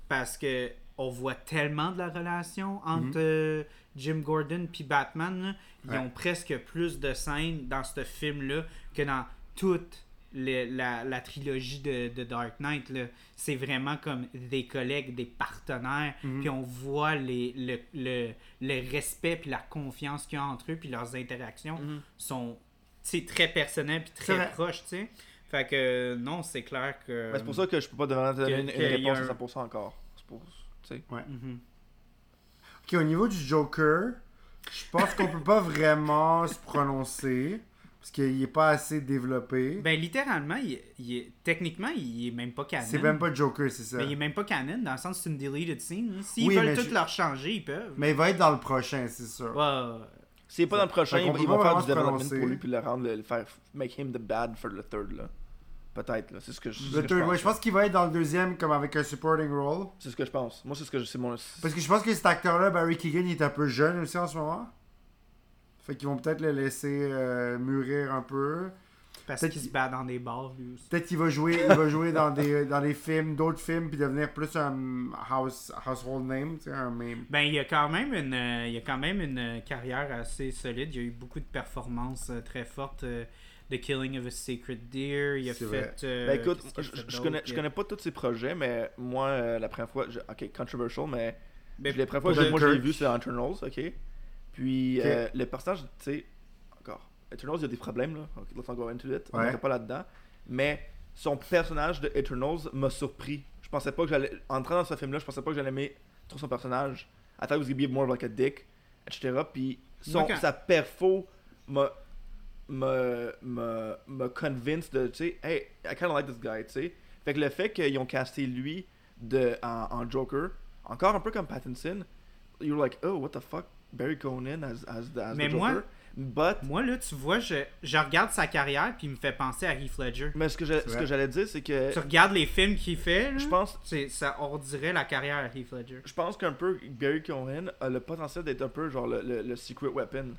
parce que on voit tellement de la relation entre euh, Jim Gordon puis Batman. là. Ils Ouais. ont presque plus de scènes dans ce film-là que dans toute les- la, la trilogie de, de Dark Knight. là. C'est vraiment comme des collègues, des partenaires. Mhm. Puis on voit les, le, le, le respect puis la confiance qu'il y a entre eux. Puis leurs interactions sont tu sais, très personnelles puis très proches. tu sais. Fait que non, c'est clair que. Ben, c'est pour ça que je peux pas donner que- une, réponse un- à 100% encore. C'est pour, tu sais. Mhm. Ok, au niveau du Joker, je pense qu'on peut pas vraiment se prononcer. Parce qu'il est pas assez développé. Ben littéralement, il, il est, techniquement, il est même pas canon. c'est même pas Joker, c'est ça. Mais il est même pas canon dans le sens que c'est une deleted scene. S'ils Oui, veulent tout je- leur changer, ils peuvent. Mais il va être dans le prochain, c'est sûr. Ouais, ouais, ouais. S'il est pas dans le prochain, ils, vont faire du development pour lui puis le rendre, le, le faire make him the bad for the third là. Peut-être là, c'est ce que je, c'est ce Le que third, je ouais, pense. je pense qu'il va être dans le deuxième comme avec un supporting role. C'est ce que je pense. Moi c'est ce que je- c'est mon Parce que je pense que cet acteur-là, Barry Keegan, il est un peu jeune aussi en ce moment. Fait qu'ils vont peut-être le laisser euh, mûrir un peu. Parce Peut-être qu'il se bat dans des bars, lui aussi. Peut-être qu'il va jouer, il va jouer dans des dans des films, d'autres films, puis devenir plus un house, household name, tu sais, un meme. Ben, il y a quand même une, euh, il y a quand même une euh, carrière assez solide. Il y a eu beaucoup de performances euh, très fortes. euh, The Killing of a Sacred Deer. Il a fait. vrai. euh, Ben écoute, je, fait je d'autre? connais, je connais pas tous ses projets, mais moi, euh, la première fois, je- ok, controversial, mais Ben, la première fois que moi je l'ai Dunkirk. vu, c'est dans Eternals, ok? Puis euh, le personnage, tu sais, encore, Eternals, il y a des problèmes, là. Ok, let's not go into it. On Ouais. n'était pas là-dedans. Mais son personnage de Eternals m'a surpris. Je pensais pas que j'allais. En entrant dans ce film-là, je pensais pas que j'allais aimer trop son personnage. I thought it was gonna be more like a dick, etc. Puis son, quand- sa perfo m'a me me me convince de tu sais hey I kind of like this guy tu sais fait que le fait qu'ils ont casté lui de en, en Joker encore un peu comme Pattinson you're like oh what the fuck? Barry Conan as as the, as Mais the moi- Joker but Moi, là, tu vois, je, je regarde sa carrière puis il me fait penser à Heath Ledger. mais ce que je- ce que j'allais dire c'est que Tu regardes les films qu'il fait, là, je pense c'est, ça on dirait la carrière à Heath Ledger. je pense qu'un peu Barry Cohen a le potentiel d'être un peu genre le, le, le secret weapon.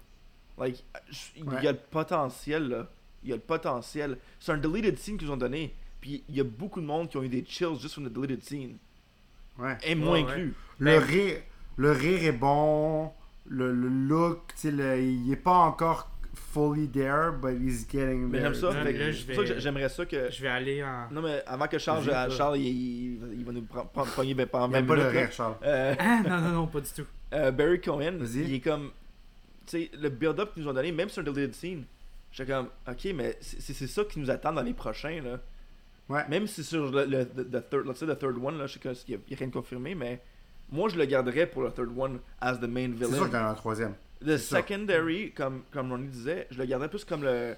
Like je- il Ouais. y a le potentiel là. Il y a le potentiel. C'est un deleted scene qu'ils ont donné puis il y a beaucoup de monde qui ont eu des chills juste from the deleted scene. Ouais. et moi Ouais, inclus. Le Ben- rire, le rire est bon, le, le look, tu sais, le- il est pas encore fully there, but he's getting Mais there. j'aime ça. J'ai- j'aimerais ça que. Je vais aller en. Non, mais avant que Charles. Charles il, il- il va nous prendre pogner ben, pendant Il 20 aime pas le rire, Charles. Euh, Ah, non, non, non, pas du tout. euh, Barry Cohen, Vas-y. il est comme. Tu sais, le build-up qu'ils nous ont donné, même sur un deleted scene, j'étais comme, ok, mais c'est c'est ça qui nous attend dans les prochains, là. Ouais. Même si sur le, le, the- the third, let's say the third one, là, je sais qu'il n'y a, il y a rien de confirmé, mais moi je le garderais pour le third one as the main C'est sûr villain. qu'il y en a un troisième. Le secondary, comme, comme Ronnie disait, je le garderais plus comme le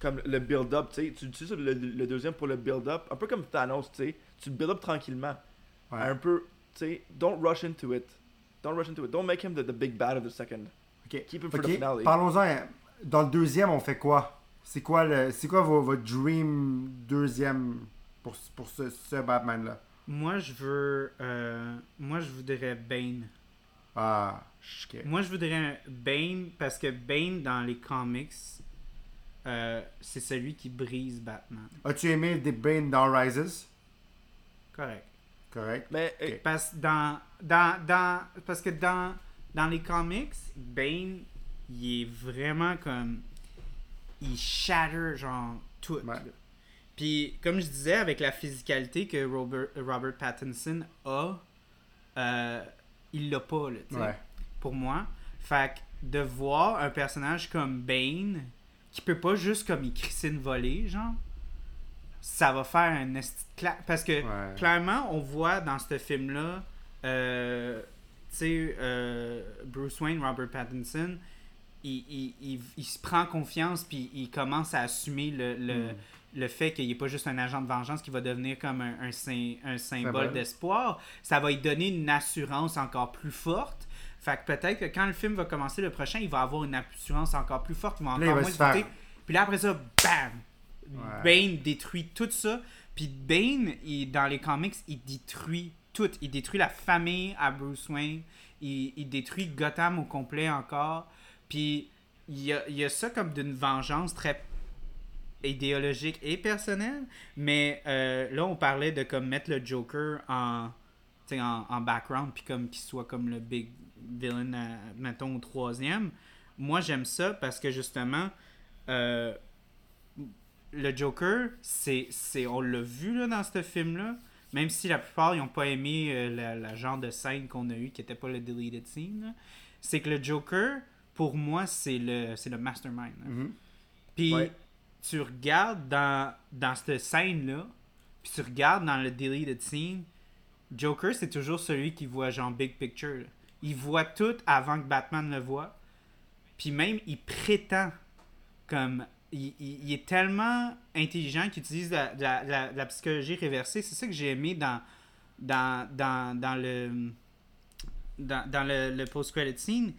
comme le build-up, tu sais. Tu utilises le, le deuxième pour le build-up, un peu comme Thanos, tu sais. Tu le build-up tranquillement. Ouais. Un peu, tu sais, don't rush into it. Don't rush into it. Don't make him the, the big bad of the second. Ok. Keep him for Ok, the finale. Parlons-en. Dans le deuxième, on fait quoi? C'est quoi, le, c'est quoi vo- votre dream deuxième pour, pour ce, ce Batman-là? Moi, je veux. euh, moi, je voudrais Bane. Ah, je Moi, je voudrais Bane parce que Bane, dans les comics, euh, c'est celui qui brise Batman. As-tu aimé The Bane dans Rises? Correct. Correct. Mais euh, Parce, dans, dans, dans, parce que dans, dans les comics, Bane, il est vraiment comme. Il shatter, genre, tout. Ouais. Puis, comme je disais, avec la physicalité que Robert, Robert Pattinson a, euh, il l'a pas, là, tu sais, Ouais. pour moi. Fait que de voir un personnage comme Bane, qui peut pas juste comme il crisse une volée, genre, ça va faire un claque. Parce que Ouais. clairement, on voit dans ce film-là, euh, tu sais, euh, Bruce Wayne, Robert Pattinson, il, il, il, il se prend confiance puis il commence à assumer le, le, Mm. Le fait qu'il n'est pas juste un agent de vengeance qui va devenir comme un, un, sym- un symbole d'espoir. Ça va lui donner une assurance encore plus forte. Fait que peut-être que quand le film va commencer le prochain, il va avoir une assurance encore plus forte. Il va Là, il encore va moins se. Puis là, après ça, bam! Ouais. Bane détruit tout ça. Puis Bane, il- dans les comics, il détruit tout. Il détruit la famille à Bruce Wayne. Il, il détruit Gotham au complet encore. Puis il y a, il y a ça comme d'une vengeance très idéologique et personnelle. Mais euh, là, on parlait de comme mettre le Joker en, en, en background, puis comme qu'il soit comme le big villain, à- mettons, au troisième. Moi, j'aime ça parce que justement, euh, le Joker, c'est, c'est on l'a vu là, dans ce film-là, même si la plupart n'ont pas aimé euh, la, la genre de scène qu'on a eu qui n'était pas le deleted scene, là, c'est que le Joker, pour moi, c'est le, c'est le mastermind. Mhm. Puis Ouais. Tu regardes dans, dans cette scène-là, puis tu regardes dans le deleted scene, Joker, c'est toujours celui qui voit genre big picture. Il voit tout avant que Batman le voit. Puis même, il prétend comme... Il, il- est tellement intelligent qu'il utilise la, la- la- psychologie réversée. C'est ça que j'ai aimé dans, le dans, le post-credit scene.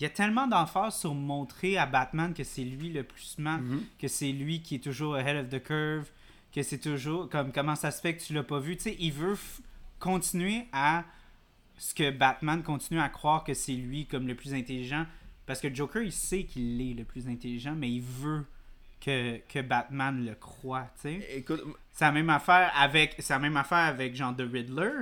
Il y a tellement d'emphase sur montrer à Batman que c'est lui le plus smart, Mhm. que c'est lui qui est toujours ahead of the curve, que c'est toujours comme comment ça se fait que tu l'as pas vu. Tu sais, il veut continuer à ce que Batman continue à croire que c'est lui comme le plus intelligent. Parce que Joker, il sait qu'il est le plus intelligent, mais il veut que, que Batman le croit, tu sais. écoute, C'est la même affaire avec la même affaire avec genre The Riddler.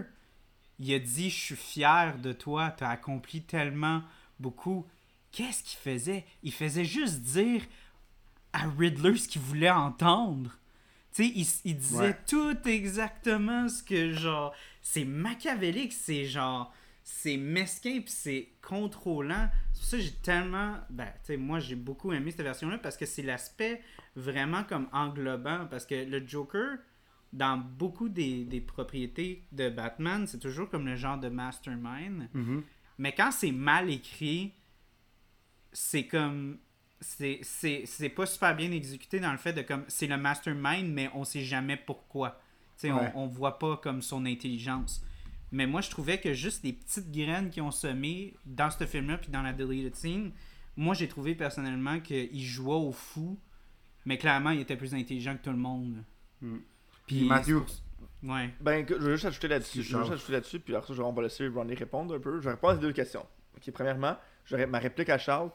Il a dit je suis fier de toi, tu as accompli tellement beaucoup. Qu'est-ce qu'il faisait? Il faisait juste dire à Riddler ce qu'il voulait entendre. Tu sais, il, il disait Ouais. tout exactement ce que genre c'est machiavélique, c'est genre c'est mesquin puis c'est contrôlant. C'est pour ça que j'ai tellement ben tu sais moi j'ai beaucoup aimé cette version là parce que c'est l'aspect vraiment comme englobant parce que le Joker dans beaucoup des, des propriétés de Batman, c'est toujours comme le genre de mastermind. Mhm. Mais quand c'est mal écrit, c'est comme. C'est c'est- c'est pas super bien exécuté dans le fait de comme. C'est le mastermind, mais on sait jamais pourquoi. Tu sais, Ouais. on, on voit pas comme son intelligence. Mais moi, je trouvais que juste les petites graines qui ont semé dans ce film-là, puis dans la deleted scene, moi, j'ai trouvé personnellement qu'il jouait au fou, mais clairement, il était plus intelligent que tout le monde. Mm. Puis, Puis Matthew, Ouais. Ben, écoute, je vais juste ajouter là-dessus. Je vais juste ajouter là-dessus, puis après ça, on va laisser Ronnie répondre un peu. Je vais répondre à ces deux questions. Ok, premièrement, j'aurais ma réplique à Charles.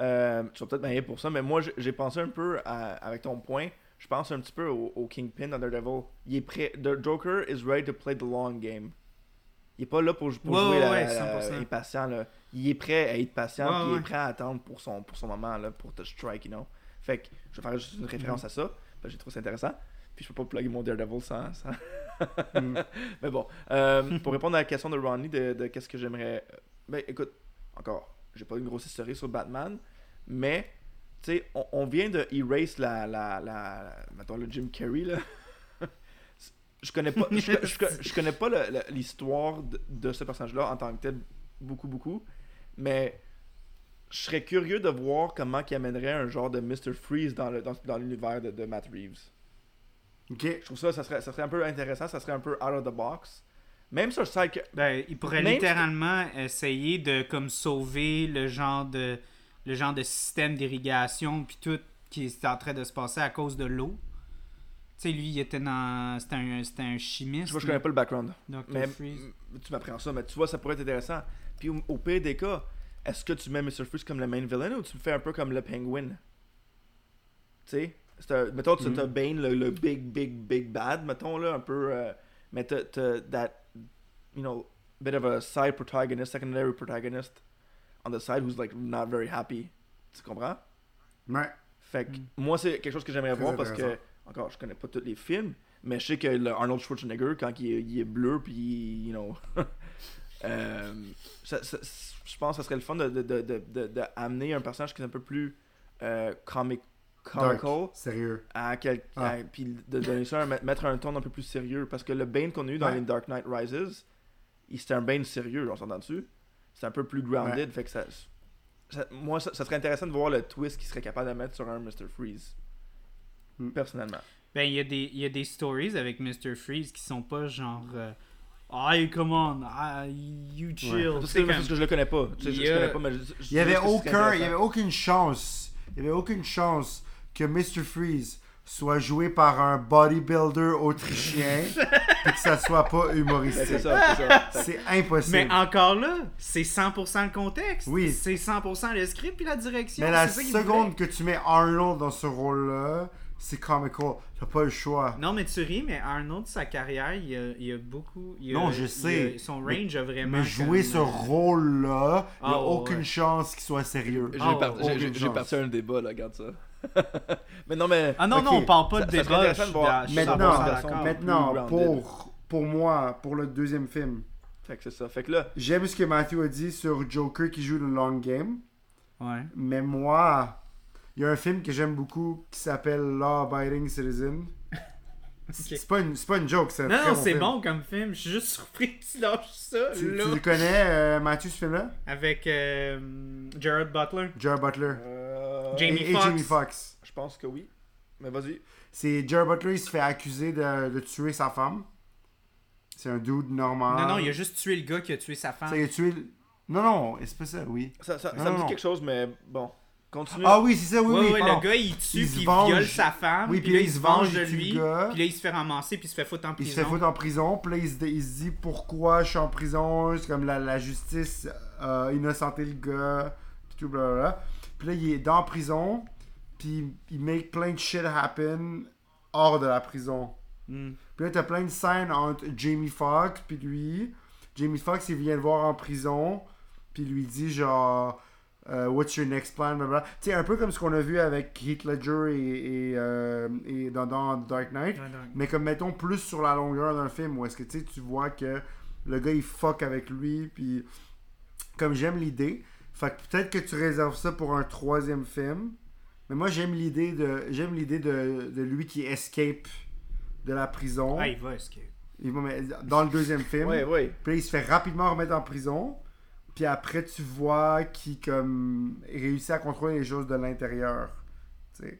Euh, tu vas peut-être m'aider pour ça, mais moi, j'ai- pensé un peu à- avec ton point. Je pense un petit peu au, au Kingpin dans Daredevil. Il est prêt. The Joker is ready to play the long game. Il est pas là pour, pour Ouais, jouer ouais, la- ouais, la- 100%. il est patient là. Il est prêt à être patient, puis il est prêt à attendre pour son, pour son moment là, pour te strike, you know. Fait que je vais faire juste une référence à ça, parce que j'ai trouvé ça intéressant. Puis je peux pas plugger mon Daredevil sans. sans... Mm. Mais bon, euh, pour répondre à la question de Ronnie de, de qu'est-ce que j'aimerais. Ben écoute, encore, j'ai pas une grosse historique sur Batman, mais tu sais, on, on vient de erase la, la, la, mettons le Jim Carrey là. je connais pas, je, je- je connais pas l'histoire de, de ce personnage-là en tant que tel beaucoup beaucoup, mais je serais curieux de voir comment il amènerait un genre de Mr. Freeze dans le dans, dans l'univers de, de Matt Reeves. Ok. Je trouve ça, ça serait, ça serait un peu intéressant, ça serait un peu out of the box. Même sur le site que- Ben, il pourrait Même littéralement essayer de comme sauver le genre de le genre de système d'irrigation puis tout qui est en train de se passer à cause de l'eau. sais, lui, il était dans. C'était un, un chimiste. Je vois, je connais pas le background. Dr. Mais Freeze. m- tu m'apprends ça, mais tu vois, ça pourrait être intéressant. Puis au, au pire des cas, est-ce que tu mets Mr. Freeze comme le main villain ou tu le fais un peu comme le Penguin? Tu sais? Un- Mettons, tu Mhm. as Bane, le, le big, big, big bad, mettons, là, un peu. euh, mais t'as t'as that, you know, bit of a side protagonist, secondary protagonist on the side who's like not very happy. Tu comprends? Ouais. Fait que Mm. moi, c'est quelque chose que j'aimerais voir parce que, encore, je connais pas tous les films, mais je sais que le Arnold Schwarzenegger, quand il est, il est bleu, puis, you know, euh, ça- ça- je pense que ça serait le fun de, de, de, de, amener un personnage qui est un peu plus euh, comic. Comical, Sérieux. à quel, Ah. à- puis de donner ça, un- mettre un ton un peu plus sérieux, parce que le Bane qu'on a eu dans Ouais. les Dark Knight Rises, il- c'était un Bane sérieux, on s'entend dessus. C'est un peu plus grounded, fait que ça, ça- moi, ça, ça serait intéressant de voir le twist qu'il serait capable de mettre sur un Mr. Freeze. Hmm. Personnellement. Ben, il y, a des- il y a des stories avec Mr. Freeze qui sont pas genre. euh, Hey, come on, ah, you chill. Parce C'est que, comme- parce que je le connais pas. Tu sais, je, Il y je a- connais pas, mais je- je- je Il y avait aucun, il y avait aucune chance, il y avait aucune chance que Mr. Freeze soit joué par un bodybuilder autrichien et que ça soit pas Ben, c'est humoristique. ça, c'est ça. C'est impossible. Mais encore là, c'est 100% le contexte. Oui. C'est 100% le script puis la direction. Mais la c'est ça qu'il seconde que tu mets Arnold dans ce rôle-là, c'est comical. T'as pas le choix. Non, mais tu ris, mais Arnold, sa carrière, il y a, il y a beaucoup. il y a- Non, je a- sais. son Mais- range a vraiment. Mais jouer comme, ce rôle-là, il n'y a Ah, aucune ouais. chance qu'il soit sérieux. J'ai Ah, par- parti un débat, là, regarde ça. mais non, mais. Ah non, non, on parle pas Ça- de ça débat. voir- Maintenant, 100% maintenant, pour, pour moi, pour le deuxième film, Fait que c'est ça. Fait que là, j'aime ce que Matthew a dit sur Joker qui joue le long game. Ouais. Mais moi, il y a un film que j'aime beaucoup qui s'appelle Law Abiding Citizen. C'est pas, une- c'est pas une joke, c'est un Non, non, c'est film. bon comme film. Je suis juste surpris que tu lâches ça, Tu, là. tu le connais, euh, Matthew, ce film-là? Avec euh, Jared Butler. Jared Butler. euh, Jamie et, et. Jamie Foxx. je pense que oui. Mais vas-y. C'est Jared Butler, il se fait accuser de, de tuer sa femme. C'est un dude normal. Non, non, il a juste tué le gars qui a tué sa femme. Ça, il a tué. le- Non, non, c'est pas ça, oui. Ça, ça, Non, ça me dit non. quelque chose, mais bon. Continue. Ah oui, c'est ça, oui, ouais, oui. ouais, le gars il tue Il puis il venge. viole sa femme. Oui, puis là il se venge de lui. Puis là il se fait ramasser puis il se fait foutre en Il se prison. fait foutre en prison, puis là il se, il se dit pourquoi je suis en prison, c'est comme la, la justice a innocenté le gars, puis tout blablabla. Puis là il est dans la prison, puis il make plein de shit happen hors de la prison. Hmm. Puis là t'as plein de scènes entre Jamie Foxx puis lui. Jamie Foxx il vient le voir en prison, puis lui dit genre euh, What's your next plan? blablabla. Tu sais, un peu comme ce qu'on a vu avec Heath Ledger et, et, euh, et dans, dans Dark Knight. Mais comme mettons plus sur la longueur d'un film où est-ce que tu vois que le gars il fuck avec lui puis comme j'aime l'idée, fait que peut-être que tu réserves ça pour un troisième film. Mais moi j'aime l'idée de j'aime l'idée de, de lui qui escape de la prison. Ah, il va escape. Il va dans le deuxième film. Ouais, ouais. Puis il se fait rapidement remettre en prison. Puis après, tu vois qu'il comme réussit à contrôler les choses de l'intérieur. tu sais.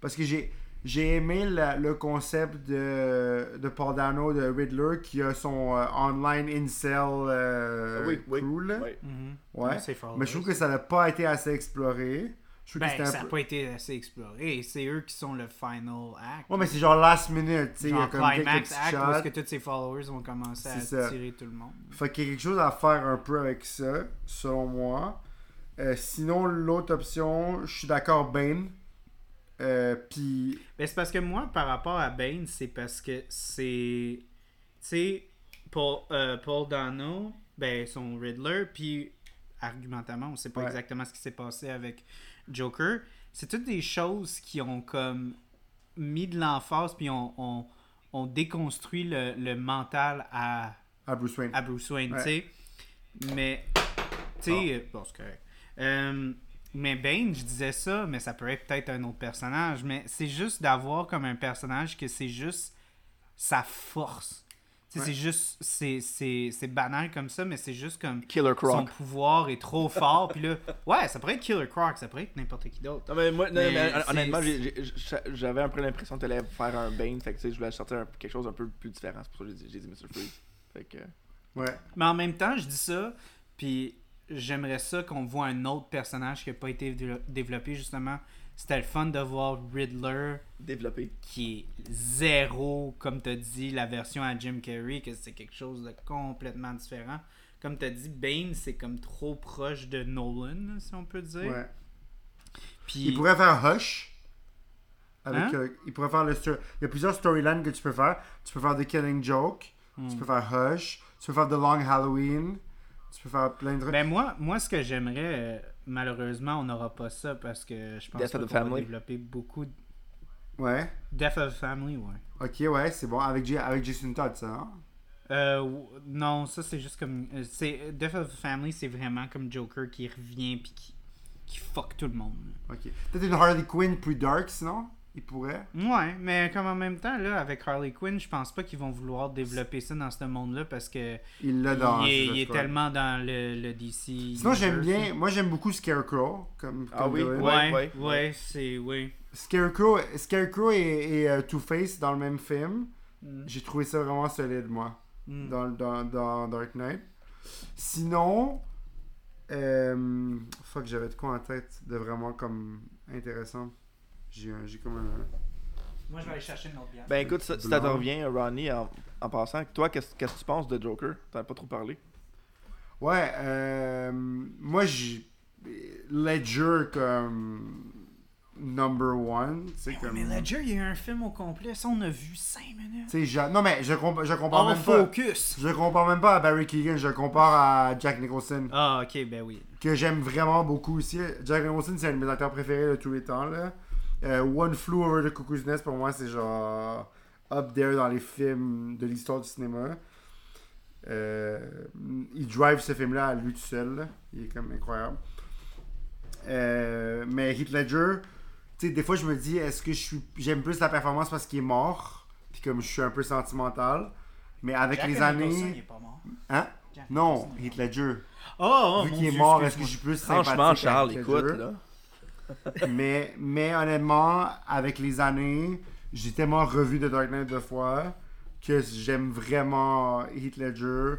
Parce que j'ai j'ai aimé la- le concept de, de Paul Dano, de Riddler, qui a son euh, online incel euh, Oui, oui, crew, là. ouais. Mhm. Ouais. Mais je trouve que ça n'a pas été assez exploré. Je Ben, que ça n'a peu... pas été assez exploré. C'est eux qui sont le final act. Ouais, mais c'est genre last minute, tu sais. Genre comme climax act shots. est-ce que tous ses followers vont commencer à ça. tirer tout le monde. Fait qu'il y a quelque chose à faire un peu avec ça, selon moi. Euh, sinon, l'autre option, je suis d'accord, Bane. Euh, Puis, Ben, c'est parce que moi, par rapport à Bane, c'est parce que c'est. Tu sais, Paul, euh, Paul Dano, ben, son Riddler, puis argumentalement, on sait pas Ouais. exactement ce qui s'est passé avec Joker. C'est toutes des choses qui ont comme mis de l'emphase, puis on, on, on déconstruit le, le mental à, à Bruce Wayne. à Bruce Wayne, Ouais. tu sais. Mais, tu sais, bon, c'est correct. Euh, mais Bane, je disais ça, mais ça peut être peut-être un autre personnage. Mais c'est juste d'avoir comme un personnage que c'est juste sa force. Ouais. C'est juste, c'est- c'est c'est banal comme ça, mais c'est juste comme Killer son pouvoir est trop fort. Puis là, ouais, ça pourrait être Killer Croc, ça pourrait être n'importe qui d'autre. Non, mais moi, non, Mais mais c'est- honnêtement, j'ai- j'ai- j'avais un peu l'impression que t'allais faire un Bane. Fait que tu sais, je voulais sortir un- quelque chose un peu plus différent. C'est pour ça que j'ai dit, j'ai dit Mr. Freeze. Fait que. Ouais. Mais en même temps, je dis ça, puis j'aimerais ça qu'on voit un autre personnage qui n'a pas été dévelop- développé, justement, c'était le fun de voir Riddler Développé. qui est zéro, comme tu dit, la version à Jim Carrey, que c'est quelque chose de complètement différent. Comme tu dit, Bane, c'est comme trop proche de Nolan, si on peut dire. Ouais. Puis, Il pourrait faire Hush. Avec, Hein? euh, il pourrait faire le Il y a plusieurs storylines que tu peux faire. Tu peux faire The Killing Joke. Hmm. Tu peux faire Hush. Tu peux faire The Long Halloween. Tu peux faire plein de trucs. Ben moi, moi, ce que j'aimerais, euh, malheureusement, on n'aura pas ça parce que je pense qu'on va développer beaucoup. de- Ouais. Death of the Family, ouais. Ok, ouais, c'est bon. Avec, J- avec Jason Todd, ça. hein? Euh, non, ça c'est juste comme. euh, c'est Death of the Family, c'est vraiment comme Joker qui revient puis qui, qui fuck tout le monde. Ok. Peut-être une Harley Quinn plus dark, sinon? Il pourrait. Ouais, mais comme en même temps, là, avec Harley Quinn, je pense pas qu'ils vont vouloir développer ça dans ce monde-là parce que Il l'a dans. il est, il tellement dans le, le DC. Sinon, j'aime bien. Moi, j'aime beaucoup Scarecrow. Comme, Ah oui. Ouais, Ouais, ouais, ouais. c'est. Oui. Scarecrow, Scarecrow et, et, euh, Two-Face dans le même film. Mm. J'ai trouvé ça vraiment solide, moi. Mm. dans, dans, dans Dark Knight. Sinon, euh, fuck, j'avais de quoi en tête de vraiment comme intéressant. J'ai un- j'ai comme un. Moi, je vais aller chercher une autre bière. Ben écoute, ça, si ça te revient, Ronnie, en, en passant, toi, qu'est-ce qu'est-ce que tu penses de Joker? T'en as pas trop parlé? Ouais, euh, moi j'ai. Ledger comme. Number one. Tu sais, comme. Mais Ledger, il y a eu un film au complet. Ça, on a vu 5 minutes. Non, mais je, compa- je compare même pas. focus! Je compare même pas à Barry Keegan, je compare à Jack Nicholson. Ah, ok, ben oui. que j'aime vraiment beaucoup aussi. Jack Nicholson, c'est un de mes acteurs préférés de tous les temps. Là. Euh, One Flew Over the Cuckoo's Nest, pour moi, c'est genre up there dans les films de l'histoire du cinéma. Euh, il drive ce film-là à lui tout seul. là. Il est comme incroyable. Euh, mais Heath Ledger, tu sais, des fois, je me dis, est-ce que je suis j'aime plus la performance parce qu'il est mort, puis comme je suis un peu sentimental. Mais avec Jack les Nicholson, années. il est pas mort. Hein? Jack Non, Nicholson, Heath Ledger. Oh, oh Vu qu'il est mort, est-ce que je suis plus Franchement, sympathique Charles, avec écoute, là. mais, mais honnêtement, avec les années, j'ai tellement revu The Dark Knight deux fois que j'aime vraiment Heath Ledger.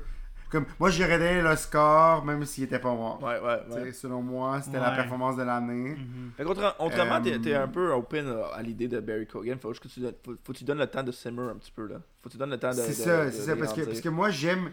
Comme, moi, j'aurais donné l'Oscar même s'il était pas mort. Ouais, ouais, ouais. Selon moi, c'était la performance de l'année. Fait qu'autre- autrement, Euh, t'es t'es un peu open euh, à l'idée de Barry Cogan. Faut juste que tu donnes, faut, faut que tu donnes le temps de simmer un petit peu là. Faut que tu donnes le temps de. C'est de- ça, de- c'est de ça. Parce que, grandir. parce que moi, j'aime.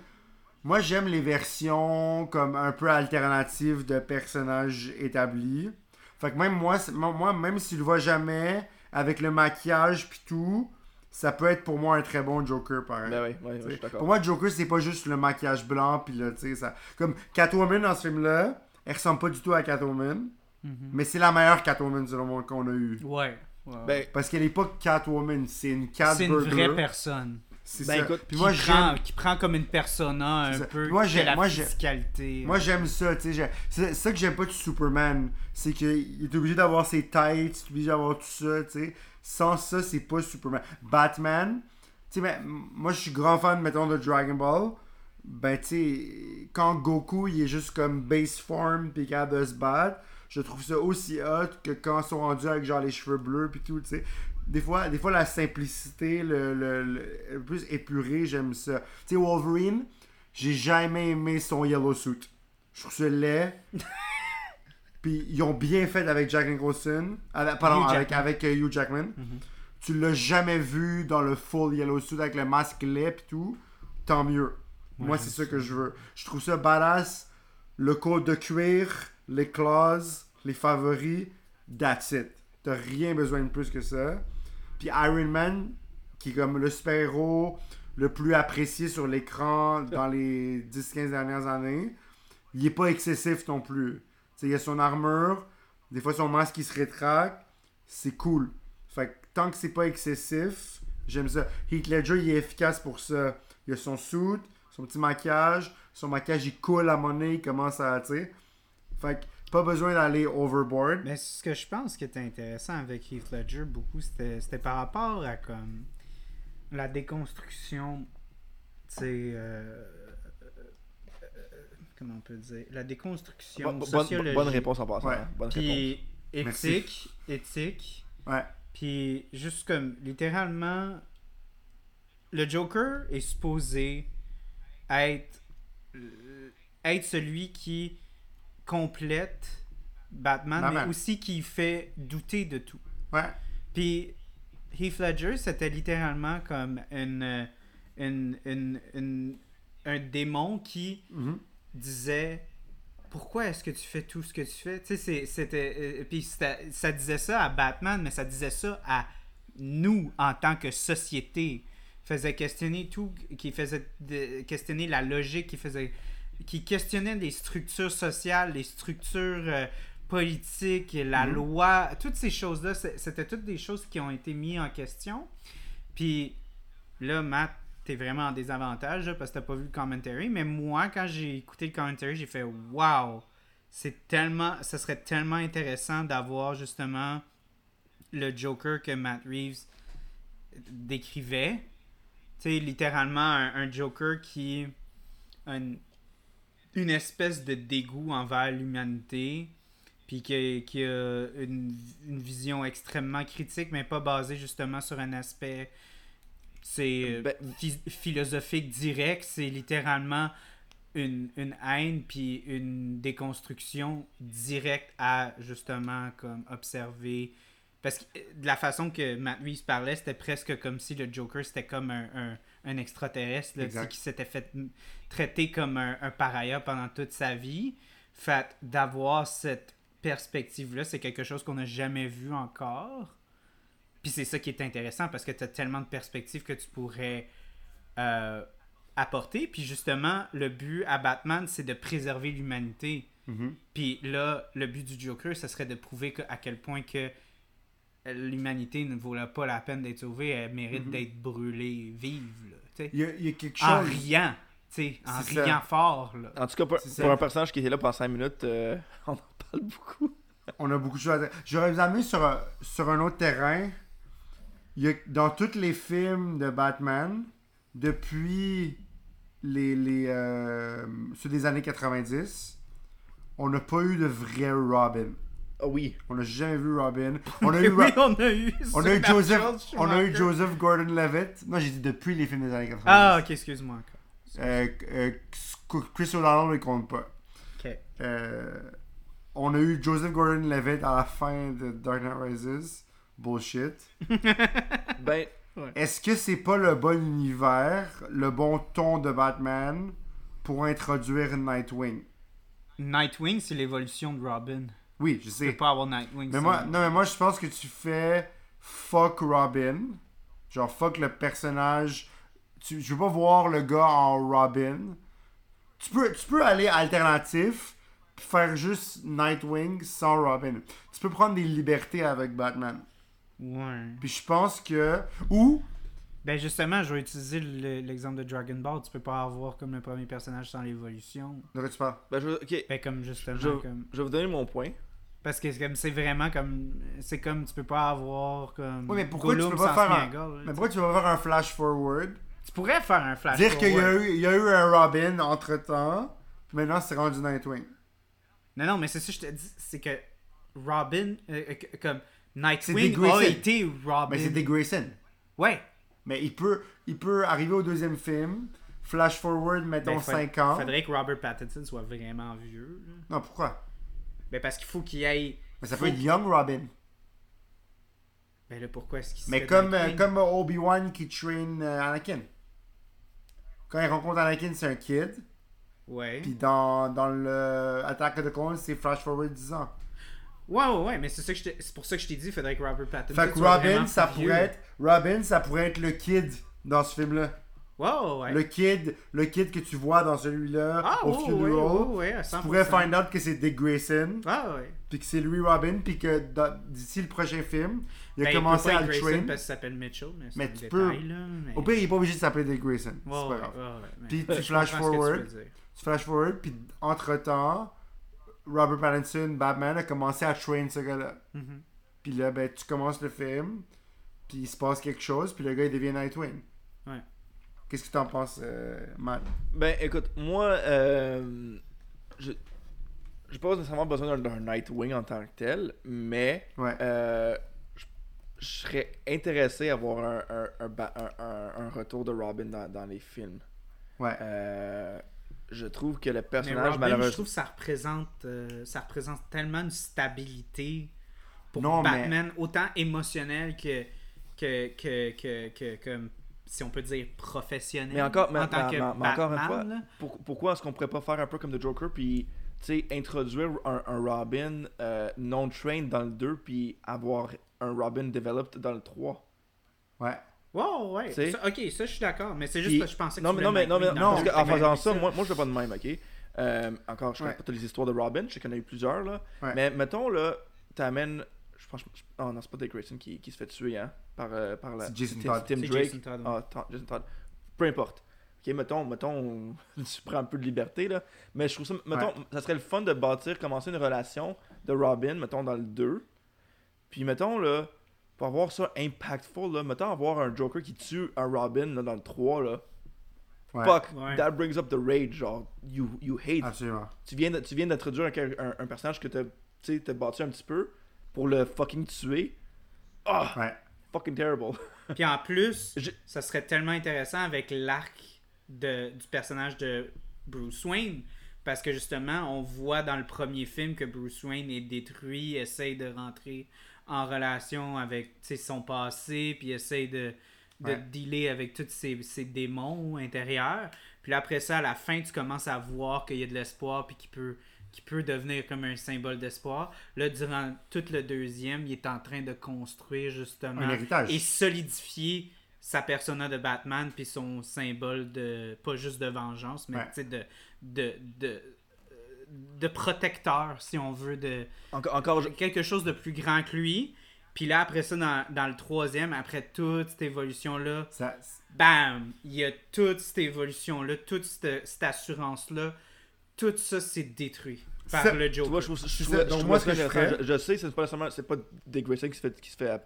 Moi, j'aime les versions comme un peu alternatives de personnages établis. Fait que même moi, moi, moi, même si tu le vois jamais, avec le maquillage puis tout, ça peut être pour moi un très bon Joker, pareil. Ben ouais, ouais, ouais, je T'sais, suis d'accord. Pour moi, Joker, c'est pas juste le maquillage blanc, puis là, tu sais, ça. Comme Catwoman dans ce film-là, elle ressemble pas du tout à Catwoman, Mhm. mais c'est la meilleure Catwoman, selon moi, qu'on a eue. Ouais. ouais. Ben, Parce qu'elle est pas Catwoman, c'est une Cat c'est une vraie personne. C'est Ben, ça. écoute, puis qui, moi, prend, qui prend comme une persona un ça. peu. Moi, la moi, physicalité. Moi, j'aime ça, tu sais. j'ai- C'est ça que j'aime pas du Superman. C'est qu'il est obligé d'avoir ses têtes, il est obligé d'avoir tout ça, tu sais. Sans ça, c'est pas Superman. Batman, tu sais, mais, m- moi, je suis grand fan, mettons, de Dragon Ball. Ben, tu sais, quand Goku, il est juste comme base form, puis capable de se battre, je trouve ça aussi hot que quand ils sont rendus avec, genre, les cheveux bleus, puis tout, tu sais. Des fois, des fois, la simplicité, le, le, plus épuré, j'aime ça. Tu sais, Wolverine, j'ai jamais aimé son yellow suit. Je trouve ça laid. Puis ils ont bien fait avec Jack Nicholson. Avec, pardon, Hugh avec, avec euh, Hugh Jackman. Mhm. Tu l'as jamais vu dans le full yellow suit avec le masque laid pis tout. Tant mieux. Moi, c'est ça que je veux. Je trouve ça badass. Le code de cuir, les clauses, les favoris, that's it. T'as rien besoin de plus que ça. Puis Iron Man, qui est comme le super-héros le plus apprécié sur l'écran dans les 10-15 dernières années, il est pas excessif non plus. Tu sais, il a son armure, des fois son masque qui se rétracte, c'est cool. Fait que tant que c'est pas excessif, j'aime ça. Heath Ledger, il est efficace pour ça. Il a son suit, son petit maquillage, son maquillage il coule à monnaie, il commence à. Fait que pas besoin d'aller overboard. Mais ce que je pense qui était intéressant avec Heath Ledger, beaucoup, c'était c'était par rapport à comme la déconstruction, tu sais, euh, euh, comment on peut dire, la déconstruction Bonne, bonne- sociologique, bonne réponse en passant. Ouais. hein. Bonne réponse. puis Merci. éthique, éthique, Ouais. puis juste comme littéralement, le Joker est supposé être euh, être celui qui complète Batman, Batman. mais aussi qui fait douter de tout. Ouais. Puis Heath Ledger, c'était littéralement comme une, euh, une, une- une- un démon qui Mhm. disait pourquoi est-ce que tu fais tout ce que tu fais? Tu sais c'était euh, puis ça disait ça à Batman mais ça disait ça à nous en tant que société faisait questionner tout qui faisait de- questionner la logique qui faisait qui questionnait les structures sociales les structures euh, politiques la Mhm. loi toutes ces choses là c'était toutes des choses qui ont été mises en question puis là, Matt, t'es vraiment en désavantage là, parce que t'as pas vu le commentary. Mais moi, quand j'ai écouté le commentary, j'ai fait Wow! C'est tellement. Ça serait tellement intéressant d'avoir justement le Joker que Matt Reeves décrivait. Tu sais, littéralement un, un Joker qui a une, espèce de dégoût envers l'humanité, puis qui, qui a une, une vision extrêmement critique, mais pas basée justement sur un aspect c'est euh, Ben- phi- philosophique direct, c'est littéralement une, une haine puis une déconstruction directe à justement comme observer. Parce que euh, de la façon que Matt Reeves parlait, c'était presque comme si le Joker c'était comme un, un, un extraterrestre là, qui s'était fait traiter comme un, un pariah pendant toute sa vie. Fait d'avoir cette perspective-là, c'est quelque chose qu'on n'a jamais vu encore. Puis c'est ça qui est intéressant parce que tu as tellement de perspectives que tu pourrais euh, apporter. Puis justement, le but à Batman, c'est de préserver l'humanité. Mhm. Puis là, le but du Joker, ce serait de prouver que- à quel point que l'humanité ne vaut pas la peine d'être sauvée, elle mérite Mhm. d'être brûlée vive. Là, tu sais. Il y, a, il y a quelque en chose. riant, tu sais, en C'est ça. riant fort. Là. En tout cas, pour, un personnage qui était là pendant 5 minutes, euh, on en parle beaucoup. On a beaucoup de choses à dire. J'aurais vous amené sur un, sur un autre terrain. Il y a, dans tous les films de Batman, depuis les, les, euh, ceux des années 90, on n'a pas eu de vrai Robin. Ah oui. On n'a jamais vu Robin. On a eu, oui, on a eu. on a eu Supergirl, Joseph, on a eu. Joseph Gordon-Levitt. Non, j'ai dit depuis les films des années 90. Ah, ok, excuse-moi encore. Euh, euh, Chris O'Donnell ne compte pas. Ok. Euh, on a eu Joseph Gordon-Levitt à la fin de Dark Knight Rises. Bullshit. Ben, Est-ce que c'est pas le bon univers, le bon ton de Batman pour introduire Nightwing? Nightwing, c'est l'évolution de Robin. Oui, je Tu peux sais. pas avoir Nightwing. Mais moi, non, mais moi, je pense que tu fais fuck Robin. Genre, fuck le personnage. Tu, je veux pas voir le gars en Robin. Tu peux, tu peux aller alternatif, puis faire juste Nightwing sans Robin. Tu peux prendre des libertés avec Batman. Ouais. Puis je pense que. Ou. Ben justement, je vais utiliser le- l'exemple de Dragon Ball. Tu peux pas avoir comme le premier personnage sans l'évolution. De quoi tu parles ben je, ok. Ben comme justement Je, comme je vais vous donner mon point. Parce que c'est comme c'est vraiment comme c'est comme tu peux pas avoir comme Oui, mais pourquoi tu peux pas faire un- Mais pourquoi tu vas faire un flash forward? Tu pourrais faire un flash Dire qu'il y, a forward. eu- il y a eu un Robin entre temps, puis maintenant c'est rendu Nightwing. Non non, mais c'est ça que je te dis, c'est que Robin euh, euh, comme Nightwing a été Robin. Mais c'est Dick Grayson. Ouais. Mais il peut, il peut arriver au deuxième film, flash forward, mettons Ben, fa- 5 ans. Faudrait que Robert Pattinson soit vraiment vieux. Non, pourquoi? Ben parce qu'il faut qu'il aille Mais ça peut être Young Robin. Ben là pourquoi est-ce qu'il Mais serait comme, euh, comme Obi-Wan qui train euh, Anakin. Quand il rencontre Anakin, c'est un kid. Ouais. Puis dans, dans le Attack of the Clones, c'est flash forward 10 ans. Ouais, ouais, ouais, mais c'est ça que je t'ai- c'est pour ça que je t'ai dit, il faudrait que Robert Pattinson. Fait que soit Robin, vraiment ça plus vieux. pourrait être Robin, ça pourrait être le kid dans ce film-là. Ouais. Le kid, le kid que tu vois dans celui-là Ah, au ouais, funeral. à Tu 100%. pourrais find out que c'est Dick Grayson, Ah, puis que c'est lui Robin, puis que d'ici le prochain film, il a Ben, commencé peut pas à le train. parce qu'il s'appelle Mitchell, mais tu détail, peux- là. Mais... Au pire, il est pas obligé de s'appeler Dick Grayson. C'est pas grave. mais- Puis tu flash tu forward. Tu flash forward, puis entre-temps, Robert Pattinson, Batman, a commencé à train ce gars-là. Mhm. Puis là, ben, tu commences le film, puis il se passe quelque chose, puis le gars, il devient Nightwing. Ouais. Qu'est-ce que t'en penses, euh, Matt? Ben écoute, moi, euh, je j'ai pas nécessairement besoin d'un- Nightwing en tant que tel, mais Ouais. euh, je je serais intéressé à voir un, un, un, ba- un- un- un retour de Robin dans, dans les films. Ouais. Euh, je trouve que le Mais personnage, Robin, je malheureusement. trouve que ça représente, euh, ça représente tellement une stabilité pour Non, mais- Batman, autant émotionnel que, que, que, que, que, que- si on peut dire professionnel. Mais encore- mais- en tant mais- que mais- mais encore une Batman, fois. Pour- pourquoi est-ce qu'on pourrait pas faire un peu comme The Joker, puis tu sais, introduire un, un Robin euh, non-trained dans le 2, puis avoir un Robin developed dans le 3 Ouais. Wow, ouais. Ça- ok, ça je suis d'accord, mais c'est juste Puis- parce que je pensais que Non, tu mais, non, mais, le non, mais, non, parce le qu'en faisant ça, moi, moi je fais pas de même, ok? Euh, encore, je connais Ouais. pas toutes les histoires de Robin, je sais qu'il y en a eu plusieurs, là. Ouais. Mais mettons, là, t'amènes. Je pense. je- Oh non, c'est pas Dick Grayson qui, qui se fait tuer, hein? Par, euh, par la. C'est Jason Tim- Todd. Tim C'est Drake. Jason Todd, ouais. Ah, Jason Todd. Peu importe. Ok, mettons, mettons, tu prends un peu de liberté, là. Mais je trouve ça, mettons, ça serait le fun de bâtir, commencer une relation de Robin, mettons, dans le 2. Puis, mettons, là, pour avoir ça impactful, là, mettons, avoir un Joker qui tue un Robin, là, dans le 3, là. Ouais. Fuck, Ouais. that brings up the rage, genre, you, you hate. Absolument. Tu viens, de- tu viens d'introduire un, un, un personnage que t'as, tu sais, t'as bâti un petit peu pour le fucking tuer. Ah, Ouais. fucking terrible. Puis en plus, Je- ça serait tellement intéressant avec l'arc de, du personnage de Bruce Wayne. Parce que justement, on voit dans le premier film que Bruce Wayne est détruit, essaye de rentrer en relation avec son passé, puis essaye de, de Ouais. dealer avec tous ses, ses démons intérieurs. Puis là, après ça, à la fin, tu commences à voir qu'il y a de l'espoir, puis qu'il peut, qu'il peut devenir comme un symbole d'espoir. Là, durant tout le deuxième, il est en train de construire justement Un héritage. et solidifier sa persona de Batman puis son symbole de pas juste de vengeance mais Ouais. tu sais, de de, de de protecteur si on veut de Encore, encore, je- quelque chose de plus grand que lui puis là après ça dans, dans le troisième après toute cette évolution là Ça, bam il y a toute cette évolution là toute cette, cette assurance là tout ça c'est détruit par Ça- le tu Joker vois, je je ça. Donc, moi, ça ce que je intéressant. ferais- Je, je sais, c'est pas nécessairement, c'est pas Dick Grayson qui se fait, qui se fait à-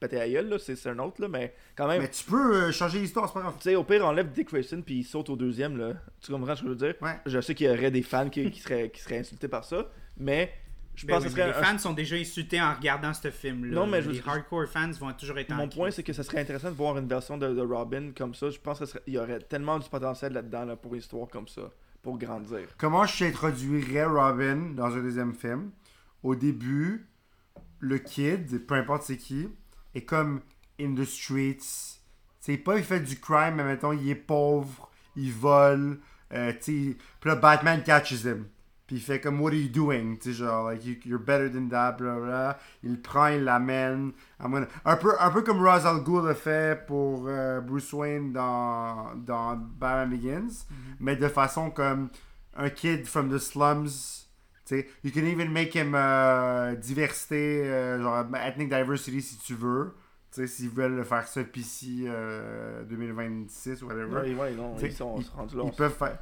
péter à gueule, là, c'est, un autre, là, mais quand même, Mais tu peux euh, changer l'histoire, c'est pas grave. tu sais, au pire, enlève Dick Grayson puis il saute au deuxième, là. Tu comprends ce que je veux dire? Ouais. Je sais qu'il y aurait des fans qui, qui seraient, qui seraient insultés par ça, mais je Ben pense oui, que serait les fans sont déjà insultés en regardant ce film-là. Non, mais je- les hardcore fans vont toujours être Mon point, c'est que ce serait intéressant de voir une version de, de Robin comme ça. Je pense qu'il y aurait tellement du potentiel là-dedans là, pour une histoire comme ça, pour grandir. Comment je t'introduirais Robin dans un deuxième film? Au début, le kid, peu importe c'est qui, est comme in the streets. C'est pas il fait du crime, mais mettons il est pauvre, il vole. Euh, puis là Batman catches him. Puis il fait comme What are you doing? Tu sais, genre, like, you- you're better than that, bla. Il le prend, il l'amène. Gonna- Un peu, un peu comme Ra's al Ghul a fait pour euh, Bruce Wayne dans, dans Batman Begins, mais de façon comme un kid from the slums. Tu sais, you can even make him euh, diversité, euh, genre ethnic diversity si tu veux. Tu sais, s'ils veulent le faire ça PC euh, 2026 ou whatever. Ouais, ouais, non, ils sont ils-. Ils on- peuvent faire,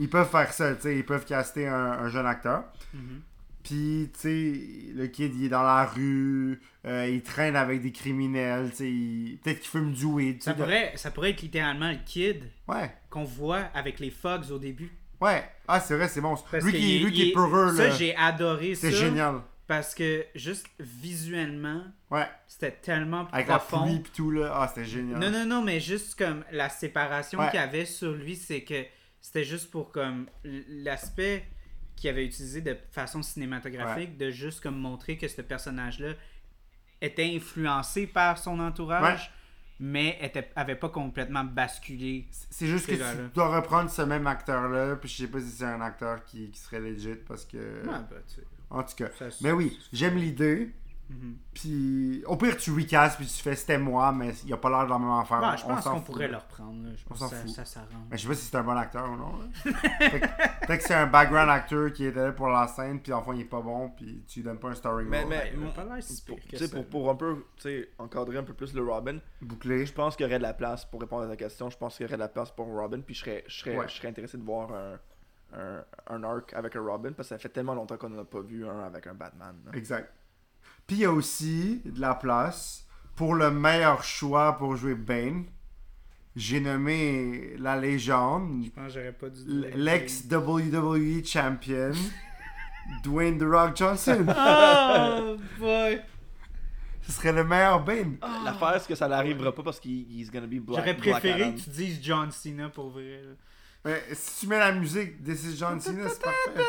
ils peuvent faire ça, tu sais, ils peuvent caster un, un jeune acteur. Mhm. Puis, tu sais, le kid, il est dans la rue, euh, il traîne avec des criminels, tu sais, il- peut-être qu'il fume du weed. Ça de- pourrait, ça pourrait être littéralement le kid Ouais, qu'on voit avec les Fogs au début. ouais. Ah, c'est vrai, c'est bon. Parce lui qui, il- lui qui est peureux, Ça, j'ai adoré ça. C'est génial. Parce que juste visuellement, Ouais, c'était tellement avec la pluie pis tout, là. Ah, c'était génial. Non, non, non, mais juste comme la séparation Ouais. qu'il y avait sur lui, c'est que c'était juste pour comme l'aspect qu'il avait utilisé de façon cinématographique, de juste comme montrer que ce personnage-là était influencé par son entourage, mais était, avait pas complètement basculé. C'est juste que tu dois reprendre ce même acteur-là, puis je sais pas si c'est un acteur qui, qui serait legit, parce que... Ouais, bah, tu sais, En tout cas. ça Mais oui, j'aime l'idée, Mhm. puis au pire, tu recastes, puis tu fais « c'était moi », mais il a pas l'air de la même affaire. Bah, je On pense s'en qu'on fout, pourrait le reprendre. là. Je On pense s'en que ça, fout. ça s'arrange. Mais je sais pas si c'est un bon acteur ou non. Peut-être que c'est un background acteur qui était là pour la scène, puis enfin il est pas bon, puis tu lui donnes pas un starring Mais- role. mais- il a pas l'air si Pour, que ça. pour, pour un peu tu sais, encadrer un peu plus le Robin, Bouclé. je pense qu'il y aurait de la place pour répondre à ta question. Je pense qu'il y aurait de la place pour Robin, puis je serais, je serais, Ouais. je serais intéressé de voir un, un, un arc avec un Robin, parce que ça fait tellement longtemps qu'on n'en a pas vu un avec un Batman. là. Exact. Puis il y a aussi de la place pour le meilleur choix pour jouer Bane. J'ai nommé la légende, Je pense que j'aurais pas dû. l- l'ex-WWE champion, Dwayne The Rock Johnson. Oh boy! Ce serait le meilleur Bane. L'affaire, c'est que ça n'arrivera pas parce qu'il he's gonna be black. J'aurais préféré que tu dises John Cena pour vrai. Mais si tu mets la musique This is John Cena, c'est parfait.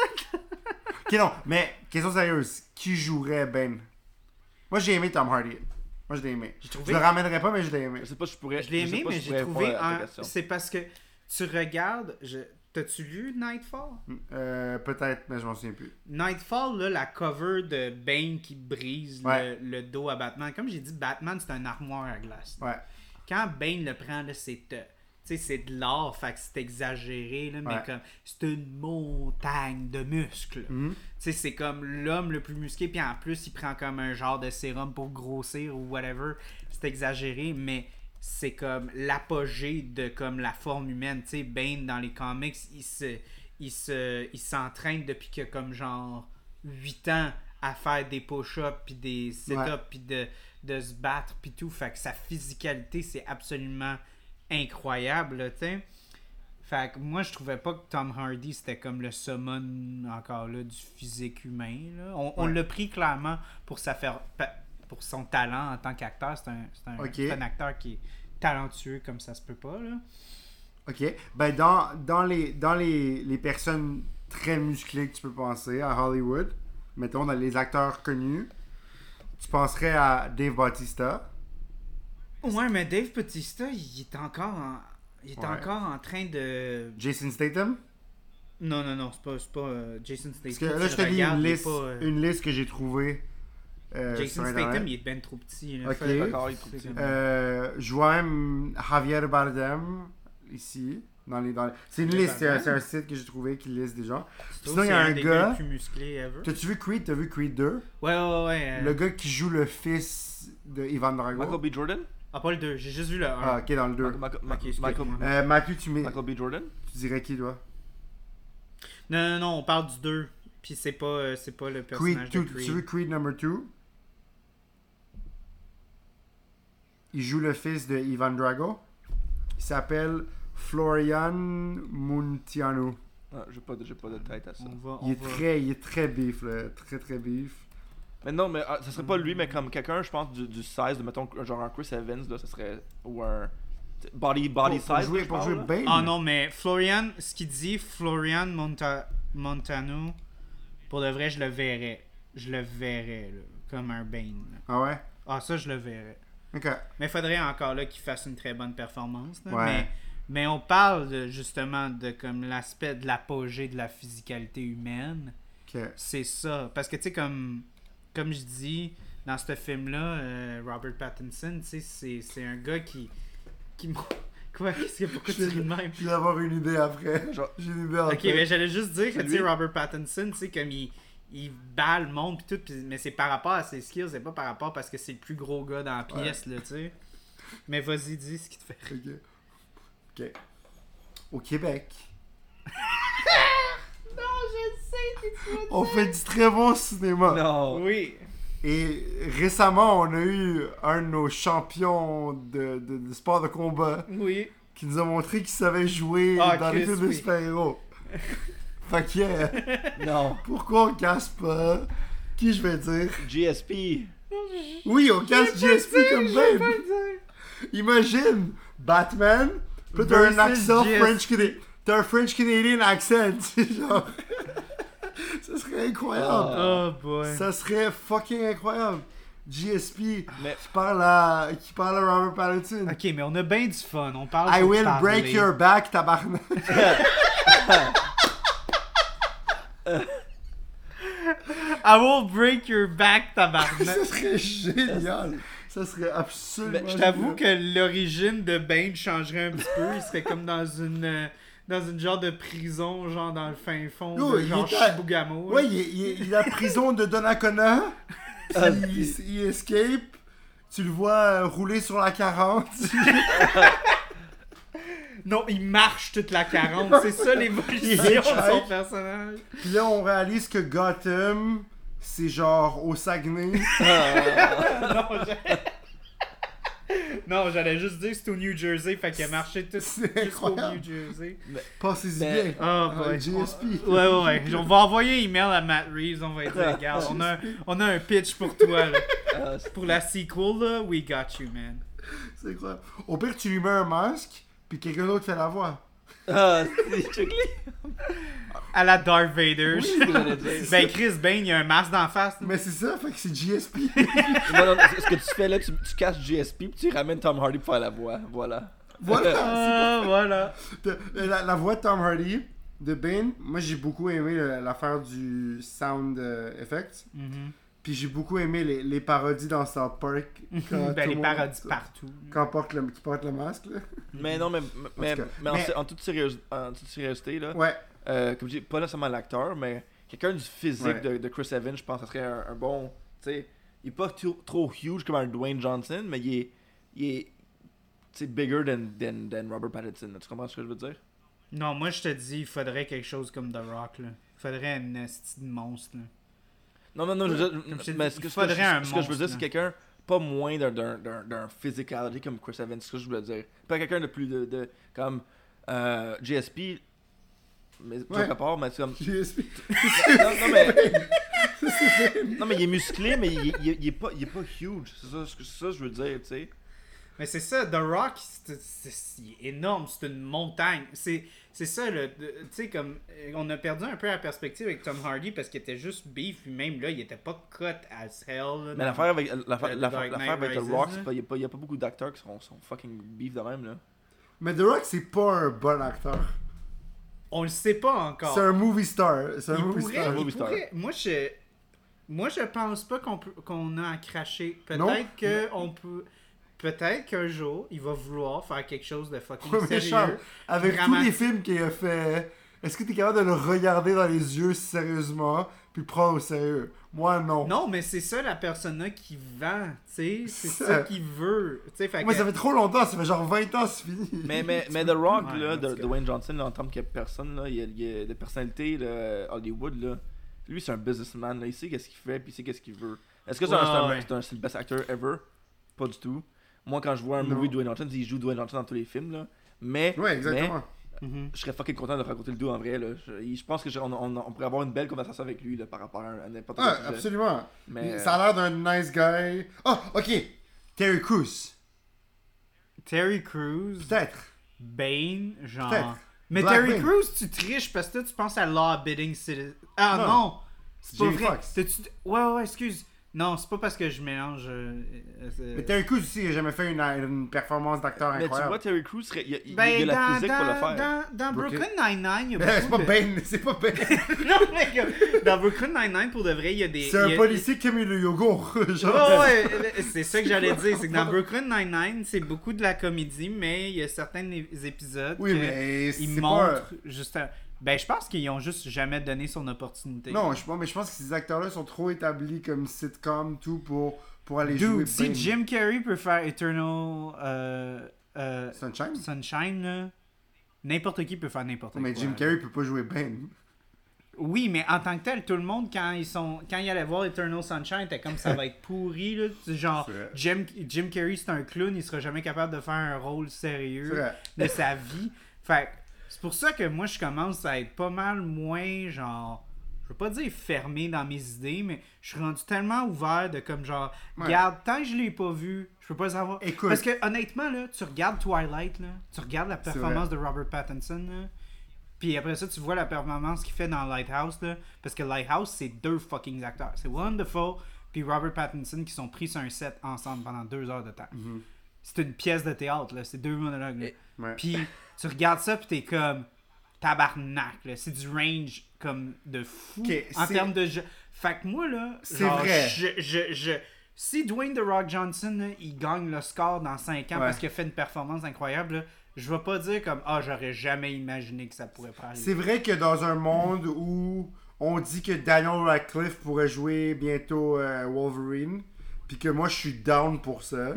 ok, non, mais question sérieuse. Qui jouerait Ben Moi, j'ai aimé Tom Hardy. Moi, je l'ai aimé. J'ai Je le ramènerais pas, mais je l'ai aimé. Je sais pas si je pourrais. Je l'ai aimé, mais j'ai trouvé. un-. C'est parce que tu regardes. Je... T'as-tu lu Nightfall? Euh, Peut-être, mais je m'en souviens plus. Nightfall, là, la cover de Bane qui brise Ouais. le, le dos à Batman. Comme j'ai dit, Batman, c'est un armoire à glace. Ouais. Quand Bane le prend, là, c'est. euh, sais, c'est de l'art, fait que c'est exagéré, là, mais Ouais. comme. C'est une montagne de muscles. Mhm. Tu sais, c'est comme l'homme le plus musclé, puis en plus, il prend comme un genre de sérum pour grossir ou whatever. C'est exagéré, mais c'est comme l'apogée de comme la forme humaine. Tu sais, Bane, dans les comics, il se, il se, il s'entraîne depuis a comme genre 8 ans à faire des push-ups, puis des sit-ups, puis de, de se battre, puis tout. Fait que sa physicalité, c'est absolument incroyable, tu sais. Fait que moi, je trouvais pas que Tom Hardy, c'était comme le summon, encore là, du physique humain. Là. On, on Ouais. l'a pris clairement pour, sa faire, pour son talent en tant qu'acteur. C'est un, un, un acteur qui est talentueux comme ça se peut pas. Là. Ok. Ben, dans, dans, les, dans les, les personnes très musclées que tu peux penser à Hollywood, mettons dans les acteurs connus, tu penserais à Dave Bautista. Ouais, mais Dave Bautista, il est encore en, il est Ouais. encore en train de. Jason Statham? Non, non, non, c'est pas, c'est pas euh, Jason Statham. Parce que là, je te lis regardes, une liste, pas, euh, une liste que j'ai trouvée. euh, Jason Statham, Internet. il est ben trop petit. là. Ok. Fait- D'accord, il est trop c'est petit. comme- je vois même Javier Bardem ici. Dans les, dans les- C'est une liste, c'est un, Bardem. c'est un site que j'ai trouvé qui liste des gens. Sinon, il y a un gars- le plus musclé ever? T'as-tu vu Creed? T'as vu Creed 2 Ouais, ouais, ouais. euh, Le gars qui joue le fils de Ivan Drago. Michael B. Jordan? Ah, pas le 2, j'ai juste vu le 1. Ah, ok, dans le 2. Michael, Ok, Michael, Euh, Matthew, tu, mets, Michael B. Jordan? tu dirais qui, toi? Non, non, non, on parle du 2. Puis c'est pas, euh, c'est pas le Creed personnage 2. de Creed. Tu veux Creed number 2 Il joue le fils de Ivan Drago. Il s'appelle Florian Muntianu. Ah, J'ai pas, de- j'ai pas de tête à ça. On va, on Il est va- très, il est très beef, là. Très, très beef. Mais non, mais ah, ça serait pas lui, mais comme quelqu'un, je pense, du, du size de, mettons, genre un Chris Evans, là, ça serait. Ou un. Body, body pour, pour size. jouer, pour parle, jouer. Bane. Ah non, mais Florian, ce qu'il dit, Florian Monta... Montano, pour de vrai, je le verrais. Je le verrais, là, comme un Bane. là. Ah ouais? Ah, ça, je le verrais. Ok. Mais il faudrait encore là qu'il fasse une très bonne performance. là. Ouais. Mais, mais on parle de, justement de comme l'aspect de l'apogée de la physicalité humaine. C'est ça. Parce que, tu sais, comme, comme je dis, dans ce film-là, euh, Robert Pattinson, tu sais, c'est, un gars qui. qui Quoi? Qu'est-ce que, Pourquoi tu ris de même? Je vais avoir une idée après. Genre- J'ai une idée en Ok, mais j'allais juste dire que, tu sais? Robert Pattinson, tu sais, comme il. Il bat le monde pis tout, pis- mais c'est par rapport à ses skills, c'est pas par rapport parce que c'est le plus gros gars dans la pièce, là, tu sais. Mais vas-y, dis ce qui te fait rire. Ok. Ok. Au Québec, Non, je sais que tu on fait du très bon cinéma. Non. Oui. Et récemment, on a eu un de nos champions de, de, de sport de combat Oui. qui nous a montré qu'il savait jouer Ah, dans les films de super-héros. fait que, euh, Non. pourquoi on casse pas? Qui je vais dire? GSP. Oui, on casse GSP comme Bane. Imagine Batman, puis t'as un accent. French Canadian. T'as un French Canadian accent, genre. Ça serait incroyable. Oh boy. Ça serait fucking incroyable. GSP Mais- qui parle à qui parle à Robert Pattinson. Ok, mais on a bien du fun. On parle I will parler. break your back, tabarnak. I will break your back, tabarnak. Ça serait génial. Ça serait absolument Ben, je t'avoue que l'origine de Bane changerait un petit peu. Il serait comme dans une euh, dans une genre de prison, genre dans le fin fond, Yo, de il genre est à- Shibugamo. Ouais, il est, il est- il est à la prison de Donnacona. Ah, il, il- il escape. Tu le vois euh, rouler sur la 40. Non, il marche toute la 40. C'est ça l'évolution de son personnage. Puis là, on réalise que Gotham, c'est genre au Saguenay. non, j'ai- non, j'allais juste dire que c'est au New Jersey, fait qu'il a marché tout jusqu'au. New Jersey. Passez-y Mais- bien. Ah, Ah, ouais. GSP. Ouais, ouais, ouais. On va envoyer un email à Matt Reeves, on va dire, regarde, on a, on a un pitch pour toi, là. Ah, Pour la sequel, là, we got you, man. C'est incroyable. Au pire, tu lui mets un masque, puis quelqu'un d'autre fait la voix. Ah, c'est À la Darth Vader. Oui, dire. ben, Chris Bane, il y a un masque d'en face. Mais c'est ça, fait que c'est GSP. non, non, ce que tu fais là, tu, tu casses GSP puis tu ramènes Tom Hardy pour faire la voix. Voilà. voilà. Ah, voilà. De- La, la voix de Tom Hardy de Bane, moi j'ai beaucoup aimé euh, l'affaire du sound euh, effect. Mhm. Puis j'ai beaucoup aimé les, les parodies dans South Park. quand tout ben, le les monde- parodies partout. Quand porte le, qui porte le masque, là. Mais non, mais, mais, tout cas. mais, en, Mais- en toute en toute sérieuseté, là, Ouais. euh, comme je dis, pas nécessairement l'acteur, mais quelqu'un du physique Ouais. de, de Chris Evans, je pense que ça serait un, un bon. Tu sais, il est pas trop, trop huge comme un Dwayne Johnson, mais il est. Il est tu sais, bigger than, than, than Robert Pattinson. Tu comprends ce que je veux dire? Non, moi je te dis, il faudrait quelque chose comme The Rock. Là. Il faudrait une esti de monstre. Là. Non, non, non, je, je mais ce que, ce que je- ce que je veux dire, c'est quelqu'un pas moins d'un- d'un d'un- d'un physicality comme Chris Evans, c'est ce que je voulais dire. Pas quelqu'un de plus de, de comme euh, GSP, mais Ouais. à part, mais c'est comme. GSP. non, non, mais. non, mais il est musclé, mais il, il- il est, pas, il est pas huge. C'est ça, ce que- c'est ça que je veux dire, tu sais. Mais c'est ça, The Rock, c'est c'est- il est énorme, c'est une montagne. C'est c'est ça, Tu sais, comme. euh, On a perdu un peu la perspective avec Tom Hardy parce qu'il était juste beef, puis même là, il était pas cut as hell. là, Mais l'affaire avec, Knight avec The Rock, il n'y a, pas- il y a pas beaucoup d'acteurs qui sont, sont fucking beef de même, là. Mais The Rock, c'est pas un bon acteur. On le sait pas encore. C'est un movie star. C'est un il movie pourrait, star. pourrait- Moi, je. Moi, je pense pas qu'on peut- qu'on a à cracher. Peut-être que on peut. Peut-être qu'un jour, il va vouloir faire quelque chose de fucking Ouais, sérieux. Charles, avec Vraiment. tous les films qu'il a fait, est-ce que t'es capable de le regarder dans les yeux sérieusement puis prendre au sérieux? Moi, non. Non, mais c'est ça la personne qui vend, tu sais, c'est Ça. ça qu'il veut. Tu sais, fait Moi, que- ça fait trop longtemps, ça fait genre 20 ans, c'est fini. Mais, mais, mais The Rock, Ouais, là, de. Dwayne Johnson, là, en tant que personne, là, il y a, il a des personnalités là, Hollywood, là. Lui, c'est un businessman, là. il sait qu'est-ce qu'il fait, puis il sait qu'est-ce qu'il veut. Est-ce que c'est un, Ouais, un- un- le best actor ever? Pas du tout. Moi, quand je vois un Non. movie de Dwayne Johnson, il joue Dwayne Johnson dans tous les films, là. Mais, Ouais, exactement. Je serais fucking content de raconter le dos en vrai, là. Je, je pense que je- on, on- on pourrait avoir une belle conversation avec lui, là, par rapport à, n'importe quel Ah, absolument. Mais, Ça a l'air d'un nice guy. Oh, ok. Terry Crews. Terry Crews, Peut-être. Bane, genre. Peut-être. Mais Black Terry Bane. Crews, tu triches parce que tu penses à Law Abiding Citizen. Ah Non. non! C'est pas vrai. Ouais, ouais, excuse. Non, c'est pas parce que je mélange. euh, euh, Mais Terry Crews aussi, il a jamais fait une, une performance d'acteur mais tu incroyable. vois, Terry Crews, serait- il, y a- il- Ben, il a la dans, physique pour le dans, faire. dans, dans Brooklyn. Nine-Nine, il y a Mais c'est beaucoup pas de... Ben, c'est pas Ben. non, mais dans Brooklyn Nine-Nine, pour de vrai, il y a des... C'est il un a- policier qui a mis le yogourt. Genre. Ouais, ouais, c'est ça que j'allais dire. C'est que dans Brooklyn Nine-Nine, c'est beaucoup de la comédie, mais il y a certains épisodes Oui, mais ils c'est pas. montrent juste... un- Ben, je pense qu'ils ont juste jamais donné son opportunité. Non, je, mais je pense que ces acteurs-là sont trop établis comme sitcom, tout, pour, pour aller jouer si Ben. Jim Carrey peut faire Eternal euh, euh, Sunshine? Sunshine, là, n'importe qui peut faire n'importe quoi. Mais Jim Carrey peut pas jouer Ben. Oui, mais en tant que tel, tout le monde, quand ils sont quand ils allaient voir Eternal Sunshine, était comme ça va être pourri. Là. Genre. Jim, Jim Carrey, c'est un clown, il sera jamais capable de faire un rôle sérieux de sa vie. Fait que c'est pour ça que moi, je commence à être pas mal moins, genre, je veux pas dire fermé dans mes idées, mais je suis rendu tellement ouvert de comme, genre, Ouais. regarde, tant que je l'ai pas vu, je peux pas savoir. Écoute. Parce que honnêtement, là, tu regardes Twilight, là, tu regardes la performance de Robert Pattinson, là, puis après ça, tu vois la performance qu'il fait dans Lighthouse, là, parce que Lighthouse, c'est deux fucking acteurs. C'est Wonderful puis Robert Pattinson qui sont pris sur un set ensemble pendant deux heures de temps. Mhm. C'est une pièce de théâtre, là, c'est deux monologues. là. Et- Ouais. Puis tu regardes ça, puis t'es comme tabarnak, là. C'est du range comme de fou en termes de jeu. Fait que moi, là, C'est vrai. Je, je, je- si Dwayne The Rock Johnson, là, il gagne le score dans 5 ans Ouais. parce qu'il a fait une performance incroyable, là, je vais pas dire comme Ah, j'aurais jamais imaginé que ça pourrait arriver. C'est vrai que dans un monde où on dit que Daniel Radcliffe pourrait jouer bientôt euh, Wolverine, puis que moi je suis down pour ça.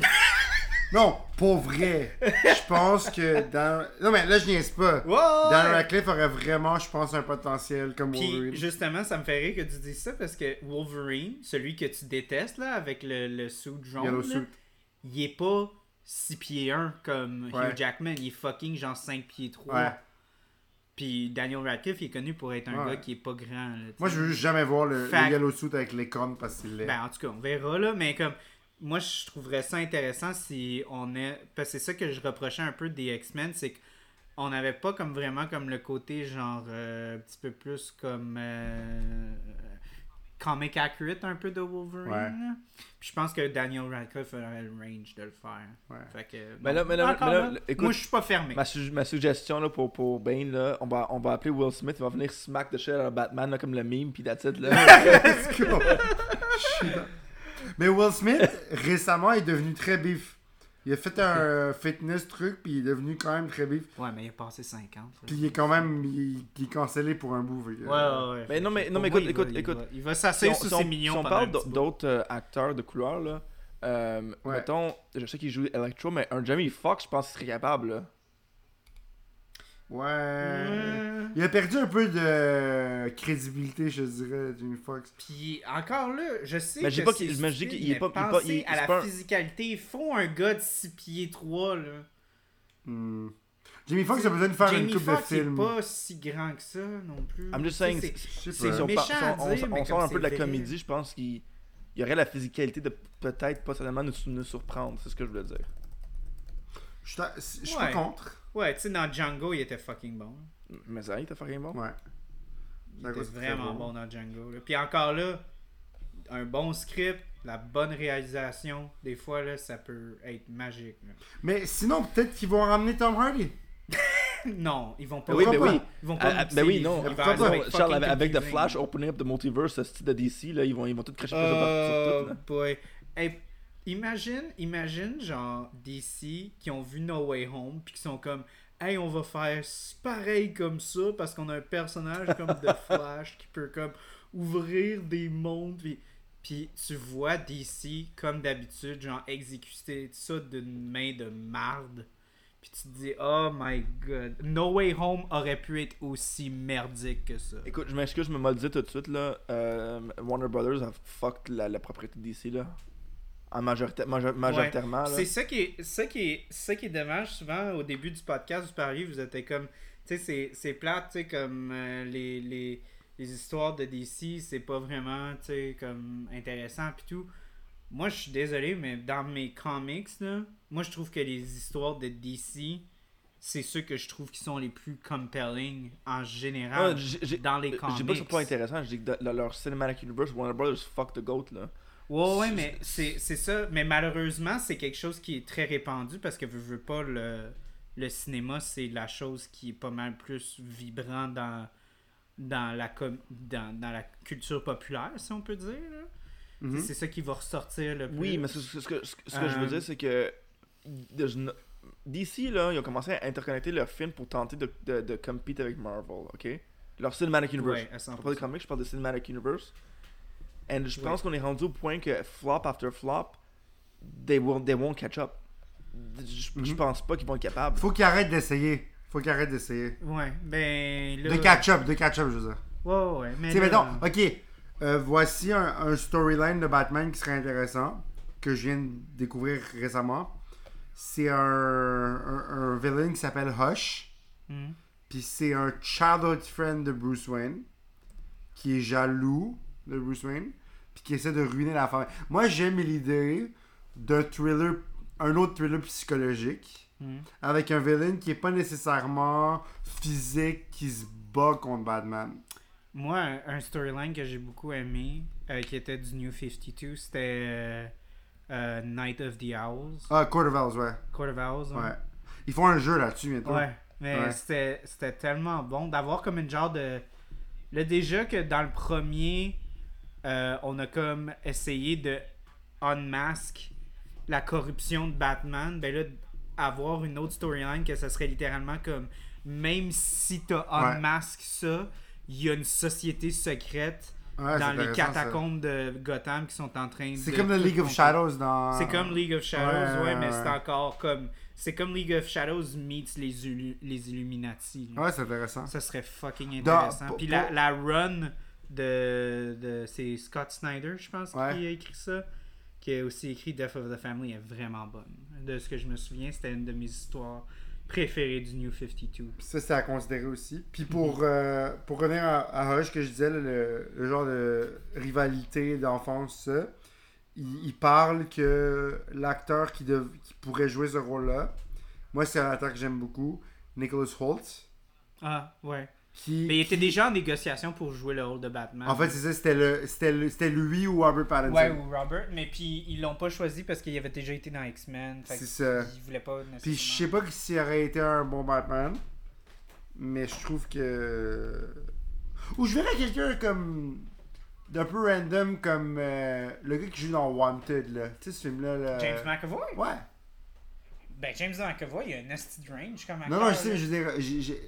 Non, pour vrai. Je pense que dans... Non mais là je niaise pas. Ouais! Daniel Radcliffe aurait vraiment, je pense, un potentiel comme Puis Wolverine. justement, ça me fait rire que tu dises ça parce que Wolverine, celui que tu détestes là, avec le, le suit jaune, Yellow là, suit. il est pas 6 pieds 1 comme Ouais. Hugh Jackman, il est fucking genre 5 pieds 3. Ouais. Puis Daniel Radcliffe, il est connu pour être un Ouais. gars qui est pas grand. là, Moi je veux juste jamais voir le, le Fait- Yellow Suit avec les cornes parce qu'il est. Ben, en tout cas, on verra là, mais comme moi je trouverais ça intéressant si on est parce que c'est ça que je reprochais un peu des X-Men, c'est que on n'avait pas comme vraiment comme le côté genre euh, un petit peu plus comme euh, comic accurate un peu de Wolverine. Ouais. Puis je pense que Daniel Radcliffe aurait le range de le faire. Ouais. Fait que, Mais là- mais là- encore mais là, là, écoute, moi je suis pas fermé. Ma, su- ma suggestion là, pour, pour Bane, là, on, va, on va appeler Will Smith, il va venir smack de shit à Batman là, comme le meme, puis that's it, là. Let's go. Mais Will Smith, récemment, est devenu très bif. Il a fait un fitness truc, puis il est devenu quand même très bif. Ouais, mais il a passé 50. là. Puis il est quand même il, il est cancellé pour un bout. Ouais, ouais, ouais. Mais non, mais- non, mais écoute, il écoute, va- écoute. Il va, si s'asseoir on, sur si on- ses si millions on pendant parle d'autres euh, acteurs de couleur, là, euh, Ouais. mettons, je sais qu'il joue Electro, mais un Jamie Foxx, je pense qu'il serait capable. Là. Ouais. Ouais. Il a perdu un peu de crédibilité, je dirais, Jimmy Fox. Puis encore là, je sais Mais que pas c'est qu'il- mais je dis qu'il est pas- il est pas- il- il- à c'est la pas physicalité. Il faut un gars de 6 pieds 3 là. Hmm. Jimmy Fox a besoin de faire une Jamie coupe de Foxx est films. pas si grand que ça non plus. I'm just saying, c'est- Je si on, méchant on- on- dire, on sort un peu de la c'est vrai. comédie, je pense qu'il il aurait la physicalité de peut-être pas seulement nous, nous surprendre, c'est ce que je voulais dire. Je suis ta- je suis Ouais. pas contre. Ouais, tu sais, dans Django, il était fucking bon. Mais ça, il t'a fait rien bon. Ouais. Il était vraiment bon. bon dans Django. là. Puis encore là, un bon script, la bonne réalisation, des fois, là, ça peut être magique. là. Mais sinon, peut-être qu'ils vont ramener Tom Hardy. non, ils vont pas. Oui, mais Pourquoi oui. Ils vont Ah, pas. ah, ben oui, non. pas? avec Charles, fucking avec, avec The. Flash opening up the multiverse, ce style de DC, là, ils vont, ils vont tout cracher sur, sur Oh tout. là. boy. Hey, imagine, imagine genre DC qui ont vu No Way Home puis qui sont comme Hey, on va faire pareil comme ça parce qu'on a un personnage comme The Flash qui peut comme ouvrir des mondes puis, puis tu vois DC comme d'habitude genre exécuter ça d'une main de marde. Puis tu te dis oh my god, No Way Home aurait pu être aussi merdique que ça. Écoute, je m'excuse, je me mal dit tout de suite, là. euh, Warner Brothers a fucked la, la propriété DC, là. Majo- majoritairement. C'est ça qui est, ça qui est, ça qui est dommage souvent au début du podcast, vous parliez, vous étiez comme, tu sais, c'est, plate, tu sais, comme euh, les, les, les histoires de DC, c'est pas vraiment, tu sais, comme intéressant puis tout. Moi, je suis désolé, mais dans mes comics, là, moi, je trouve que les histoires de DC, c'est ceux que je trouve qui sont les plus compelling en général Ah, j'ai- j'ai- dans les comics. dis pas que c'est pas intéressant, je dis que dans leur Cinematic Universe, Warner Brothers fuck the goat, là. Ouais, ouais, mais c'est ça. Mais malheureusement, c'est quelque chose qui est très répandu parce que, veux, veux pas, le, le cinéma, c'est la chose qui est pas mal plus vibrant dans, dans, la, com- dans, dans la culture populaire, si on peut dire. Mhm. C'est ça qui va ressortir le plus. Oui, mais ce, ce- ce que, ce que- ce que je veux Euh, dire, c'est que DC, là, ils ont commencé à interconnecter leurs films pour tenter de, de, de compete avec Marvel, ok? Leur Cinematic Universe. Ouais, Je parle 100%. comics, je parle de Cinematic Universe. Et je Oui. pense qu'on est rendu au point que flop after flop, they won't, they won't catch up. Je, je Mhm. pense pas qu'ils vont être capables. Faut qu'ils arrêtent d'essayer. Faut qu'ils arrêtent d'essayer. Ouais, ben. Là, De catch-up, de catch-up, je veux dire. Ouais, ouais, ouais. Mais Tu sais, là- mettons, ok, euh, voici un, un storyline de Batman qui serait intéressant, que je viens de découvrir récemment. C'est un, un, un villain qui s'appelle Hush, Mhm. puis c'est un childhood friend de Bruce Wayne, qui est jaloux de Bruce Wayne, puis qui essaie de ruiner la famille. Moi, j'aime l'idée d'un thriller, un autre thriller psychologique, Mhm. avec un villain qui est pas nécessairement physique, qui se bat contre Batman. Moi, un, storyline que j'ai beaucoup aimé, euh, qui était du New 52, c'était euh, euh, Night of the Owls. Ah, Court of Owls, ouais. Court of Owls. Ouais. Ils font un jeu là-dessus bientôt. Ouais, mais Ouais. c'était c'était tellement bon d'avoir comme une genre de. Là, déjà que dans le premier, euh, on a comme essayé de unmask la corruption de Batman, ben là, avoir une autre storyline que ça serait littéralement comme même si t'as Ouais. unmask ça, il y a une société secrète Ouais, dans les intéressant, ça. catacombes de Gotham qui sont en train de. C'est comme le League of. Shadows dans. C'est comme League of Shadows, ouais, Ouais, mais ouais, c'est ouais. encore comme. C'est comme League of Shadows meets les, Illu- les Illuminati. là. Ouais, c'est intéressant. Ça serait fucking Dans- intéressant. pour- Puis la, la run de. de c'est Scott Snyder, je pense, Ouais. qui a écrit ça. Qui a aussi écrit Death of the Family, est vraiment bonne. De ce que je me souviens, c'était une de mes histoires préférées du New 52. Puis ça, c'est à considérer aussi. Puis pour, euh, pour revenir à, à Hush, que je disais, le, le genre de rivalité d'enfance, ça, il, il parle que l'acteur qui, dev- qui pourrait jouer ce rôle-là, moi, c'est un acteur que j'aime beaucoup. Nicholas Holt. Ah, ouais. Qui, Mais il était déjà en négociation pour jouer le rôle de Batman. En fait, c'est ça, c'était le, c'était le- c'était lui ou Robert Pattinson. Ouais, ou Robert, mais puis ils l'ont pas choisi parce qu'il avait déjà été dans X-Men. fait C'est ça. Ils voulaient pas nécessairement. Puis je sais pas s'il aurait été un bon Batman, mais je trouve que. Ou je verrais quelqu'un comme. d'un peu random comme euh, le gars qui joue dans Wanted, là. Tu sais ce film-là, là. James McAvoy? Ouais. Ben, James McAvoy, il a un nasty range comme Non, non, je acteur, sais, là. je veux dire,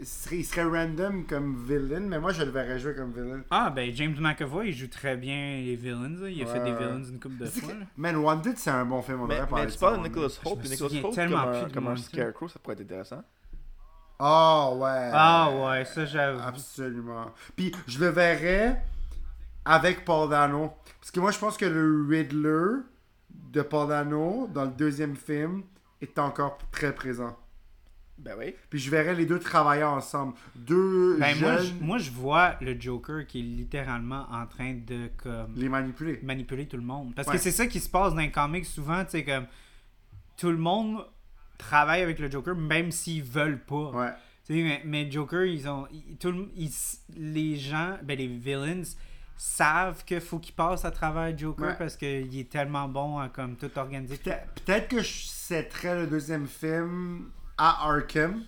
il serait, il serait random comme villain, mais moi je le verrais jouer comme villain. Ah, ben, James McAvoy, il joue très bien les villains. là. Il a fait Ouais, des villains une couple de fois. que-. Man, Wanted, c'est un bon film, on Mais, mais parler tu de parles de. Nicholas me puis Nicholas tellement comme, plus un, de comme un scarecrow, ça pourrait être intéressant. Ah ouais. Ah, ouais, ça, j'avoue. Absolument. Puis je le verrais avec Paul Dano. Parce que moi je pense que le Riddler de Paul Dano dans le deuxième film est encore très présent. Ben oui. Puis je verrais les deux travailler ensemble. Deux Ben, moi, je, moi, je vois le Joker qui est littéralement en train de comme les manipuler. manipuler tout le monde. Parce Ouais. que c'est ça qui se passe dans les comics souvent, tu sais, comme tout le monde travaille avec le Joker, même s'ils veulent pas. Ouais. Tu sais, mais, mais Joker, ils ont. ils- tout ils- les gens, ben les villains, savent qu'il faut qu'ils passent à travers Joker Ouais. parce qu'il est tellement bon à comme tout organiser. Peut- Peut-être que je setterais le deuxième film à Arkham.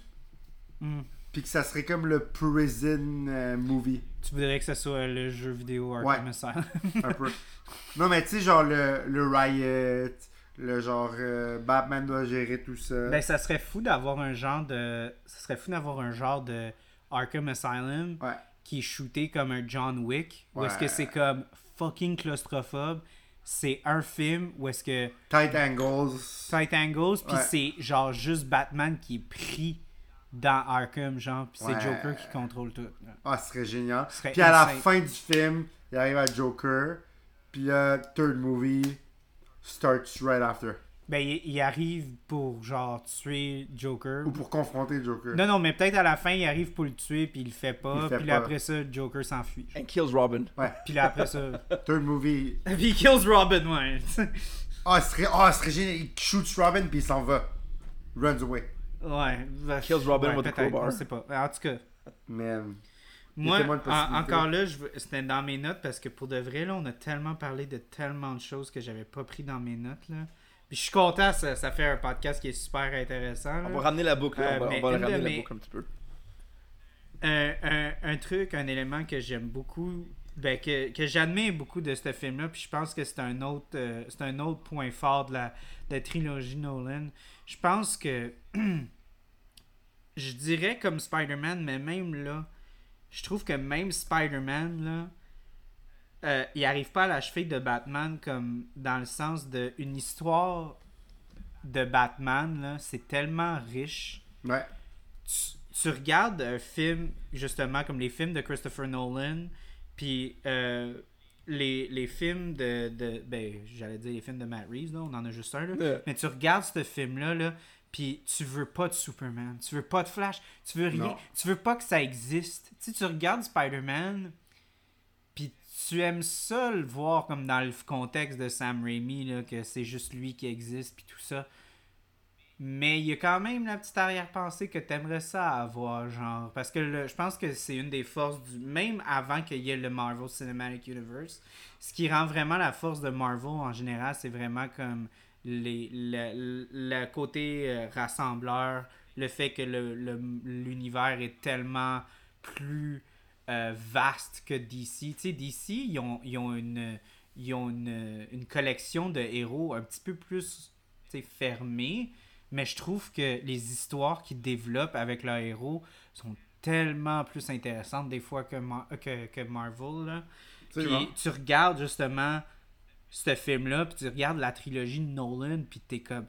Hmm. Puis que ça serait comme le prison euh, movie. Tu voudrais que ce soit le jeu vidéo Arkham Ouais. Asylum. un peu. Non, mais tu sais, genre le, le Riot, le genre euh, Batman doit gérer tout ça. ben, ça serait fou d'avoir un genre de. Ça serait fou d'avoir un genre de Arkham Asylum Ouais. Qui est shooté comme un John Wick. Où est-ce que c'est comme fucking claustrophobe. C'est un film où est-ce que Tight angles. tight angles, puis c'est genre juste Batman qui est pris dans Arkham, genre, puis c'est. Joker qui contrôle tout. Ah, ce serait génial. Puis à la fin du film, il arrive à Joker. Puis là, third movie starts right after. Ben, il, il arrive pour genre tuer Joker. Ou pour confronter Joker. Non, non, mais peut-être à la fin, il arrive pour le tuer, puis il le fait pas. fait puis là, après ça, Joker s'enfuit. And kills Robin. Ouais. Puis là, après ça. Third movie. puis il kills Robin, ouais. Ah, ce serait, ah, ce serait génial. Il shoots Robin puis il s'en va. Runs away. ouais. Kills Robin ouais, with a peut-être, crowbar. On sait pas. En tout cas. Man. Moi, en- encore là, je veux- c'était dans mes notes parce que pour de vrai, là, on a tellement parlé de tellement de choses que j'avais pas pris dans mes notes. Là. Puis je suis content, ça, ça fait un podcast qui est super intéressant. là. On va ramener la boucle, là. Euh, on va, on va ramener la boucle un petit peu. un, un- un truc, un élément que j'aime beaucoup, ben, que, que j'admire beaucoup de ce film-là, puis je pense que c'est un autre euh, c'est un autre point fort de la, de la trilogie Nolan. Je pense que je dirais comme Spider-Man, mais même là, je trouve que même Spider-Man, là, euh, il arrive pas à la cheville de Batman comme dans le sens de une histoire de Batman, là, c'est tellement riche Ouais. tu, tu regardes un film, justement, comme les films de Christopher Nolan, puis euh, les, les films de, de- Ben, j'allais dire les films de Matt Reeves, là, on en a juste un, là. Ouais. Mais tu regardes ce film-là, là, puis tu veux pas de Superman, tu veux pas de Flash, tu veux rien, Non. tu veux pas que ça existe. Tu sais, tu regardes Spider-Man, tu aimes ça le voir comme dans le contexte de Sam Raimi, là, que c'est juste lui qui existe, puis tout ça. Mais il y a quand même la petite arrière-pensée que t'aimerais ça avoir, genre. Parce que je pense que c'est une des forces du. Même avant qu'il y ait le Marvel Cinematic Universe, ce qui rend vraiment la force de Marvel en général, c'est vraiment comme les, le, le côté euh, rassembleur, le fait que le- l'univers est tellement plus euh, vaste que DC. Tu sais, DC, ils ont, ils ont, une, ils ont une, une collection de héros un petit peu plus tu sais, fermée. Mais je trouve que les histoires qu'ils développent avec leurs héros sont tellement plus intéressantes des fois que, Mar- que, que Marvel. Là. Puis bon. tu regardes justement ce film-là, puis tu regardes la trilogie de Nolan, puis t'es comme...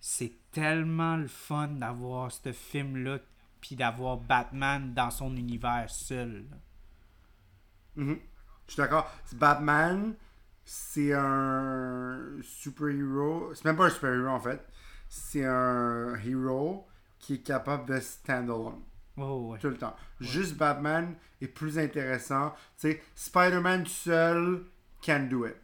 C'est tellement le fun d'avoir ce film-là, puis d'avoir Batman dans son univers seul. Mhm. Je suis d'accord. Batman, c'est un super-héros. C'est même pas un super-héros en fait. C'est un héros qui est capable de stand-alone Oh, ouais. tout le temps. Juste Batman est plus intéressant. Tu sais, Spider-Man seul can do it.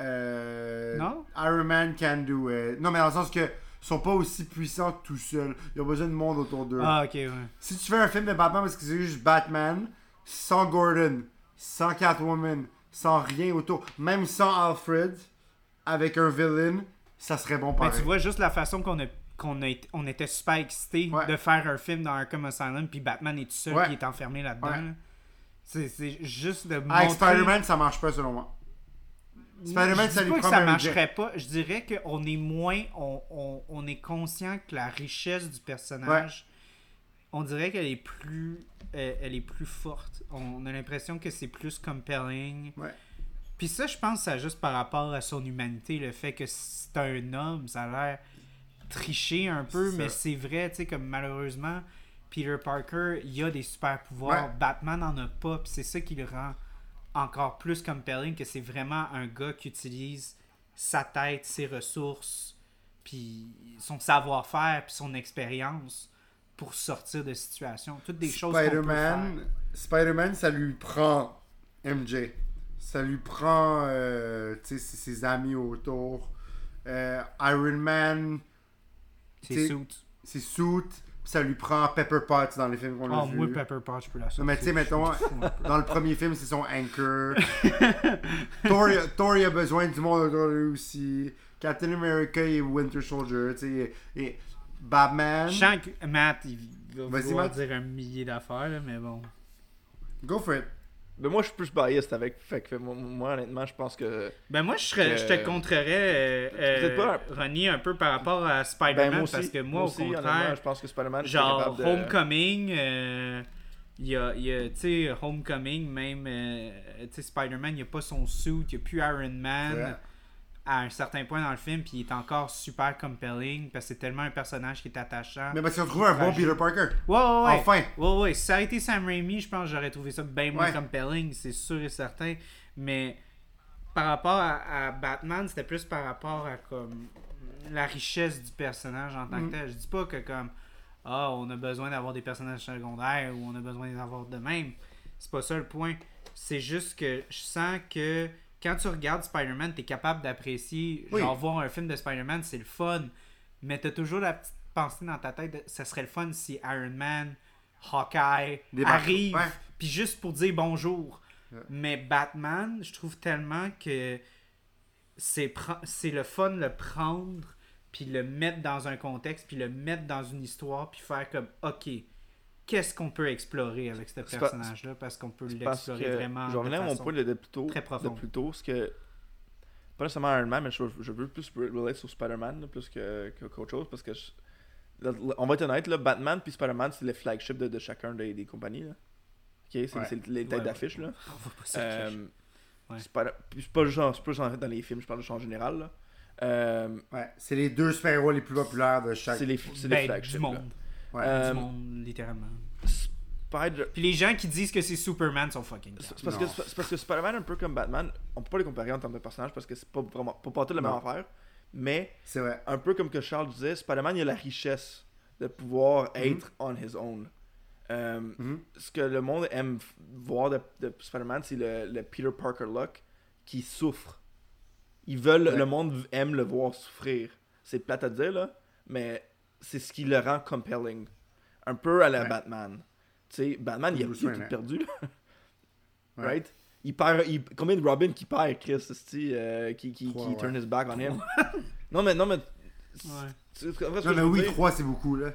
Euh, Non? Iron Man can do it. Non, mais dans le sens que sont pas aussi puissants tout seuls. Ils ont besoin de monde autour d'eux. Ah, ok, ouais. Si tu fais un film de Batman parce que c'est juste Batman, sans Gordon, sans Catwoman, sans rien autour, même sans Alfred, avec un villain, ça serait bon Mais pareil. tu vois juste la façon qu'on a qu'on a on était super excités Ouais. de faire un film dans Arkham Asylum puis Batman est tout seul Ouais. qui est enfermé là-dedans. Ouais. c'est juste de Avec montrer... Spider-Man, ça marche pas selon moi. Spider-Man, ça lui pas que ça marcherait pas. Je dirais qu'on est moins... On, on- on est conscient que la richesse du personnage, on dirait qu'elle est plus... Elle, elle est plus forte. On a l'impression que c'est plus compelling. Ouais. Puis ça, je pense, c'est juste par rapport à son humanité. Le fait que c'est un homme, ça a l'air triché un peu, mais c'est vrai, tu sais, comme malheureusement, Peter Parker, il a des super pouvoirs. Ouais. Batman en a pas, puis c'est ça qui le rend encore plus compelling, que c'est vraiment un gars qui utilise sa tête, ses ressources, puis son savoir-faire, puis son expérience pour sortir de situations. Toutes des choses. Spider-Man, Spider-Man, ça lui prend MJ. Ça lui prend euh, ses, ses amis autour. Euh, Iron Man, C'est t'sais, suit. ses suits. Ça lui prend Pepper Potts dans les films qu'on a Oh, vus. moi, Pepper Potts, je peux la Non, mais tu sais, mettons, peu. dans le premier film, c'est son anchor. Il a besoin du monde autour de lui aussi. Captain America, est Winter Soldier. Tu sais, et, et Batman. Je sens que Matt, il va Vas-y, vouloir Matt. dire un millier d'affaires, mais bon. Go for it. Mais moi, je suis plus biased avec. Fait que moi, moi, honnêtement, je pense que. Ben moi, je, serais, Que- je te contrerais, euh, euh. Ronnie, un peu par rapport à Ben, Spider-Man, aussi. parce que moi, aussi, au contraire, je pense que Spider-Man. genre de- Homecoming, euh, il y a, y a tu sais, Homecoming, même, euh, tu sais, Spider-Man, il n'y a pas son suit, il n'y a plus Iron Man. À un certain point dans le film, puis il est encore super compelling, parce que c'est tellement un personnage qui est attachant. Mais parce qu'ils ont trouvé un bon. Peter Parker. Ouais, ouais, ouais. Enfin. Ouais, ouais. Si ça a été Sam Raimi, je pense que j'aurais trouvé ça bien moins Ouais. compelling, c'est sûr et certain. Mais par rapport à, à Batman, c'était plus par rapport à comme la richesse du personnage en tant Mm. que tel. Je dis pas que comme ah, on a besoin d'avoir des personnages secondaires ou on a besoin d'en avoir de même. C'est pas ça le point. C'est juste que je sens que quand tu regardes Spider-Man, t'es capable d'apprécier. Oui. Genre, voir un film de Spider-Man, c'est le fun. Mais t'as toujours la petite pensée dans ta tête de ça serait le fun si Iron Man, Hawkeye Débarque. arrive, Ouais. puis juste pour dire bonjour. Ouais. Mais Batman, je trouve tellement que c'est le fun le prendre, puis le mettre dans un contexte, puis le mettre dans une histoire, puis faire comme, ok, qu'est-ce qu'on peut explorer avec ce personnage-là, parce qu'on peut l'explorer vraiment. je revenais à mon point de, de plus tôt. très de profonde. plus tôt, que. Pas nécessairement Iron Man, mais je, je veux plus relate sur Spider-Man plus que, que- qu'autre chose. Parce que. je- on va être honnête, là, Batman puis Spider-Man, c'est les flagships de, de chacun des, des compagnies. Là. Ok, c'est, Ouais. les têtes Ouais, d'affiche. Là. On va pas. Euh, Ouais. C'est pas fait dans les films, je parle juste en général. Là. Euh, Ouais, c'est les deux super-héros les plus populaires de chaque. c'est les, c'est les Ben, flagships. du monde. Ouais. Euh, du monde, littéralement. Spider- Puis les gens qui disent que c'est Superman sont fucking C'est parce, que, Non. c'est parce que Spider-Man, un peu comme Batman, on peut pas les comparer en termes de personnages parce que c'est pas vraiment pas, pas tout la même Non. affaire. Mais C'est vrai. un peu comme que Charles disait, Spider-Man il a la richesse de pouvoir Mhm. être on his own. Euh, Mhm. Ce que le monde aime voir de, de Spider-Man, c'est le, le Peter Parker look qui souffre. Ils veulent, Ouais. le monde aime le voir souffrir. C'est plate à dire là, mais c'est ce qui le rend compelling. Un peu à la Ouais. Batman. Tu sais, Batman il, a- il tout hein. perdu là. Ouais. Right? Il perd, il- combien de Robin qui perd, Chris, euh, qui, qui, qui ouais. turn his back on him? non, mais, non, mais. Non, mais oui, dire? 3 c'est beaucoup là.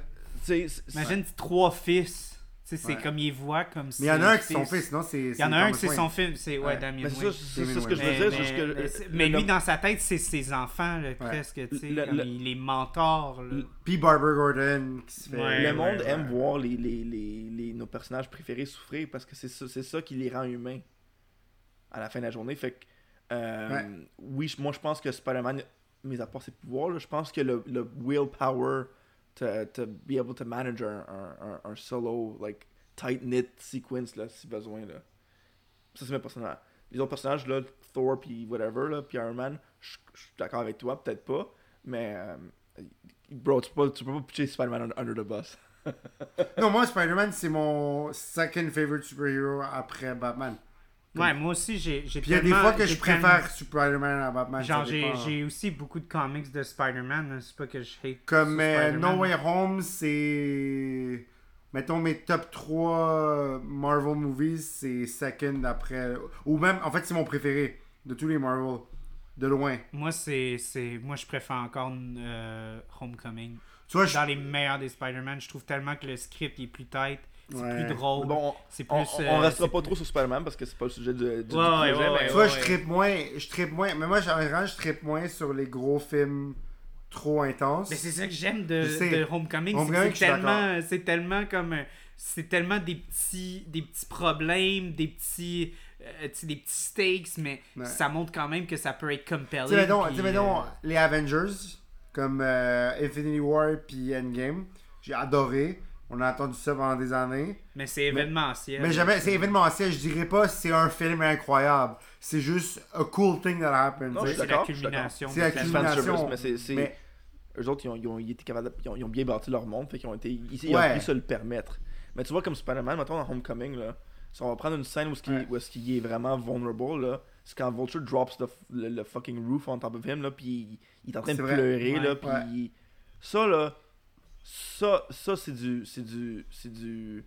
Imagine trois fils. Sais, c'est Ouais. comme ils voient comme si. Mais il y en a un qui est son fils, sinon c'est. Il y en a un qui c'est son fils. C'est ouais, Ouais. Damien Mais c'est ça, c'est c'est ce que je veux Mais, dire. mais- c'est juste que- mais c'est- mais lui, dans sa tête, c'est ses enfants, là, presque. Tu sais, Le- comme le- il les mentors. là. Puis Barbara Gordon qui se fait. Ouais, le monde ouais, aime voir les, les, les, les- nos personnages préférés souffrir parce que c'est ça, c'est ça qui les rend humains à la fin de la journée. Fait que, euh, Ouais. oui, moi je pense que Spider-Man, mis à part ses pouvoirs, là, je pense que le, le willpower to, to be able to manage un, un, solo, like, tight-knit sequence, là, si besoin, là. Ça, c'est mes personnages. Les autres personnages, là, Thor, puis whatever, là, puis Iron Man, je suis d'accord avec toi, peut-être pas, mais, euh, bro, tu peux tu peux pas pitcher Spider-Man under, the bus. Non, moi Spider-Man c'est mon second favorite superhero après Batman. Ouais, moi aussi, j'ai Puis il y a des tellement- fois que je préfère Spider-Man à Batman. Genre, j'ai aussi beaucoup de comics de Spider-Man, mais c'est pas que je hate Comme euh. No Way Home, c'est. Mettons mes top 3 Marvel movies, c'est second après. Ou même, en fait, c'est mon préféré de tous les Marvel. De loin. Moi, c'est, c'est, moi, je préfère encore euh, Homecoming. Tu vois, je. Dans les meilleurs des Spider-Man, je trouve tellement que le script est plus tight, c'est Ouais. plus drôle, Bon, c'est plus. on, euh, on restera c'est pas plus- trop sur Spider-Man parce que c'est pas le sujet du, du, du Ouais, projet, ouais, mais- Tu vois, je ouais. trippe moins. Je trippe moins. Mais moi, en général, je trippe moins sur les gros films trop intenses. Mais c'est ça que j'aime de, de Homecoming, c'est Homecoming, tellement, c'est tellement comme, euh, c'est tellement des petits, des petits problèmes, des petits, euh, des petits stakes, mais Ouais. ça montre quand même que ça peut être compelling. Tu puis, mettons, euh, les Avengers, comme euh, Infinity War puis Endgame, j'ai adoré. On a entendu ça pendant des années. mais c'est événementiel. Mais jamais, c'est événementiel. Je dirais pas c'est un film incroyable. C'est juste a cool thing that happened. C'est la culmination. C'est la culmination. mais c'est- Eux autres, ils ont, ils ont- ils étaient capables de- ils, ont, ils ont bien bâti leur monde, fait qu'ils ont été. Ils, ils ont pu se le permettre. Mais tu vois, comme Spider-Man, mettons dans Homecoming, là, si on va prendre une scène où, ce qui, Ouais. où est-ce qu'il est vraiment vulnerable, là, c'est quand Vulture drops the- le, le fucking roof on top of him, là, puis il, il est en train de pleurer, Ouais. là, puis Ouais. il- ça, là, ça, ça c'est du, c'est du, c'est du,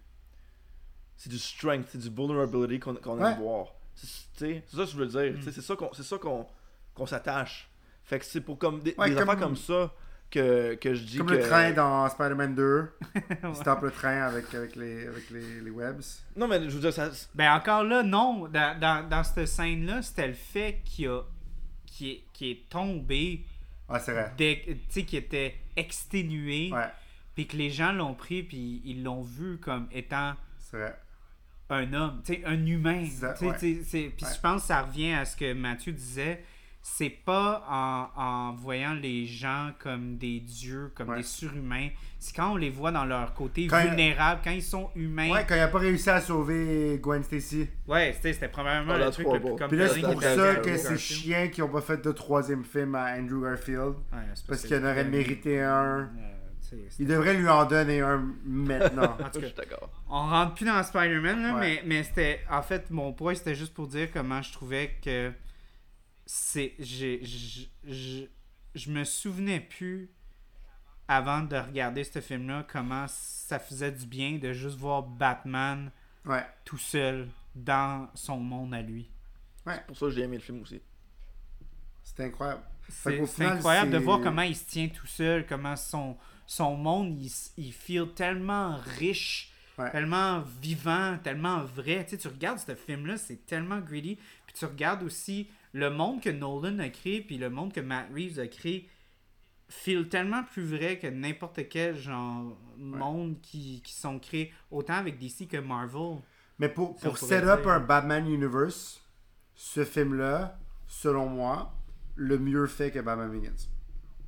c'est du strength, c'est du vulnerability qu'on qu'on Ouais. aime voir. C'est tu sais, c'est ça que je veux dire. sais, C'est ça qu'on, c'est ça qu'on, qu'on s'attache. Fait que c'est pour comme des, Ouais, des comme- affaires comme ça que, que je dis Comme que... le train dans Spider-Man 2. Ouais. Il stoppe le train avec, avec, les, avec les, les webs. Non, mais je veux dire, ça... Ben encore là, non. Dans, dans, dans cette scène-là, c'était le fait qu'il a, qu'il est, qu'il est tombé, Ah, c'est vrai. tu sais, qu'il était exténué, Ouais, puis que les gens l'ont pris, puis ils l'ont vu comme étant un homme, tu sais, un humain. Puis Ouais. je pense que ça revient à ce que Mathieu disait. C'est pas en, en voyant les gens comme des dieux, comme Ouais. des surhumains. C'est quand on les voit dans leur côté Quand- vulnérable, quand ils sont humains. Ouais, quand il a pas réussi à sauver Gwen Stacy. Ouais, c'était probablement Oh, le truc le plus comme Puis là, c'est pour ça que c'est Garfield. chiant qu'ils ont pas fait de troisième film à Andrew Garfield. Ouais, c'est Parce qu'il en aurait mérité un. Il devrait lui en donner un maintenant. En tout Je cas, suis d'accord. on rentre plus dans Spider-Man, là, Ouais. mais, mais c'était. En fait, mon point, c'était juste pour dire comment je trouvais que. C'est. j'ai- Je je- je me souvenais plus, avant de regarder ce film-là, comment ça faisait du bien de juste voir Batman Ouais. tout seul dans son monde à lui. C'est pour ça que j'ai aimé le film aussi. C'était incroyable. C'est qu'au c'est final, incroyable de voir comment il se tient tout seul, comment son, son monde, il, il feel tellement riche, Ouais. tellement vivant, tellement vrai. Tu sais, tu regardes ce film-là, c'est tellement greedy. Puis tu regardes aussi le monde que Nolan a créé, puis le monde que Matt Reeves a créé, feel tellement plus vrai que n'importe quel genre monde qui, qui sont créés, autant avec DC que Marvel. Mais pour, pour set up un Batman Universe, ce film-là, selon moi, le mieux fait que Batman Begins.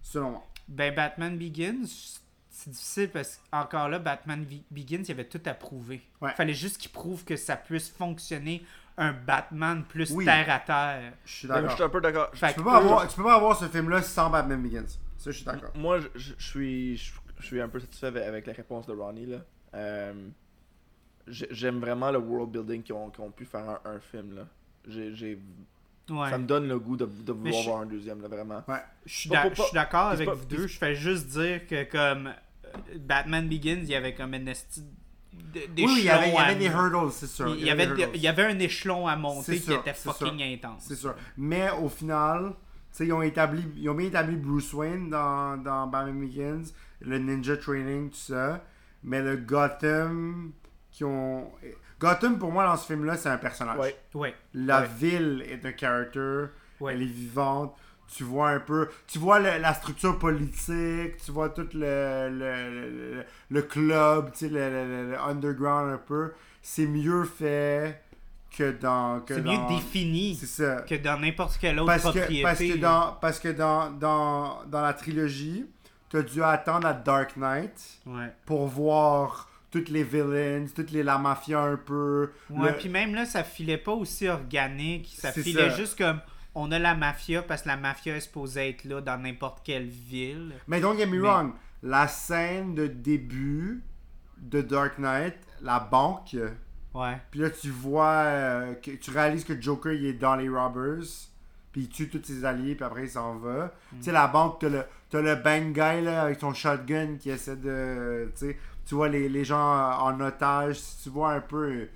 Selon moi. Ben, Batman Begins, c'est difficile parce qu'encore là, Batman Begins, il y avait tout à prouver. Ouais. Il fallait juste qu'il prouve que ça puisse fonctionner un Batman plus Oui. terre à terre. Je suis Mais Je d'accord. suis un peu d'accord. Tu peux, que pas eux- avoir, tu peux pas avoir ce film-là sans Batman Begins. Ça, je suis d'accord. Moi, je, je- je suis, je, je suis un peu satisfait avec, avec la réponse de Ronnie. là. Euh, j'ai- J'aime vraiment le world building qu'ils ont, qu'ils ont pu faire un, un film. Là. J'ai, j'ai- Ouais. Ça me donne le goût de, de vouloir je- voir un deuxième, là, vraiment. Pas- je suis d'accord avec pas- vous deux. Je fais juste dire que comme euh, Batman Begins, il y avait comme une esti Oui, il y avait, il y avait à- des hurdles, c'est sûr. il y avait, des il y avait un échelon à monter qui sûr, était fucking intense. C'est sûr. Mais au final, tu sais, ils ont établi, ils ont bien établi Bruce Wayne dans, dans Batman Begins, le Ninja Training, tout ça. Mais le Gotham, qui ont. Gotham, pour moi, dans ce film-là, c'est un personnage. Ouais. Ouais. La Ouais. ville est un character. Ouais. Elle est vivante. Tu vois un peu. Tu vois le- la structure politique. Tu vois tout le, le, le, le club, tu sais, le, le- le underground un peu. C'est mieux fait que dans. que C'est mieux défini C'est ça. que dans n'importe quelle autre Parce propriété. que, parce que, dans, parce que dans, dans, dans la trilogie, tu as dû attendre à Dark Knight pour voir toutes les villains, toutes les la mafia un peu. Ouais, Le- puis même là, ça filait pas aussi organique. Ça filait ça. juste comme on a la mafia parce que la mafia est supposée être là dans n'importe quelle ville. Mais don't get me Mais- wrong, la scène de début de Dark Knight, la banque, Ouais. Puis là, tu vois, euh, que, tu réalises que Joker, il est dans les robbers. Puis il tue tous ses alliés, puis après il s'en va. Tu sais, la banque, t'as le, t'as le bang guy là, avec son shotgun qui essaie de. Tu sais, tu vois les, les gens en otage. Si tu vois un peu euh,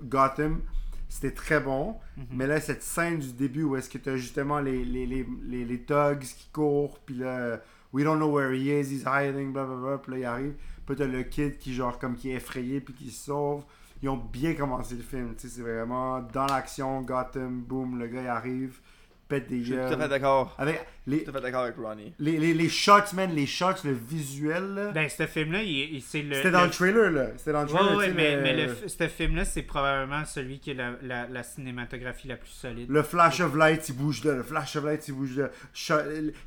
Gotham, c'était très bon. Mais là, cette scène du début où est-ce que t'as justement les, les, les, les, thugs qui courent, puis là, we don't know where he is, he's hiding, blablabla. Puis là, il arrive. Puis t'as le kid qui, genre, comme qui est effrayé, puis qui se sauve. Ils ont bien commencé le film. Tu sais, c'est vraiment dans l'action, Gotham, boom, le gars il arrive, pète des Je suis tout à fait gueules. d'accord. Avec les, Tout à fait d'accord avec Ronnie. les, les, les shots, man, les shots, le visuel, là. Ben, ce film-là, il, il- c'est le. C'était dans le- le trailer, là. C'était dans le trailer, ouais, mais, le, mais le, ce film-là, c'est probablement celui qui a la, la, la cinématographie la plus solide. le flash of light, il bouge là. Le flash of light, il bouge là.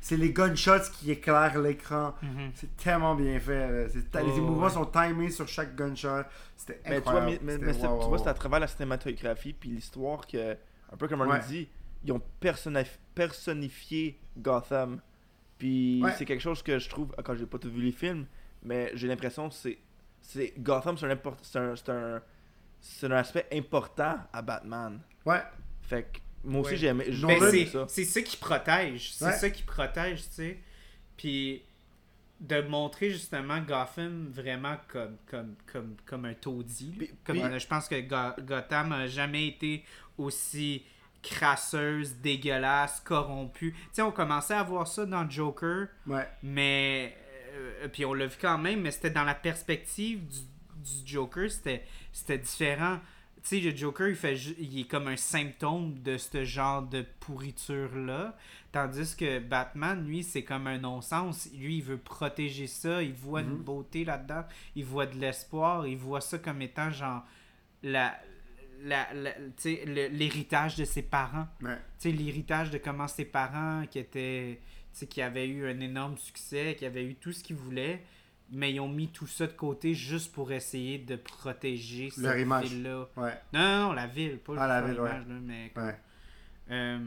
C'est les gunshots qui éclairent l'écran. Mhm. C'est tellement bien fait. Oh, les mouvements ouais. sont timés sur chaque gunshot. C'était Mais tu vois, incroyable. mais, mais- C'était mais c'est- wow, tu wow, vois, c'est à travers la cinématographie puis l'histoire que, un peu comme on Ouais. dit, ils ont personnif- personnifié Gotham. Puis Ouais. c'est quelque chose que je trouve, quand j'ai pas tout vu les films, mais j'ai l'impression que c'est, c'est Gotham, c'est un, import- c'est un, c'est un, c'est un aspect important à Batman. Ouais. Fait que moi aussi Ouais. j'ai aimé, c'est ça. c'est ça qui protège. C'est Ouais. ça qui protège, tu sais. Puis de montrer justement Gotham vraiment comme, comme, comme, comme un taudis. là. Puis- Comme, puis- euh, je pense que Go- Gotham a jamais été aussi crasseuse, dégueulasse, corrompue. Tu sais, on commençait à voir ça dans Joker, Ouais. mais... euh, puis on l'a vu quand même, mais c'était dans la perspective du, du Joker, c'était différent. Tu sais, le Joker, il, fait, il est comme un symptôme de ce genre de pourriture-là. Tandis que Batman, lui, c'est comme un non-sens. Lui, il veut protéger ça. Il voit une Mhm. beauté là-dedans. Il voit de l'espoir. Il voit ça comme étant genre la, l'héritage de ses parents. Ouais. L'héritage de comment ses parents, qui étaient, qui avaient eu un énorme succès, qui avaient eu tout ce qu'ils voulaient, mais ils ont mis tout ça de côté juste pour essayer de protéger Leur cette image. ville-là. Ouais. Non, non, non, la ville, pas Ah, la ville, ouais. là, mais comme, euh,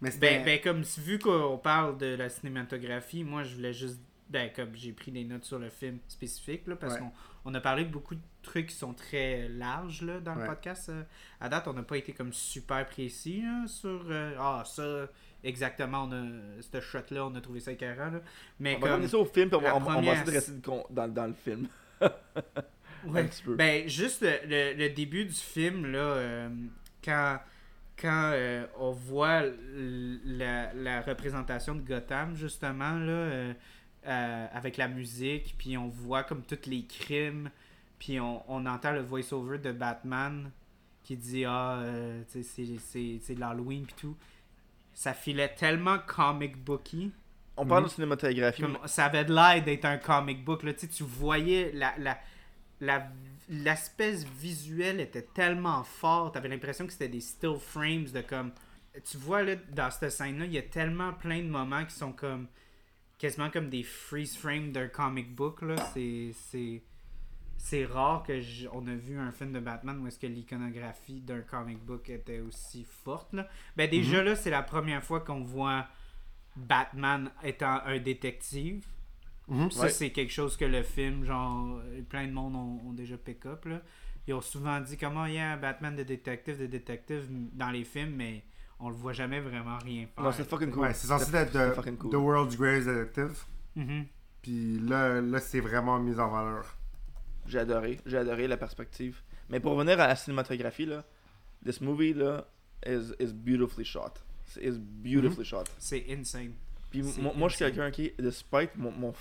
Mais ben, ben, comme vu qu'on parle de la cinématographie, moi je voulais juste. Ben, comme j'ai pris des notes sur le film spécifique, là, parce qu'on on a parlé de beaucoup de trucs qui sont très larges là, dans le podcast. euh. À date, on n'a pas été comme super précis là, sur. euh, ah, ça, exactement, on a, ce shot-là, on a trouvé ça écœurant. Là. Mais On va comme. ramener ça au film puis on va, on va- on va première- con- dans, dans le film. Ouais. Un petit peu. Ben, juste le, début du film, là, euh, quand, quand euh, on voit la, la représentation de Gotham, justement, là, euh, avec la musique, puis on voit comme tous les crimes, puis on, on entend le voice-over de Batman qui dit Ah, euh, tu sais, c'est- c'est c'est de l'Halloween, puis tout. Ça filait tellement comic booky. On parle de cinématographie. Comme, ça avait de l'air d'être un comic book. Là. Tu, sais, tu voyais la, la, la- l'aspect visuel était tellement fort. Tu avais l'impression que c'était des still frames de comme. Tu vois là, dans cette scène-là, il y a tellement plein de moments qui sont comme quasiment comme des freeze frames d'un comic book. Là. C'est, c'est, rare que j- on a vu un film de Batman où est-ce que l'iconographie d'un comic book était aussi forte. Là. Ben déjà là, c'est la première fois qu'on voit Batman étant un détective. Mhm. Ça, Ouais. c'est quelque chose que le film, genre, plein de monde ont, ont déjà pick up. Là. Ils ont souvent dit comment il y a un Batman de détective, de détective dans les films, mais on le voit jamais vraiment rien faire. Non, c'est fucking cool. Ouais, c'est censé être the, fucking cool. the World's Greatest Detective. Mhm. Puis là, là c'est vraiment mis en valeur. J'ai adoré, j'ai adoré la perspective. Mais pour revenir à la cinématographie là, this movie là is is beautifully shot. Is beautifully shot. C'est insane. Puis moi, je suis quelqu'un qui, despite mon, mon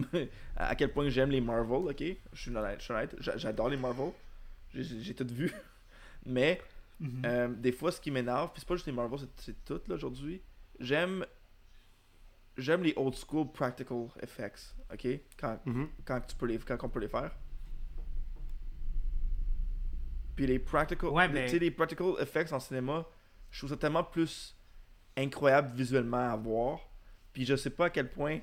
à quel point j'aime les Marvel, ok, je suis honnête, je suis honnête, j'a- j'adore les Marvel, j'ai tout vu, mais Mhm. euh, des fois ce qui m'énerve, puis c'est pas juste les Marvel, c'est- c'est tout là aujourd'hui, j'aime j'aime les old school practical effects, ok, quand Mhm. quand tu peux les quand on peut les faire. Puis les practical Ouais, mais- les practical effects en cinéma, je trouve ça tellement plus incroyable visuellement à voir. Puis je sais pas à quel point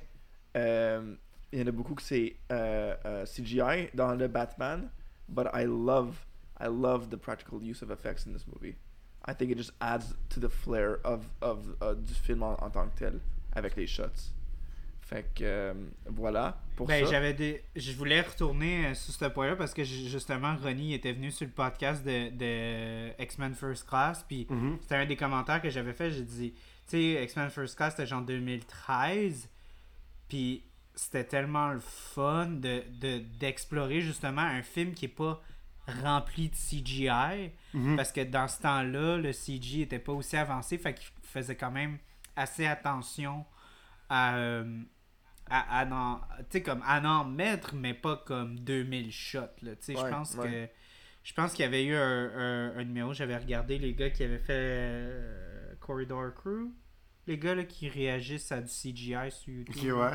euh, il y en a beaucoup que c'est euh, euh, CGI dans le Batman, but I love I love the practical use of effects in this movie. I think it just adds to the flair of, of uh, du film en, en tant que tel avec les shots. Fait que euh, voilà pour Ben, ça. j'avais des... Je voulais retourner euh, sur ce point-là parce que j- justement, Ronnie était venu sur le podcast de, de X-Men First Class. Puis Mhm. c'était un des commentaires que j'avais fait. J'ai dit, tu sais, X-Men First Class, c'était genre 2013. Puis c'était tellement le fun de, de- d'explorer justement un film qui est pas rempli de CGI. Mhm. Parce que dans ce temps-là, le CG était pas aussi avancé. Fait qu'il faisait quand même assez attention à. euh, à, à sais, comme à en mettre, mais pas comme 2000 shots. Là. Ouais, je pense ouais. que. Je pense qu'il y avait eu un, un- un numéro, j'avais regardé les gars qui avaient fait euh, Corridor Crew. Les gars là, qui réagissent à du CGI sur YouTube. Ouais.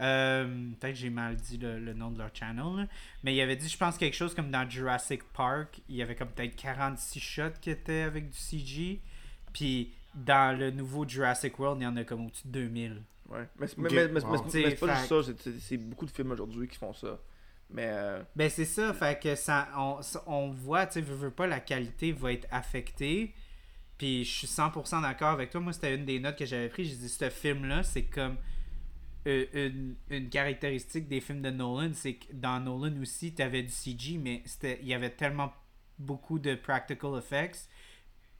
Euh, Peut-être que j'ai mal dit le, le nom de leur channel. là. Mais il avait dit, je pense, quelque chose comme dans Jurassic Park. Il y avait comme peut-être 46 shots qui étaient avec du CG. Puis dans le nouveau Jurassic World, il y en a comme au-dessus de 2000. Ouais. Mais, c'est- Ok, mais, mais- mais- wow. mais c'est pas juste ça, c'est- beaucoup de films aujourd'hui qui font ça. Mais euh, Ben c'est ça, fait que ça, on, ça- on voit, tu sais, veux, veux pas, la qualité va être affectée. Puis je suis 100% d'accord avec toi. Moi, c'était une des notes que j'avais pris. J'ai dit, ce film-là, c'est comme euh, une, une caractéristique des films de Nolan. C'est que dans Nolan aussi, tu avais du CG, mais c'était il y avait tellement beaucoup de practical effects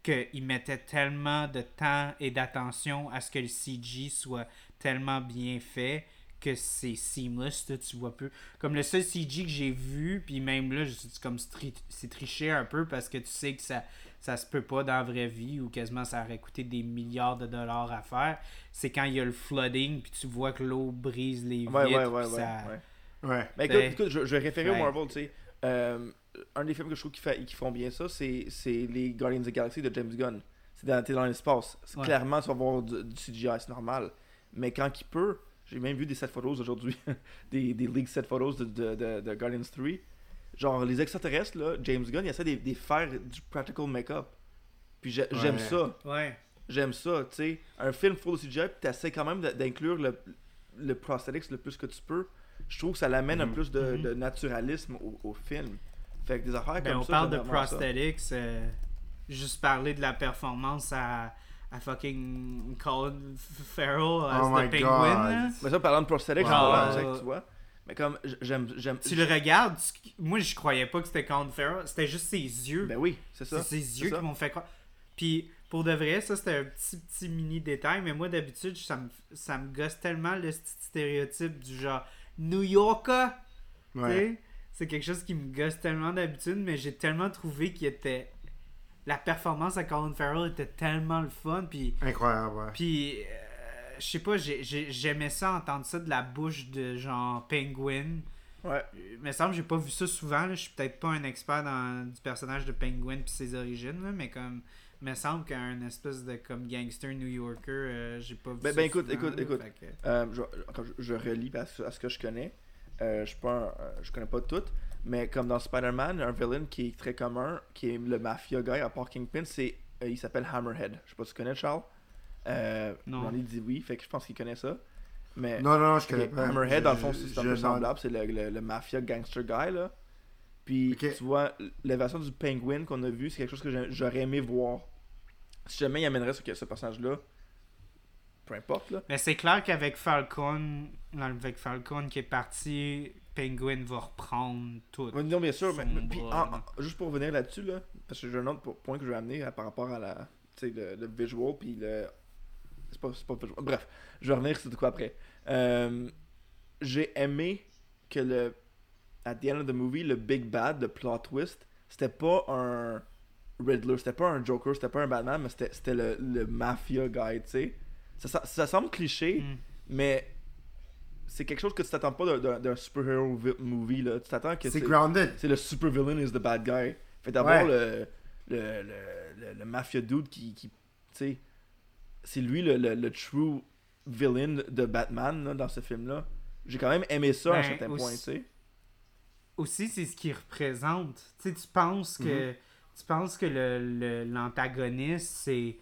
qu'il mettait tellement de temps et d'attention à ce que le CG soit tellement bien fait que c'est seamless, là, tu vois peu. Comme le seul CG que j'ai vu, puis même là, comme c'est triché un peu parce que tu sais que ça ça se peut pas dans la vraie vie ou quasiment ça aurait coûté des milliards de dollars à faire. C'est quand il y a le flooding puis tu vois que l'eau brise les vitres. ouais, ouais, ouais, puis ouais, ça- ouais. Ouais. Mais Ben, écoute, écoute, je, je vais référer ouais. au Marvel, tu sais. Euh, un des films que je trouve qui, fait, qui font bien ça, c'est c'est les Guardians of the Galaxy de James Gunn. C'est dans, t'es dans l'espace. Clairement, tu vas voir du, du CGI, c'est normal. Mais quand il peut, j'ai même vu des set photos aujourd'hui, des, des leaks set photos de, de, de, de Guardians 3. Genre, les extraterrestres, là, James Gunn, il essaie de, de faire du practical make-up. Puis j'ai- j'aime Ouais. ça. Ouais. J'aime ça, tu sais. Un film full CGI, puis t'essaies quand même d'inclure le, le prosthetics le plus que tu peux. Je trouve que ça l'amène un Mhm. plus de, Mhm. de naturalisme au, au film. Fait que des affaires Ben, comme on ça. parle de prosthetics. euh, juste parler de la performance à, à fucking Colin Farrell as Oh the my Penguin. Mais ça, parlant de prosthetics, Wow. c'est tu vois. Mais comme, j'aime. j'aime Tu le regardes, tu- moi je croyais pas que c'était Colin Farrell, c'était juste ses yeux. Ben oui, c'est ça. c'est ses yeux ça. qui m'ont fait croire. Puis pour de vrai, ça c'était un petit petit mini détail, mais moi d'habitude ça me, ça me gosse tellement le petit stéréotype du genre New Yorker. Ouais. C'est quelque chose qui me gosse tellement d'habitude, mais j'ai tellement trouvé qu'il était. La performance à Colin Farrell était tellement le fun, puis. Incroyable, ouais. Puis, euh, je sais pas, j'ai- j'ai- j'aimais ça, entendre ça de la bouche de genre Penguin. Ouais. Il me semble que j'ai pas vu ça souvent. Je suis peut-être pas un expert dans du personnage de Penguin puis ses origines, là, mais comme. Il me semble qu'un espèce de comme gangster New Yorker, euh, j'ai pas vu Ben- ça ben, écoute, souvent, écoute, là, écoute. que- Euh, je, je, je relis à ce, à ce que je connais. Je suis pas un- je connais pas tout, mais comme dans Spider-Man, un villain qui est très commun, qui est le mafia guy à part Kingpin, c'est euh, il s'appelle Hammerhead. Je sais pas si tu connais Charles. Euh, Non. Ai dit oui, fait que je pense qu'il connaît ça. Mais Non, non, non, je connais pas. Hammerhead, dans le fond, c'est un peu semblable, c'est le, le- le mafia gangster guy là. Puis tu vois, la version du Penguin qu'on a vu, c'est quelque chose que j'aurais aimé voir. Si jamais il amènerait ce, ce personnage-là, peu importe là. Mais c'est clair qu'avec Falcon, avec Falcon qui est parti, Penguin va reprendre tout. Ouais, Non, bien sûr. Mais, puis, en- en- juste pour revenir là-dessus, là, parce que j'ai un autre po- point que je vais amener par rapport à la, le, le visual, puis le. C'est pas, pas visual. Bref, je vais revenir sur de quoi après. Euh, j'ai aimé que le. At the end of the movie, le big bad, le plot twist, c'était pas un Riddler, c'était pas un Joker, c'était pas un Batman, mais c'était c'était le, le mafia guy, tu sais. Ça, ça, ça semble cliché, Mm. mais c'est quelque chose que tu t'attends pas d'un- superhero vi- movie, là. Tu t'attends que C'est grounded. c'est le super villain is the bad guy. Fait d'avoir Ouais. le, le, le, le, le mafia dude qui, qui tu sais, c'est lui le, le, le true villain de Batman là, dans ce film-là. J'ai quand même aimé ça à un Ben, certain aussi- point, tu sais. Aussi, c'est ce qu'il représente. Tu sais, tu penses que, tu penses que le- le- l'antagoniste, c'est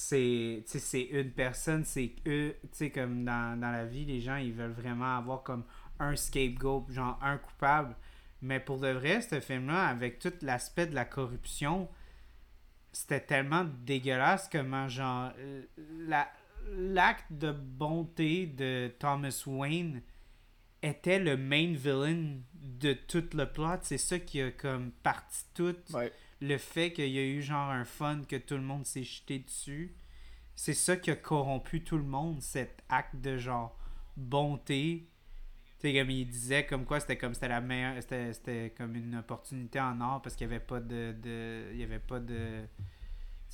c'est une personne c'est eux tu sais comme dans, la vie les gens ils veulent vraiment avoir comme un scapegoat genre un coupable mais pour de vrai ce film là avec tout l'aspect de la corruption c'était tellement dégueulasse comment genre euh, la l'acte de bonté de Thomas Wayne était le main villain de tout le plot. C'est ça qui a comme parti tout. Le fait qu'il y a eu genre un fun que tout le monde s'est jeté dessus. C'est ça qui a corrompu tout le monde, cet acte de genre bonté. Tu comme il disait, comme quoi c'était comme c'était la meilleure. C'était, comme une opportunité en or parce qu'il n'y avait pas de. de- il y avait pas de.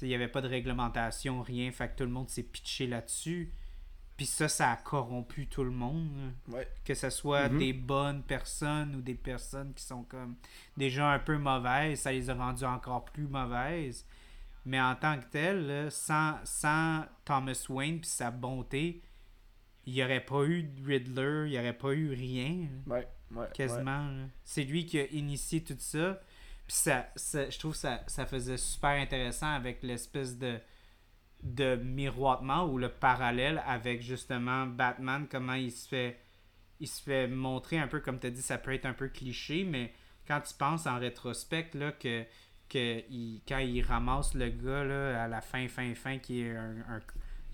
il avait pas de réglementation, rien. Fait que tout le monde s'est pitché là-dessus. Puis ça, ça a corrompu tout le monde. Ouais. que ce soit Mhm. des bonnes personnes ou des personnes qui sont comme déjà un peu mauvaises, ça les a rendues encore plus mauvaises. Mais en tant que tel, sans, sans Thomas Wayne puis sa bonté, il n'y aurait pas eu de Riddler, il n'y aurait pas eu rien, Ouais. Ouais. quasiment. C'est lui qui a initié tout ça. Puis ça, ça- je trouve que ça, ça faisait super intéressant avec l'espèce de de miroitement ou le parallèle avec justement Batman, comment il se fait il se fait montrer un peu comme tu as dit, ça peut être un peu cliché, mais quand tu penses en rétrospect là, que, que il- quand il ramasse le gars là, à la fin, fin, fin, qui est un, un-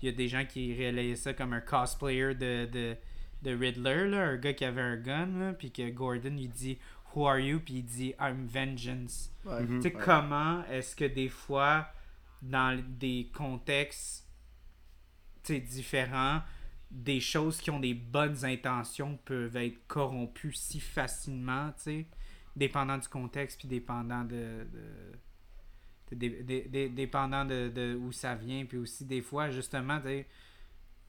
il y a des gens qui relayaient ça comme un cosplayer de, de, de Riddler, là, un gars qui avait un gun, là, puis que Gordon il dit Who are you? Puis il dit I'm vengeance. Ouais. Mhm. Tu sais, Ouais. comment est-ce que des fois, dans des contextes différents, des choses qui ont des bonnes intentions peuvent être corrompues si facilement, tu dépendant du contexte, puis dépendant de... de- dépendant de, où ça vient, puis aussi des fois, justement,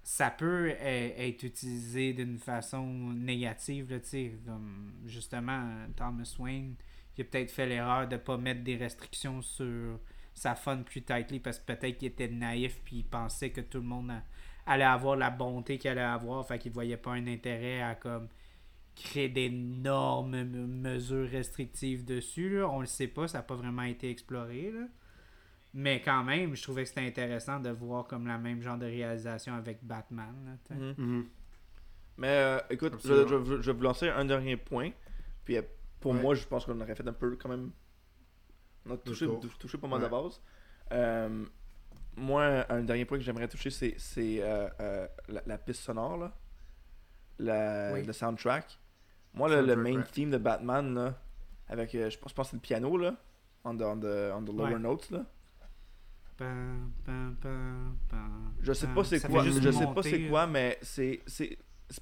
ça peut e- être utilisé d'une façon négative, là, comme justement Thomas Wayne, il a peut-être fait l'erreur de pas mettre des restrictions sur sa fun plus tightly parce que peut-être qu'il était naïf puis il pensait que tout le monde a- allait avoir la bonté qu'il allait avoir, fait qu'il voyait pas un intérêt à comme créer d'énormes mesures restrictives dessus, là. on le sait pas, ça n'a pas vraiment été exploré, là. Mais quand même, je trouvais que c'était intéressant de voir comme la même genre de réalisation avec Batman. là. Mhm. Mhm. Mais euh, écoute, je, je, je vais vous lancer un dernier point. Puis euh, pour Ouais. moi, je pense qu'on aurait fait un peu quand même. On a touché, touché pas mal Ouais. de base. Euh, moi, un dernier point que j'aimerais toucher, c'est euh, euh, la, la piste sonore, là. La, Oui. le soundtrack. Moi, le, le main ouais. theme de Batman, là, avec, euh, je pense, je pense que c'est le piano, là, on the, on the, on the lower Ouais. notes, là. Je sais pas c'est quoi, je sais pas c'est quoi, mais c'est, c'est,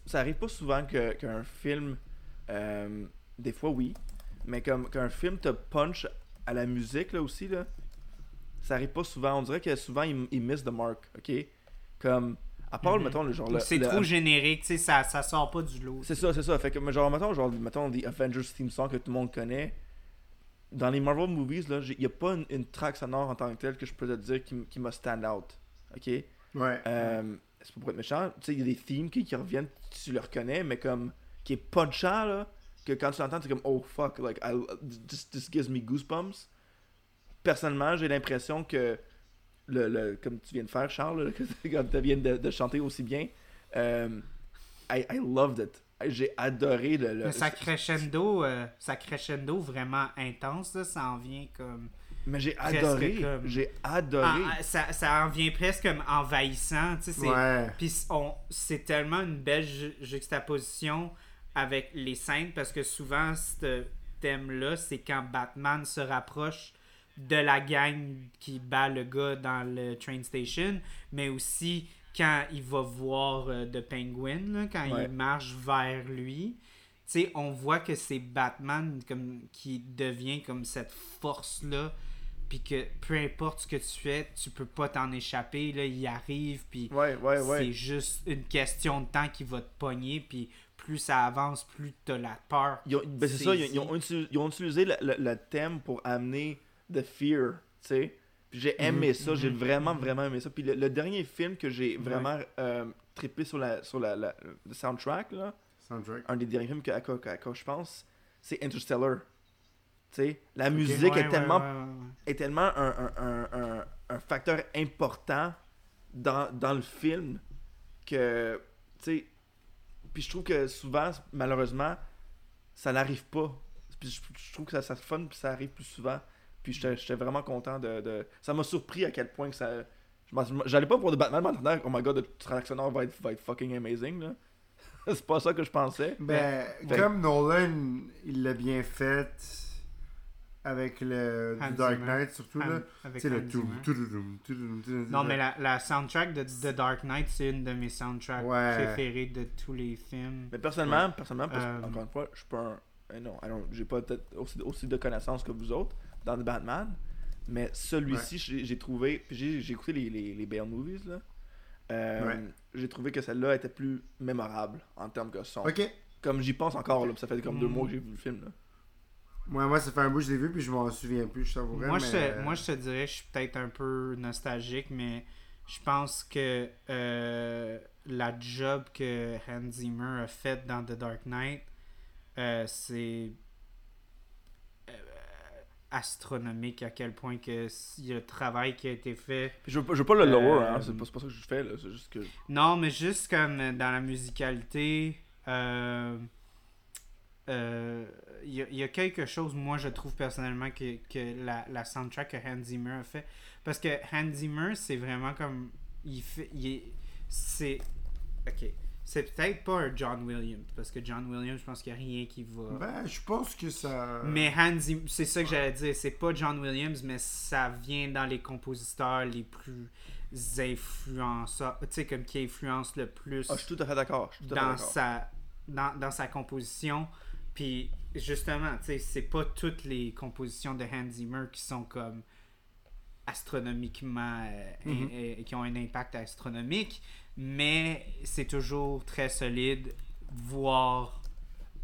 ça arrive pas souvent que, qu'un film, des fois oui, mais comme qu'un film te punch à la musique là aussi là, ça arrive pas souvent. On dirait que souvent il, il miss the mark, ok? Comme à part Mhm. mettons le genre C'est le- trop générique, tu sais, ça, ça sort pas du lot. c'est ça, c'est ça. Fait que, mais genre, mettons, genre, mettons, The Avengers theme song que tout le monde connaît. Dans les Marvel movies, là, il n'y a pas une, une track sonore en tant que telle que je peux te dire qui, qui m'a stand out. Ok? Ouais. Euh, c'est pas pour être méchant. Tu sais, il y a des themes qui, qui reviennent, tu le reconnais, mais comme, qui est punchant, là, que quand tu l'entends, c'est comme, oh fuck, like, I, this, this gives me goosebumps. Personnellement, j'ai l'impression que, le, le, comme tu viens de faire, Charles, quand tu viens de, de chanter aussi bien, euh, I, I loved it. J'ai adoré le. le Mais ça crescendo, euh, ça crescendo vraiment intense, là, ça en vient comme... mais j'ai adoré. comme- J'ai adoré. Ah, ah, ça, ça en vient presque comme envahissant, tu sais, c'est... Ouais. Puis on- c'est tellement une belle ju- juxtaposition avec les scènes parce que souvent ce thème-là, c'est quand Batman se rapproche de la gang qui bat le gars dans le train station, mais aussi quand il va voir euh, The Penguin, là, quand Ouais. il marche vers lui. Tu sais, on voit que c'est Batman comme, qui devient comme cette force-là, puis que peu importe ce que tu fais, tu peux pas t'en échapper, là, il arrive, puis ouais, ouais, ouais. c'est juste une question de temps qui va te pogner, puis plus ça avance, plus t'as la peur. Ben, c'est ça, ils, ils ont, utilisé- ils ont utilisé le, le- le thème pour amener the fear, tu sais. Puis j'ai aimé Mhm, ça, j'ai mhm, vraiment, mhm. vraiment aimé ça. Puis le, le dernier film que j'ai vraiment euh, trippé sur, la, sur la, la- le soundtrack, là, Soundtrack. un des derniers films que, à, quoi, à quoi je pense, c'est Interstellar. Tu sais, la musique ouais, est, ouais, tellement, ouais, ouais, ouais. est tellement un, un, un, un, un facteur important dans, dans le film que, tu sais, puis je trouve que souvent, malheureusement, ça n'arrive pas. Puis je, je trouve que ça, ça fun, puis ça arrive plus souvent. Puis j'étais vraiment content de, de- Ça m'a surpris à quel point que ça... J'allais pas pour The Batman, mais en oh my god, le transactionneur va être, va être fucking amazing, là. c'est pas ça que je pensais. Ben, Fait- comme Nolan, il l'a bien fait avec le Hans Dark Zimmer. Knight, surtout là. Sais, le tout, tout, tout, tout, tout, tout, Non, mais la, la soundtrack de The Dark Knight, c'est une de mes soundtracks Ouais. préférées de tous les films. Mais personnellement, personnellement parce- Euh, encore une fois, je suis pas un. euh, non, j'ai pas peut-être aussi, aussi de connaissances que vous autres dans The Batman. Mais celui-ci, j'ai j'ai trouvé. J'ai j'ai écouté les, les, les Bale movies, là. Euh, Ouais. J'ai trouvé que celle-là était plus mémorable en termes de son. Ok. Comme j'y pense encore, là, ça fait comme deux Mm. mois que j'ai vu le film. Là. Moi, moi, ça fait un bout que je l'ai vu, puis je m'en souviens plus, je t'avouerais. Moi, mais... je te, moi, je te dirais, je suis peut-être un peu nostalgique, mais je pense que euh, la job que Hans Zimmer a faite dans The Dark Knight, euh, c'est euh, astronomique à quel point que s- il y a le travail qui a été fait. Puis je, veux pas- je veux pas le lower, Euh, hein, c'est pas, c'est pas ça que je fais, là. C'est juste que. Non, mais juste comme euh, dans la musicalité, euh, euh, il y, a- il y a quelque chose, moi, je trouve personnellement que, que la, la soundtrack que Hans Zimmer a fait. Parce que Hans Zimmer, c'est vraiment comme. Il fait. Il est- c'est. Ok. C'est peut-être pas un John Williams. Parce que John Williams, je pense qu'il n'y a rien qui va. Ben, je pense que ça... Mais Hans Zimmer, c'est ça que j'allais dire. C'est pas John Williams, mais ça vient dans les compositeurs les plus influenceurs. Tu sais, comme qui influence le plus Ah, je suis tout à fait d'accord. Dans sa, dans, dans sa composition. Puis justement, tu sais, c'est pas toutes les compositions de Hans Zimmer qui sont comme astronomiquement euh, Mhm. in- euh, qui ont un impact astronomique, mais c'est toujours très solide, voire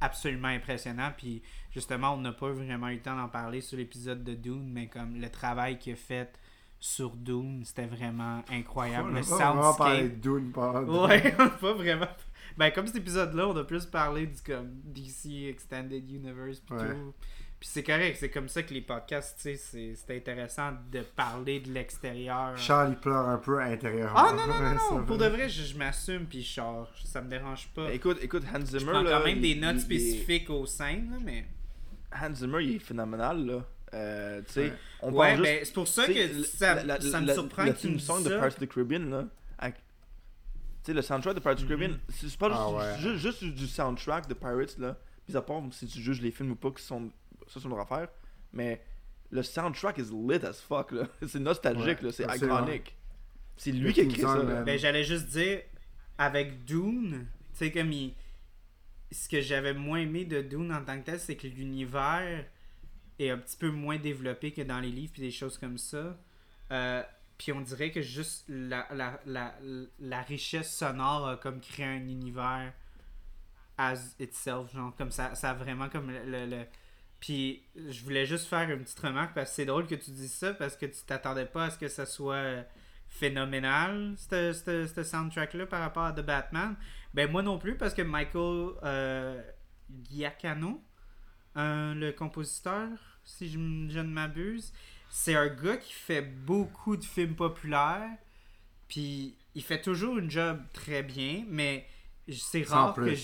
absolument impressionnant. Puis justement, on n'a pas vraiment eu le temps d'en parler sur l'épisode de Dune, mais comme le travail qu'il a fait sur Dune, c'était vraiment incroyable. on le a pas vraiment parlé soundscape. de Dune pendant... Ouais, on a pas vraiment. Ben, comme cet épisode-là, on a plus parlé du comme DC Extended Universe pis Ouais. tout. Puis c'est correct, c'est comme ça que les podcasts, tu sais, c'est- c'est intéressant de parler de l'extérieur. Charles, il pleure un peu intérieurement. Ah non, non, non, non, pour de vrai, je, je m'assume puis sors. Ça me dérange pas. Mais écoute, écoute, Hans je Zimmer. prends là, quand même des il- notes il- il est- spécifiques aux scènes, là, mais. Hans Zimmer, il est phénoménal, là. Euh, tu sais, Ouais. on Ouais, parle juste. ben, c'est pour ça que ça, la- la- ça me la- surprend tu me de. Pirates of the Caribbean, là. avec- Tu sais, le soundtrack de Pirates of the Caribbean, Mhm. c'est pas juste, Ah ouais. juste, juste du soundtrack de Pirates, là. Mis à part si tu juges les films ou pas, qui sont. Ça, c'est une autre affaire. Mais le soundtrack is lit as fuck, là. C'est nostalgique, Ouais, là. C'est iconique. C'est lui qui a écrit ça, là. Ben, j'allais juste dire, avec Dune, tu sais, comme il. Ce que j'avais moins aimé de Dune en tant que tel, c'est que l'univers est un petit peu moins développé que dans les livres puis des choses comme ça. Euh, puis on dirait que juste la, la, la, la richesse sonore a comme créé un univers as itself, genre comme ça, ça a vraiment comme le, le- Puis je voulais juste faire une petite remarque parce que c'est drôle que tu dises ça parce que tu t'attendais pas à ce que ça soit phénoménal, ce soundtrack-là par rapport à The Batman. Ben moi non plus parce que Michael euh, Giacchino, euh, le compositeur, si je ne m'abuse, c'est un gars qui fait beaucoup de films populaires. Puis il fait toujours une job très bien, mais c'est rare que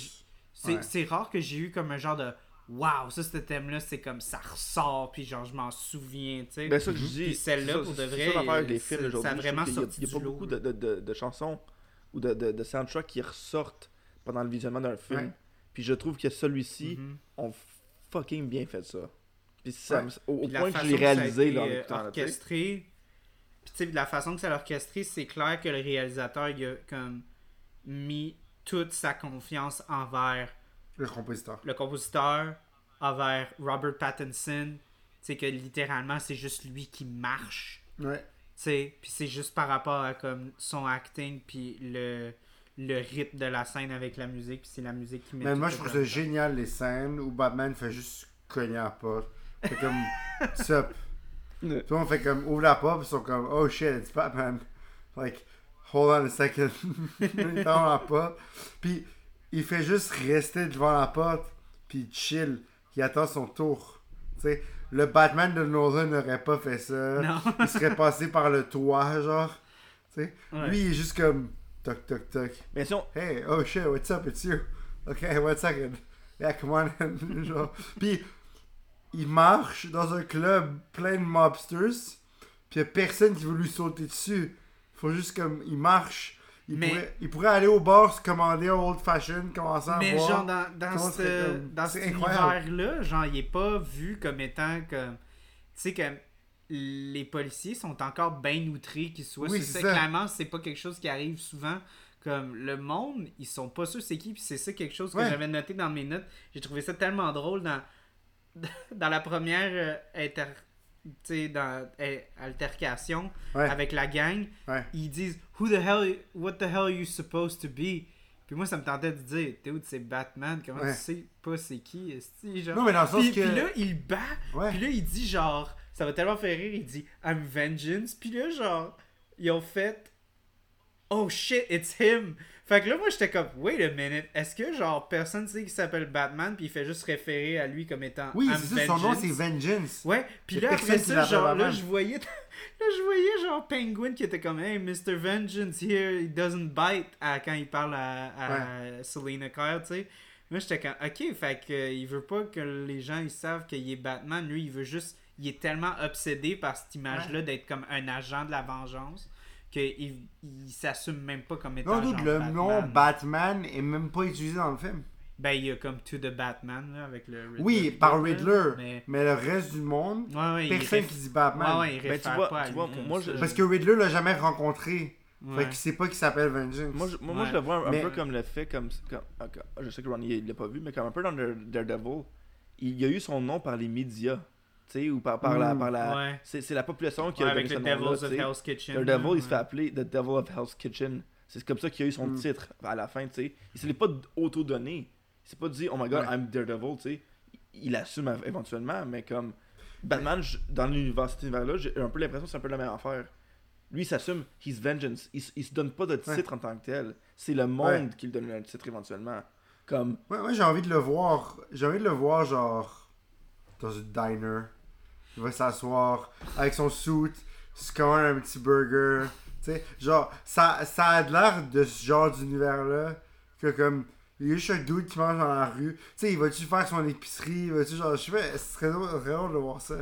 c'est Ouais. rare que j'ai eu comme un genre de Waouh, ça, ce thème-là, c'est comme ça ressort, puis genre, je m'en souviens, tu sais. Ben, ça que je dis. Puis celle-là, c'est pour ça- de c'est vrai, ça films aujourd'hui. ça a vraiment qu'il y a- sorti Il n'y a pas du beaucoup lot. de, de, de, de chansons ou de, de, de soundtracks qui ressortent pendant le visionnement d'un film. Ouais. Puis je trouve que celui-ci Mhm. ont fucking bien fait ça. Puis ça, Ouais. au, au point que je l'ai réalisé là, en euh, orchestré. Puis tu sais, de la façon que ça l'a orchestré, c'est clair que le réalisateur il a comme mis toute sa confiance envers Le compositeur. le compositeur, envers Robert Pattinson. Tu sais que littéralement c'est juste lui qui marche. Ouais. Tu sais, puis c'est juste par rapport à comme son acting puis le le rythme de la scène avec la musique puis c'est la musique qui met Mais moi, je trouve ça génial, les scènes où Batman fait juste cogner à la porte. C'est comme, sup. Le monde fait comme, ouvre la porte, puis ils sont comme, oh shit, it's Batman. Like, hold on a second. il tend la porte. Puis, il fait juste rester devant la porte, puis il chill. Il attend son tour. Tu sais, le Batman de Nolan n'aurait pas fait ça. Non. Il serait passé par le toit, genre. Tu sais, Ouais. lui, il est juste comme, toc, toc, toc. Mais si on, Hey, oh shit, what's up? It's you? Okay, one second? Yeah, come on. in. Genre. Puis, il marche dans un club plein de mobsters. Puis, y a personne qui veut lui sauter dessus. faut juste comme. Il marche. Il, Mais- pourrait, il pourrait aller au bar, se commander un old fashion, commencer à Mais boire. genre dans, dans ce, comme- dans cet univers-là, genre il est pas vu comme étant comme. Tu sais que les policiers sont encore bien outrés qu'ils soient Oui, c'est. Clairement, c'est pas quelque chose qui arrive souvent. Comme le monde, ils sont pas sûrs c'est qui, puis c'est ça quelque chose que Ouais. j'avais noté dans mes notes. J'ai trouvé ça tellement drôle dans, dans la première euh, inter, dans, euh, altercation Ouais. avec la gang. Ouais. Ils disent Who the hell, what the hell are you supposed to be? Puis moi, ça me tentait de dire, t'es où c'est Batman? Comment Ouais. tu sais pas c'est qui? esti, genre? Non, mais dans le sens puis, que. puis là, il bat. Puis là, il dit genre, ça va tellement faire rire, il dit I'm vengeance. Puis là, genre, ils ont fait Oh shit, it's him. Fait que là, moi, j'étais comme, wait a minute, est-ce que genre personne sait qu'il s'appelle Batman, puis il fait juste référer à lui comme étant Oui, c'est ça, son nom c'est Vengeance. Ouais, puis là après ça, genre là, je voyais là je voyais genre Penguin qui était comme Hey Mr. Vengeance here, he doesn't bite à- quand il parle à, à Selena Kyle, tu sais. Moi j'étais comme OK, fait que euh, il veut pas que les gens ils savent qu'il est Batman, lui il veut juste il est tellement obsédé par cette image là d'être comme un agent de la vengeance qu'il il s'assume même pas comme étant Non, genre le Batman. nom Batman est même pas utilisé dans le film. Ben il y a comme To the Batman là avec le Riddler. Oui, par Riddler. Mais Mais le reste du monde, ouais, ouais, il personne réf- qui dit Batman. Ouais, ouais, il Ben, tu réfère vois- pas tu vois, moi, je- Parce que Riddler l'a jamais rencontré. Ouais. Fait qu'il sait pas qu'il s'appelle Vengeance. Moi, je, moi, je le vois un, peu comme le fait, comme, Je sais que Ronnie il l'a pas vu, mais comme un peu dans Dare- Daredevil, il y a eu son nom par les médias. Tu sais, ou par, par la. Par la Ouais. c'est, c'est la population qui Ouais, a avec donné le tu of. Hell's Kitchen. Daredevil, là, il se fait ouais. appeler The Devil of Hell's Kitchen. C'est comme ça qu'il a eu son Mm. titre à la fin, tu sais. Il se l'est pas auto-donné. Il s'est pas dit, oh my god, Ouais. I'm Daredevil, tu sais. Il assume éventuellement, mais comme. Batman, je- dans l'univers, cet univers-là, j'ai un peu l'impression que c'est un peu la même affaire. Lui, il s'assume, he's vengeance. Il, il se donne pas de Ouais. titre en tant que tel. C'est le monde qui lui donne un titre éventuellement. Comme. Ouais, moi j'ai envie de le voir. J'ai envie de le voir genre dans une diner. Il va s'asseoir avec son suit, se commander un petit burger. Tu sais, genre, ça, ça a de l'air de ce genre d'univers-là. Que comme, il y a juste un dude qui mange dans la rue. Tu sais, il va-tu faire son épicerie? Il va-tu genre, je sais pas, ce serait drôle, de voir ça.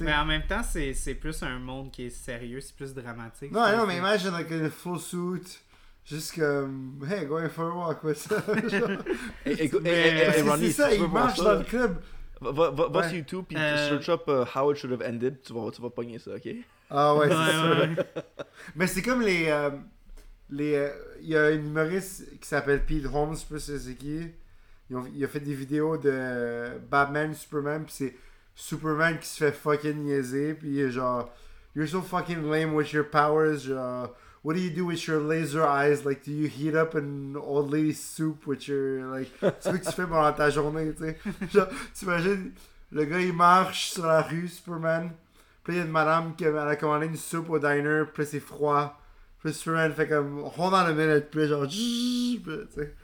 Mais en même temps, c'est c'est plus un monde qui est sérieux, c'est plus dramatique. non, non, un mais imagine avec une full suit. Juste comme, hey, going for a walk, what's Parce que Ronnie, c'est ça, il marche dans le club. Va, va, va, va Ouais. sur YouTube puis Euh, search up uh, How It Should Have Ended. Tu vas, tu vas pogner ça, ok? Ah ouais, Ouais, c'est sûr. Mais c'est comme les. euh, les euh, Il y a un humoriste qui s'appelle Pete Holmes, je sais pas si c'est qui. Il a fait des vidéos de Batman, Superman, puis c'est Superman qui se fait fucking niaiser, puis il est genre. You're so fucking lame with your powers, genre. What do you do with your laser eyes? Like, do you heat up an old lady soup with your. Like, c'est ce que tu fais pendant ta journée, tu sais? Genre, t'imagines, le gars il marche sur la rue, Superman. Puis il y a une madame qui a, elle a commandé une soupe au diner, puis c'est froid. Puis Superman fait comme hold on a minute, puis genre puis, tu sais.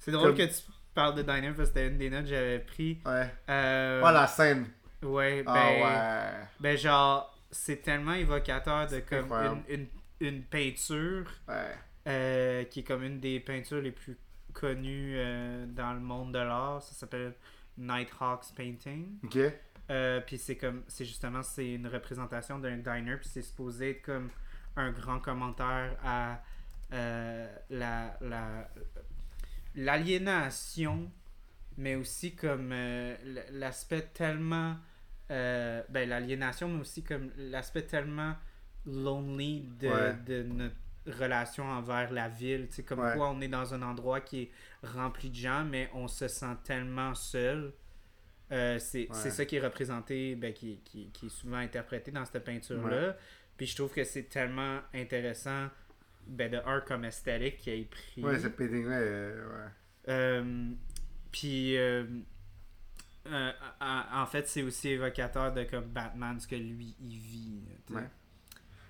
C'est drôle Comme- que tu parles de Diner parce que c'était une des notes que j'avais pris. Ouais. Euh, Ah, la scène. Ouais, ben, Ah ouais. ben genre, c'est tellement évocateur de comme une, une peinture Ouais. euh, qui est comme une des peintures les plus connues euh, dans le monde de l'art. Ça s'appelle Nighthawk's Painting. Ok. Euh, puis c'est comme c'est justement c'est une représentation d'un diner puis c'est supposé être comme un grand commentaire à la la l'aliénation mais aussi comme l'aspect tellement ben l'aliénation mais aussi comme l'aspect tellement lonely de, Ouais. de notre relation envers la ville sais comme Ouais. quoi on est dans un endroit qui est rempli de gens mais on se sent tellement seul euh, c'est Ouais. c'est ça qui est représenté, ben, qui, qui, qui est souvent interprété dans cette peinture-là. Puis je trouve que c'est tellement intéressant, ben, de un comme esthétique qui a pris. Ouais, ce painting-là, euh, ouais. Euh, puis euh, euh, en, fait, c'est aussi évocateur de comme Batman, ce que lui il vit. Ouais.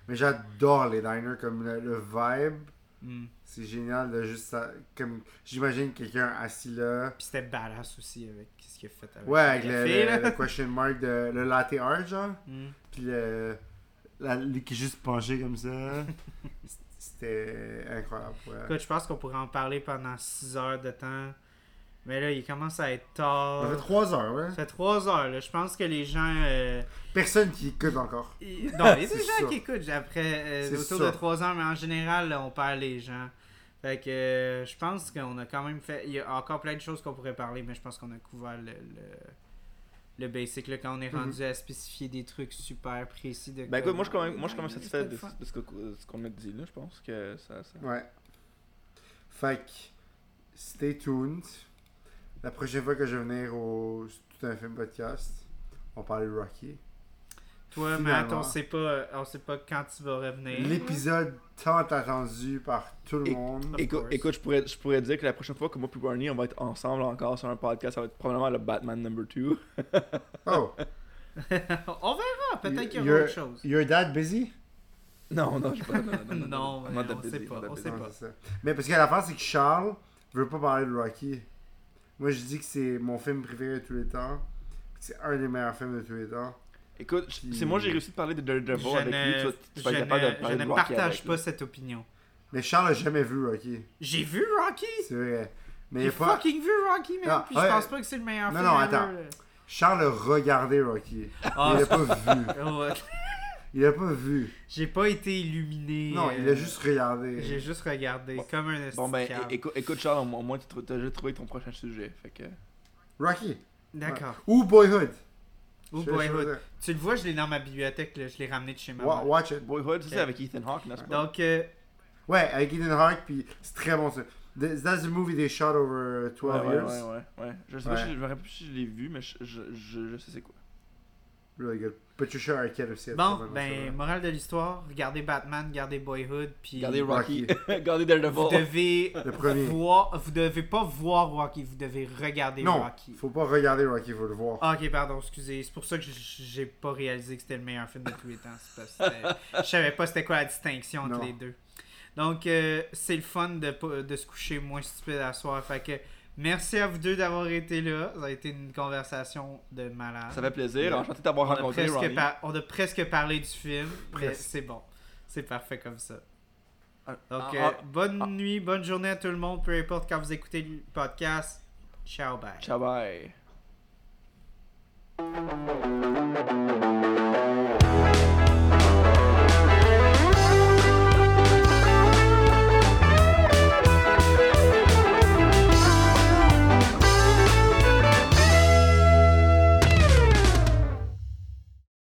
Mais j'adore les diners, comme le, le vibe. Mm. C'est génial de juste ça. Comme j'imagine quelqu'un assis là. Puis c'était badass aussi avec ce qu'il a fait avec Ouais, avec le, café, le- là. le question mark de le latte art, genre. Mm. Puis le. La, lui qui est juste penché comme ça. C'était incroyable. ouais. Écoute, je pense qu'on pourrait en parler pendant 6 heures de temps. Mais là, il commence à être tard. Ça fait 3 heures, là. Ça fait 3 heures, là. Je pense que les gens. euh, Personne qui écoute encore. Non, il y a des gens sûr. qui écoutent après euh, C'est autour sûr. de 3 heures, mais en général, là, on perd les gens. Fait que euh, je pense qu'on a quand même fait. Il y a encore plein de choses qu'on pourrait parler, mais je pense qu'on a couvert le, le, le basic là, quand on est Mhm. rendu à spécifier des trucs super précis de Ben écoute, moi je suis quand même, moi, je suis quand même satisfait de, ce qu'on a dit là. Je pense que ça. ça... Ouais. Fait que, stay tuned. La prochaine fois que je vais venir au Tout un film podcast, on parle de Rocky. Toi, Finalement. Matt, on sait pas, on sait pas quand tu vas revenir. L'épisode tant attendu par tout le monde. Écoute, écoute je, pourrais, je pourrais dire que la prochaine fois que moi et Barney on va être ensemble encore sur un podcast, ça va être probablement le Batman number 2. Oh, on verra, peut-être qu'il y aura You're- autre chose. your dad busy? Non, non, je pas. Non, non, non, on sait busy, pas, on sait pas. Mais parce que la fin, c'est que Charles veut pas parler de Rocky. Moi, je dis que c'est mon film préféré de tous les temps. C'est un des meilleurs films de tous les temps. Écoute, Puis- c'est moi j'ai réussi de parler de Daredevil Je avec lui, ne, tu je capable ne- de parler je de ne Rocky partage pas cette opinion. Mais Charles a jamais vu Rocky. J'ai vu Rocky! C'est vrai. Mais il J'ai a pas... fucking vu Rocky, man! Non, puis ouais. je pense pas que c'est le meilleur Non, film non, ever, attends. Charles a regardé Rocky. Ah, il l'a pas vu. ouais. Il a pas vu. J'ai pas été illuminé. Non, euh, il a juste regardé. J'ai juste regardé, Bon. comme un Bon ben, écoute, écoute Charles, au moins tu t'as déjà trouvé ton prochain sujet. Fait que. Rocky. D'accord. Ou Boyhood. Ou Boyhood. Tu le vois, je l'ai dans ma bibliothèque, là, je l'ai ramené de chez Wa- mère. Watch it. Boyhood, c'est Ok. ça avec Ethan Hawke, n'est-ce pas? Donc, euh, Ouais, avec Ethan Hawke, puis c'est très bon ça. Th- That's the movie they shot over 12 ouais, ouais, years. ouais, ouais, ouais. Je sais Ouais. pas si je me rappelle plus si je l'ai vu, mais je, je, je, je sais c'est quoi. Really good. Patricia Arquette aussi. bon, ben, ça, morale de l'histoire, regardez Batman, regardez Boyhood, puis Regardez Rocky. Regardez vous Daredevil. devez Le premier. voir, vous devez pas voir Rocky, vous devez regarder Non, Rocky. faut pas regarder Rocky, faut le voir. Ah, ok, pardon, excusez. C'est pour ça que j'ai pas réalisé que c'était le meilleur film de tous les temps. C'est parce que je savais pas c'était quoi la distinction entre Non. les deux. Donc, euh, c'est le fun de, pas- de se coucher moins stupide à soir. Fait que Merci à vous deux d'avoir été là. Ça a été une conversation de malade. Ça fait plaisir. Enchanté d'avoir rencontré Ronnie. On a presque parlé du film. c'est bon. C'est parfait comme ça. Ah, Donc, ah, ah. bonne nuit, bonne journée à tout le monde, peu importe quand vous écoutez le podcast. Ciao, bye. Ciao, bye.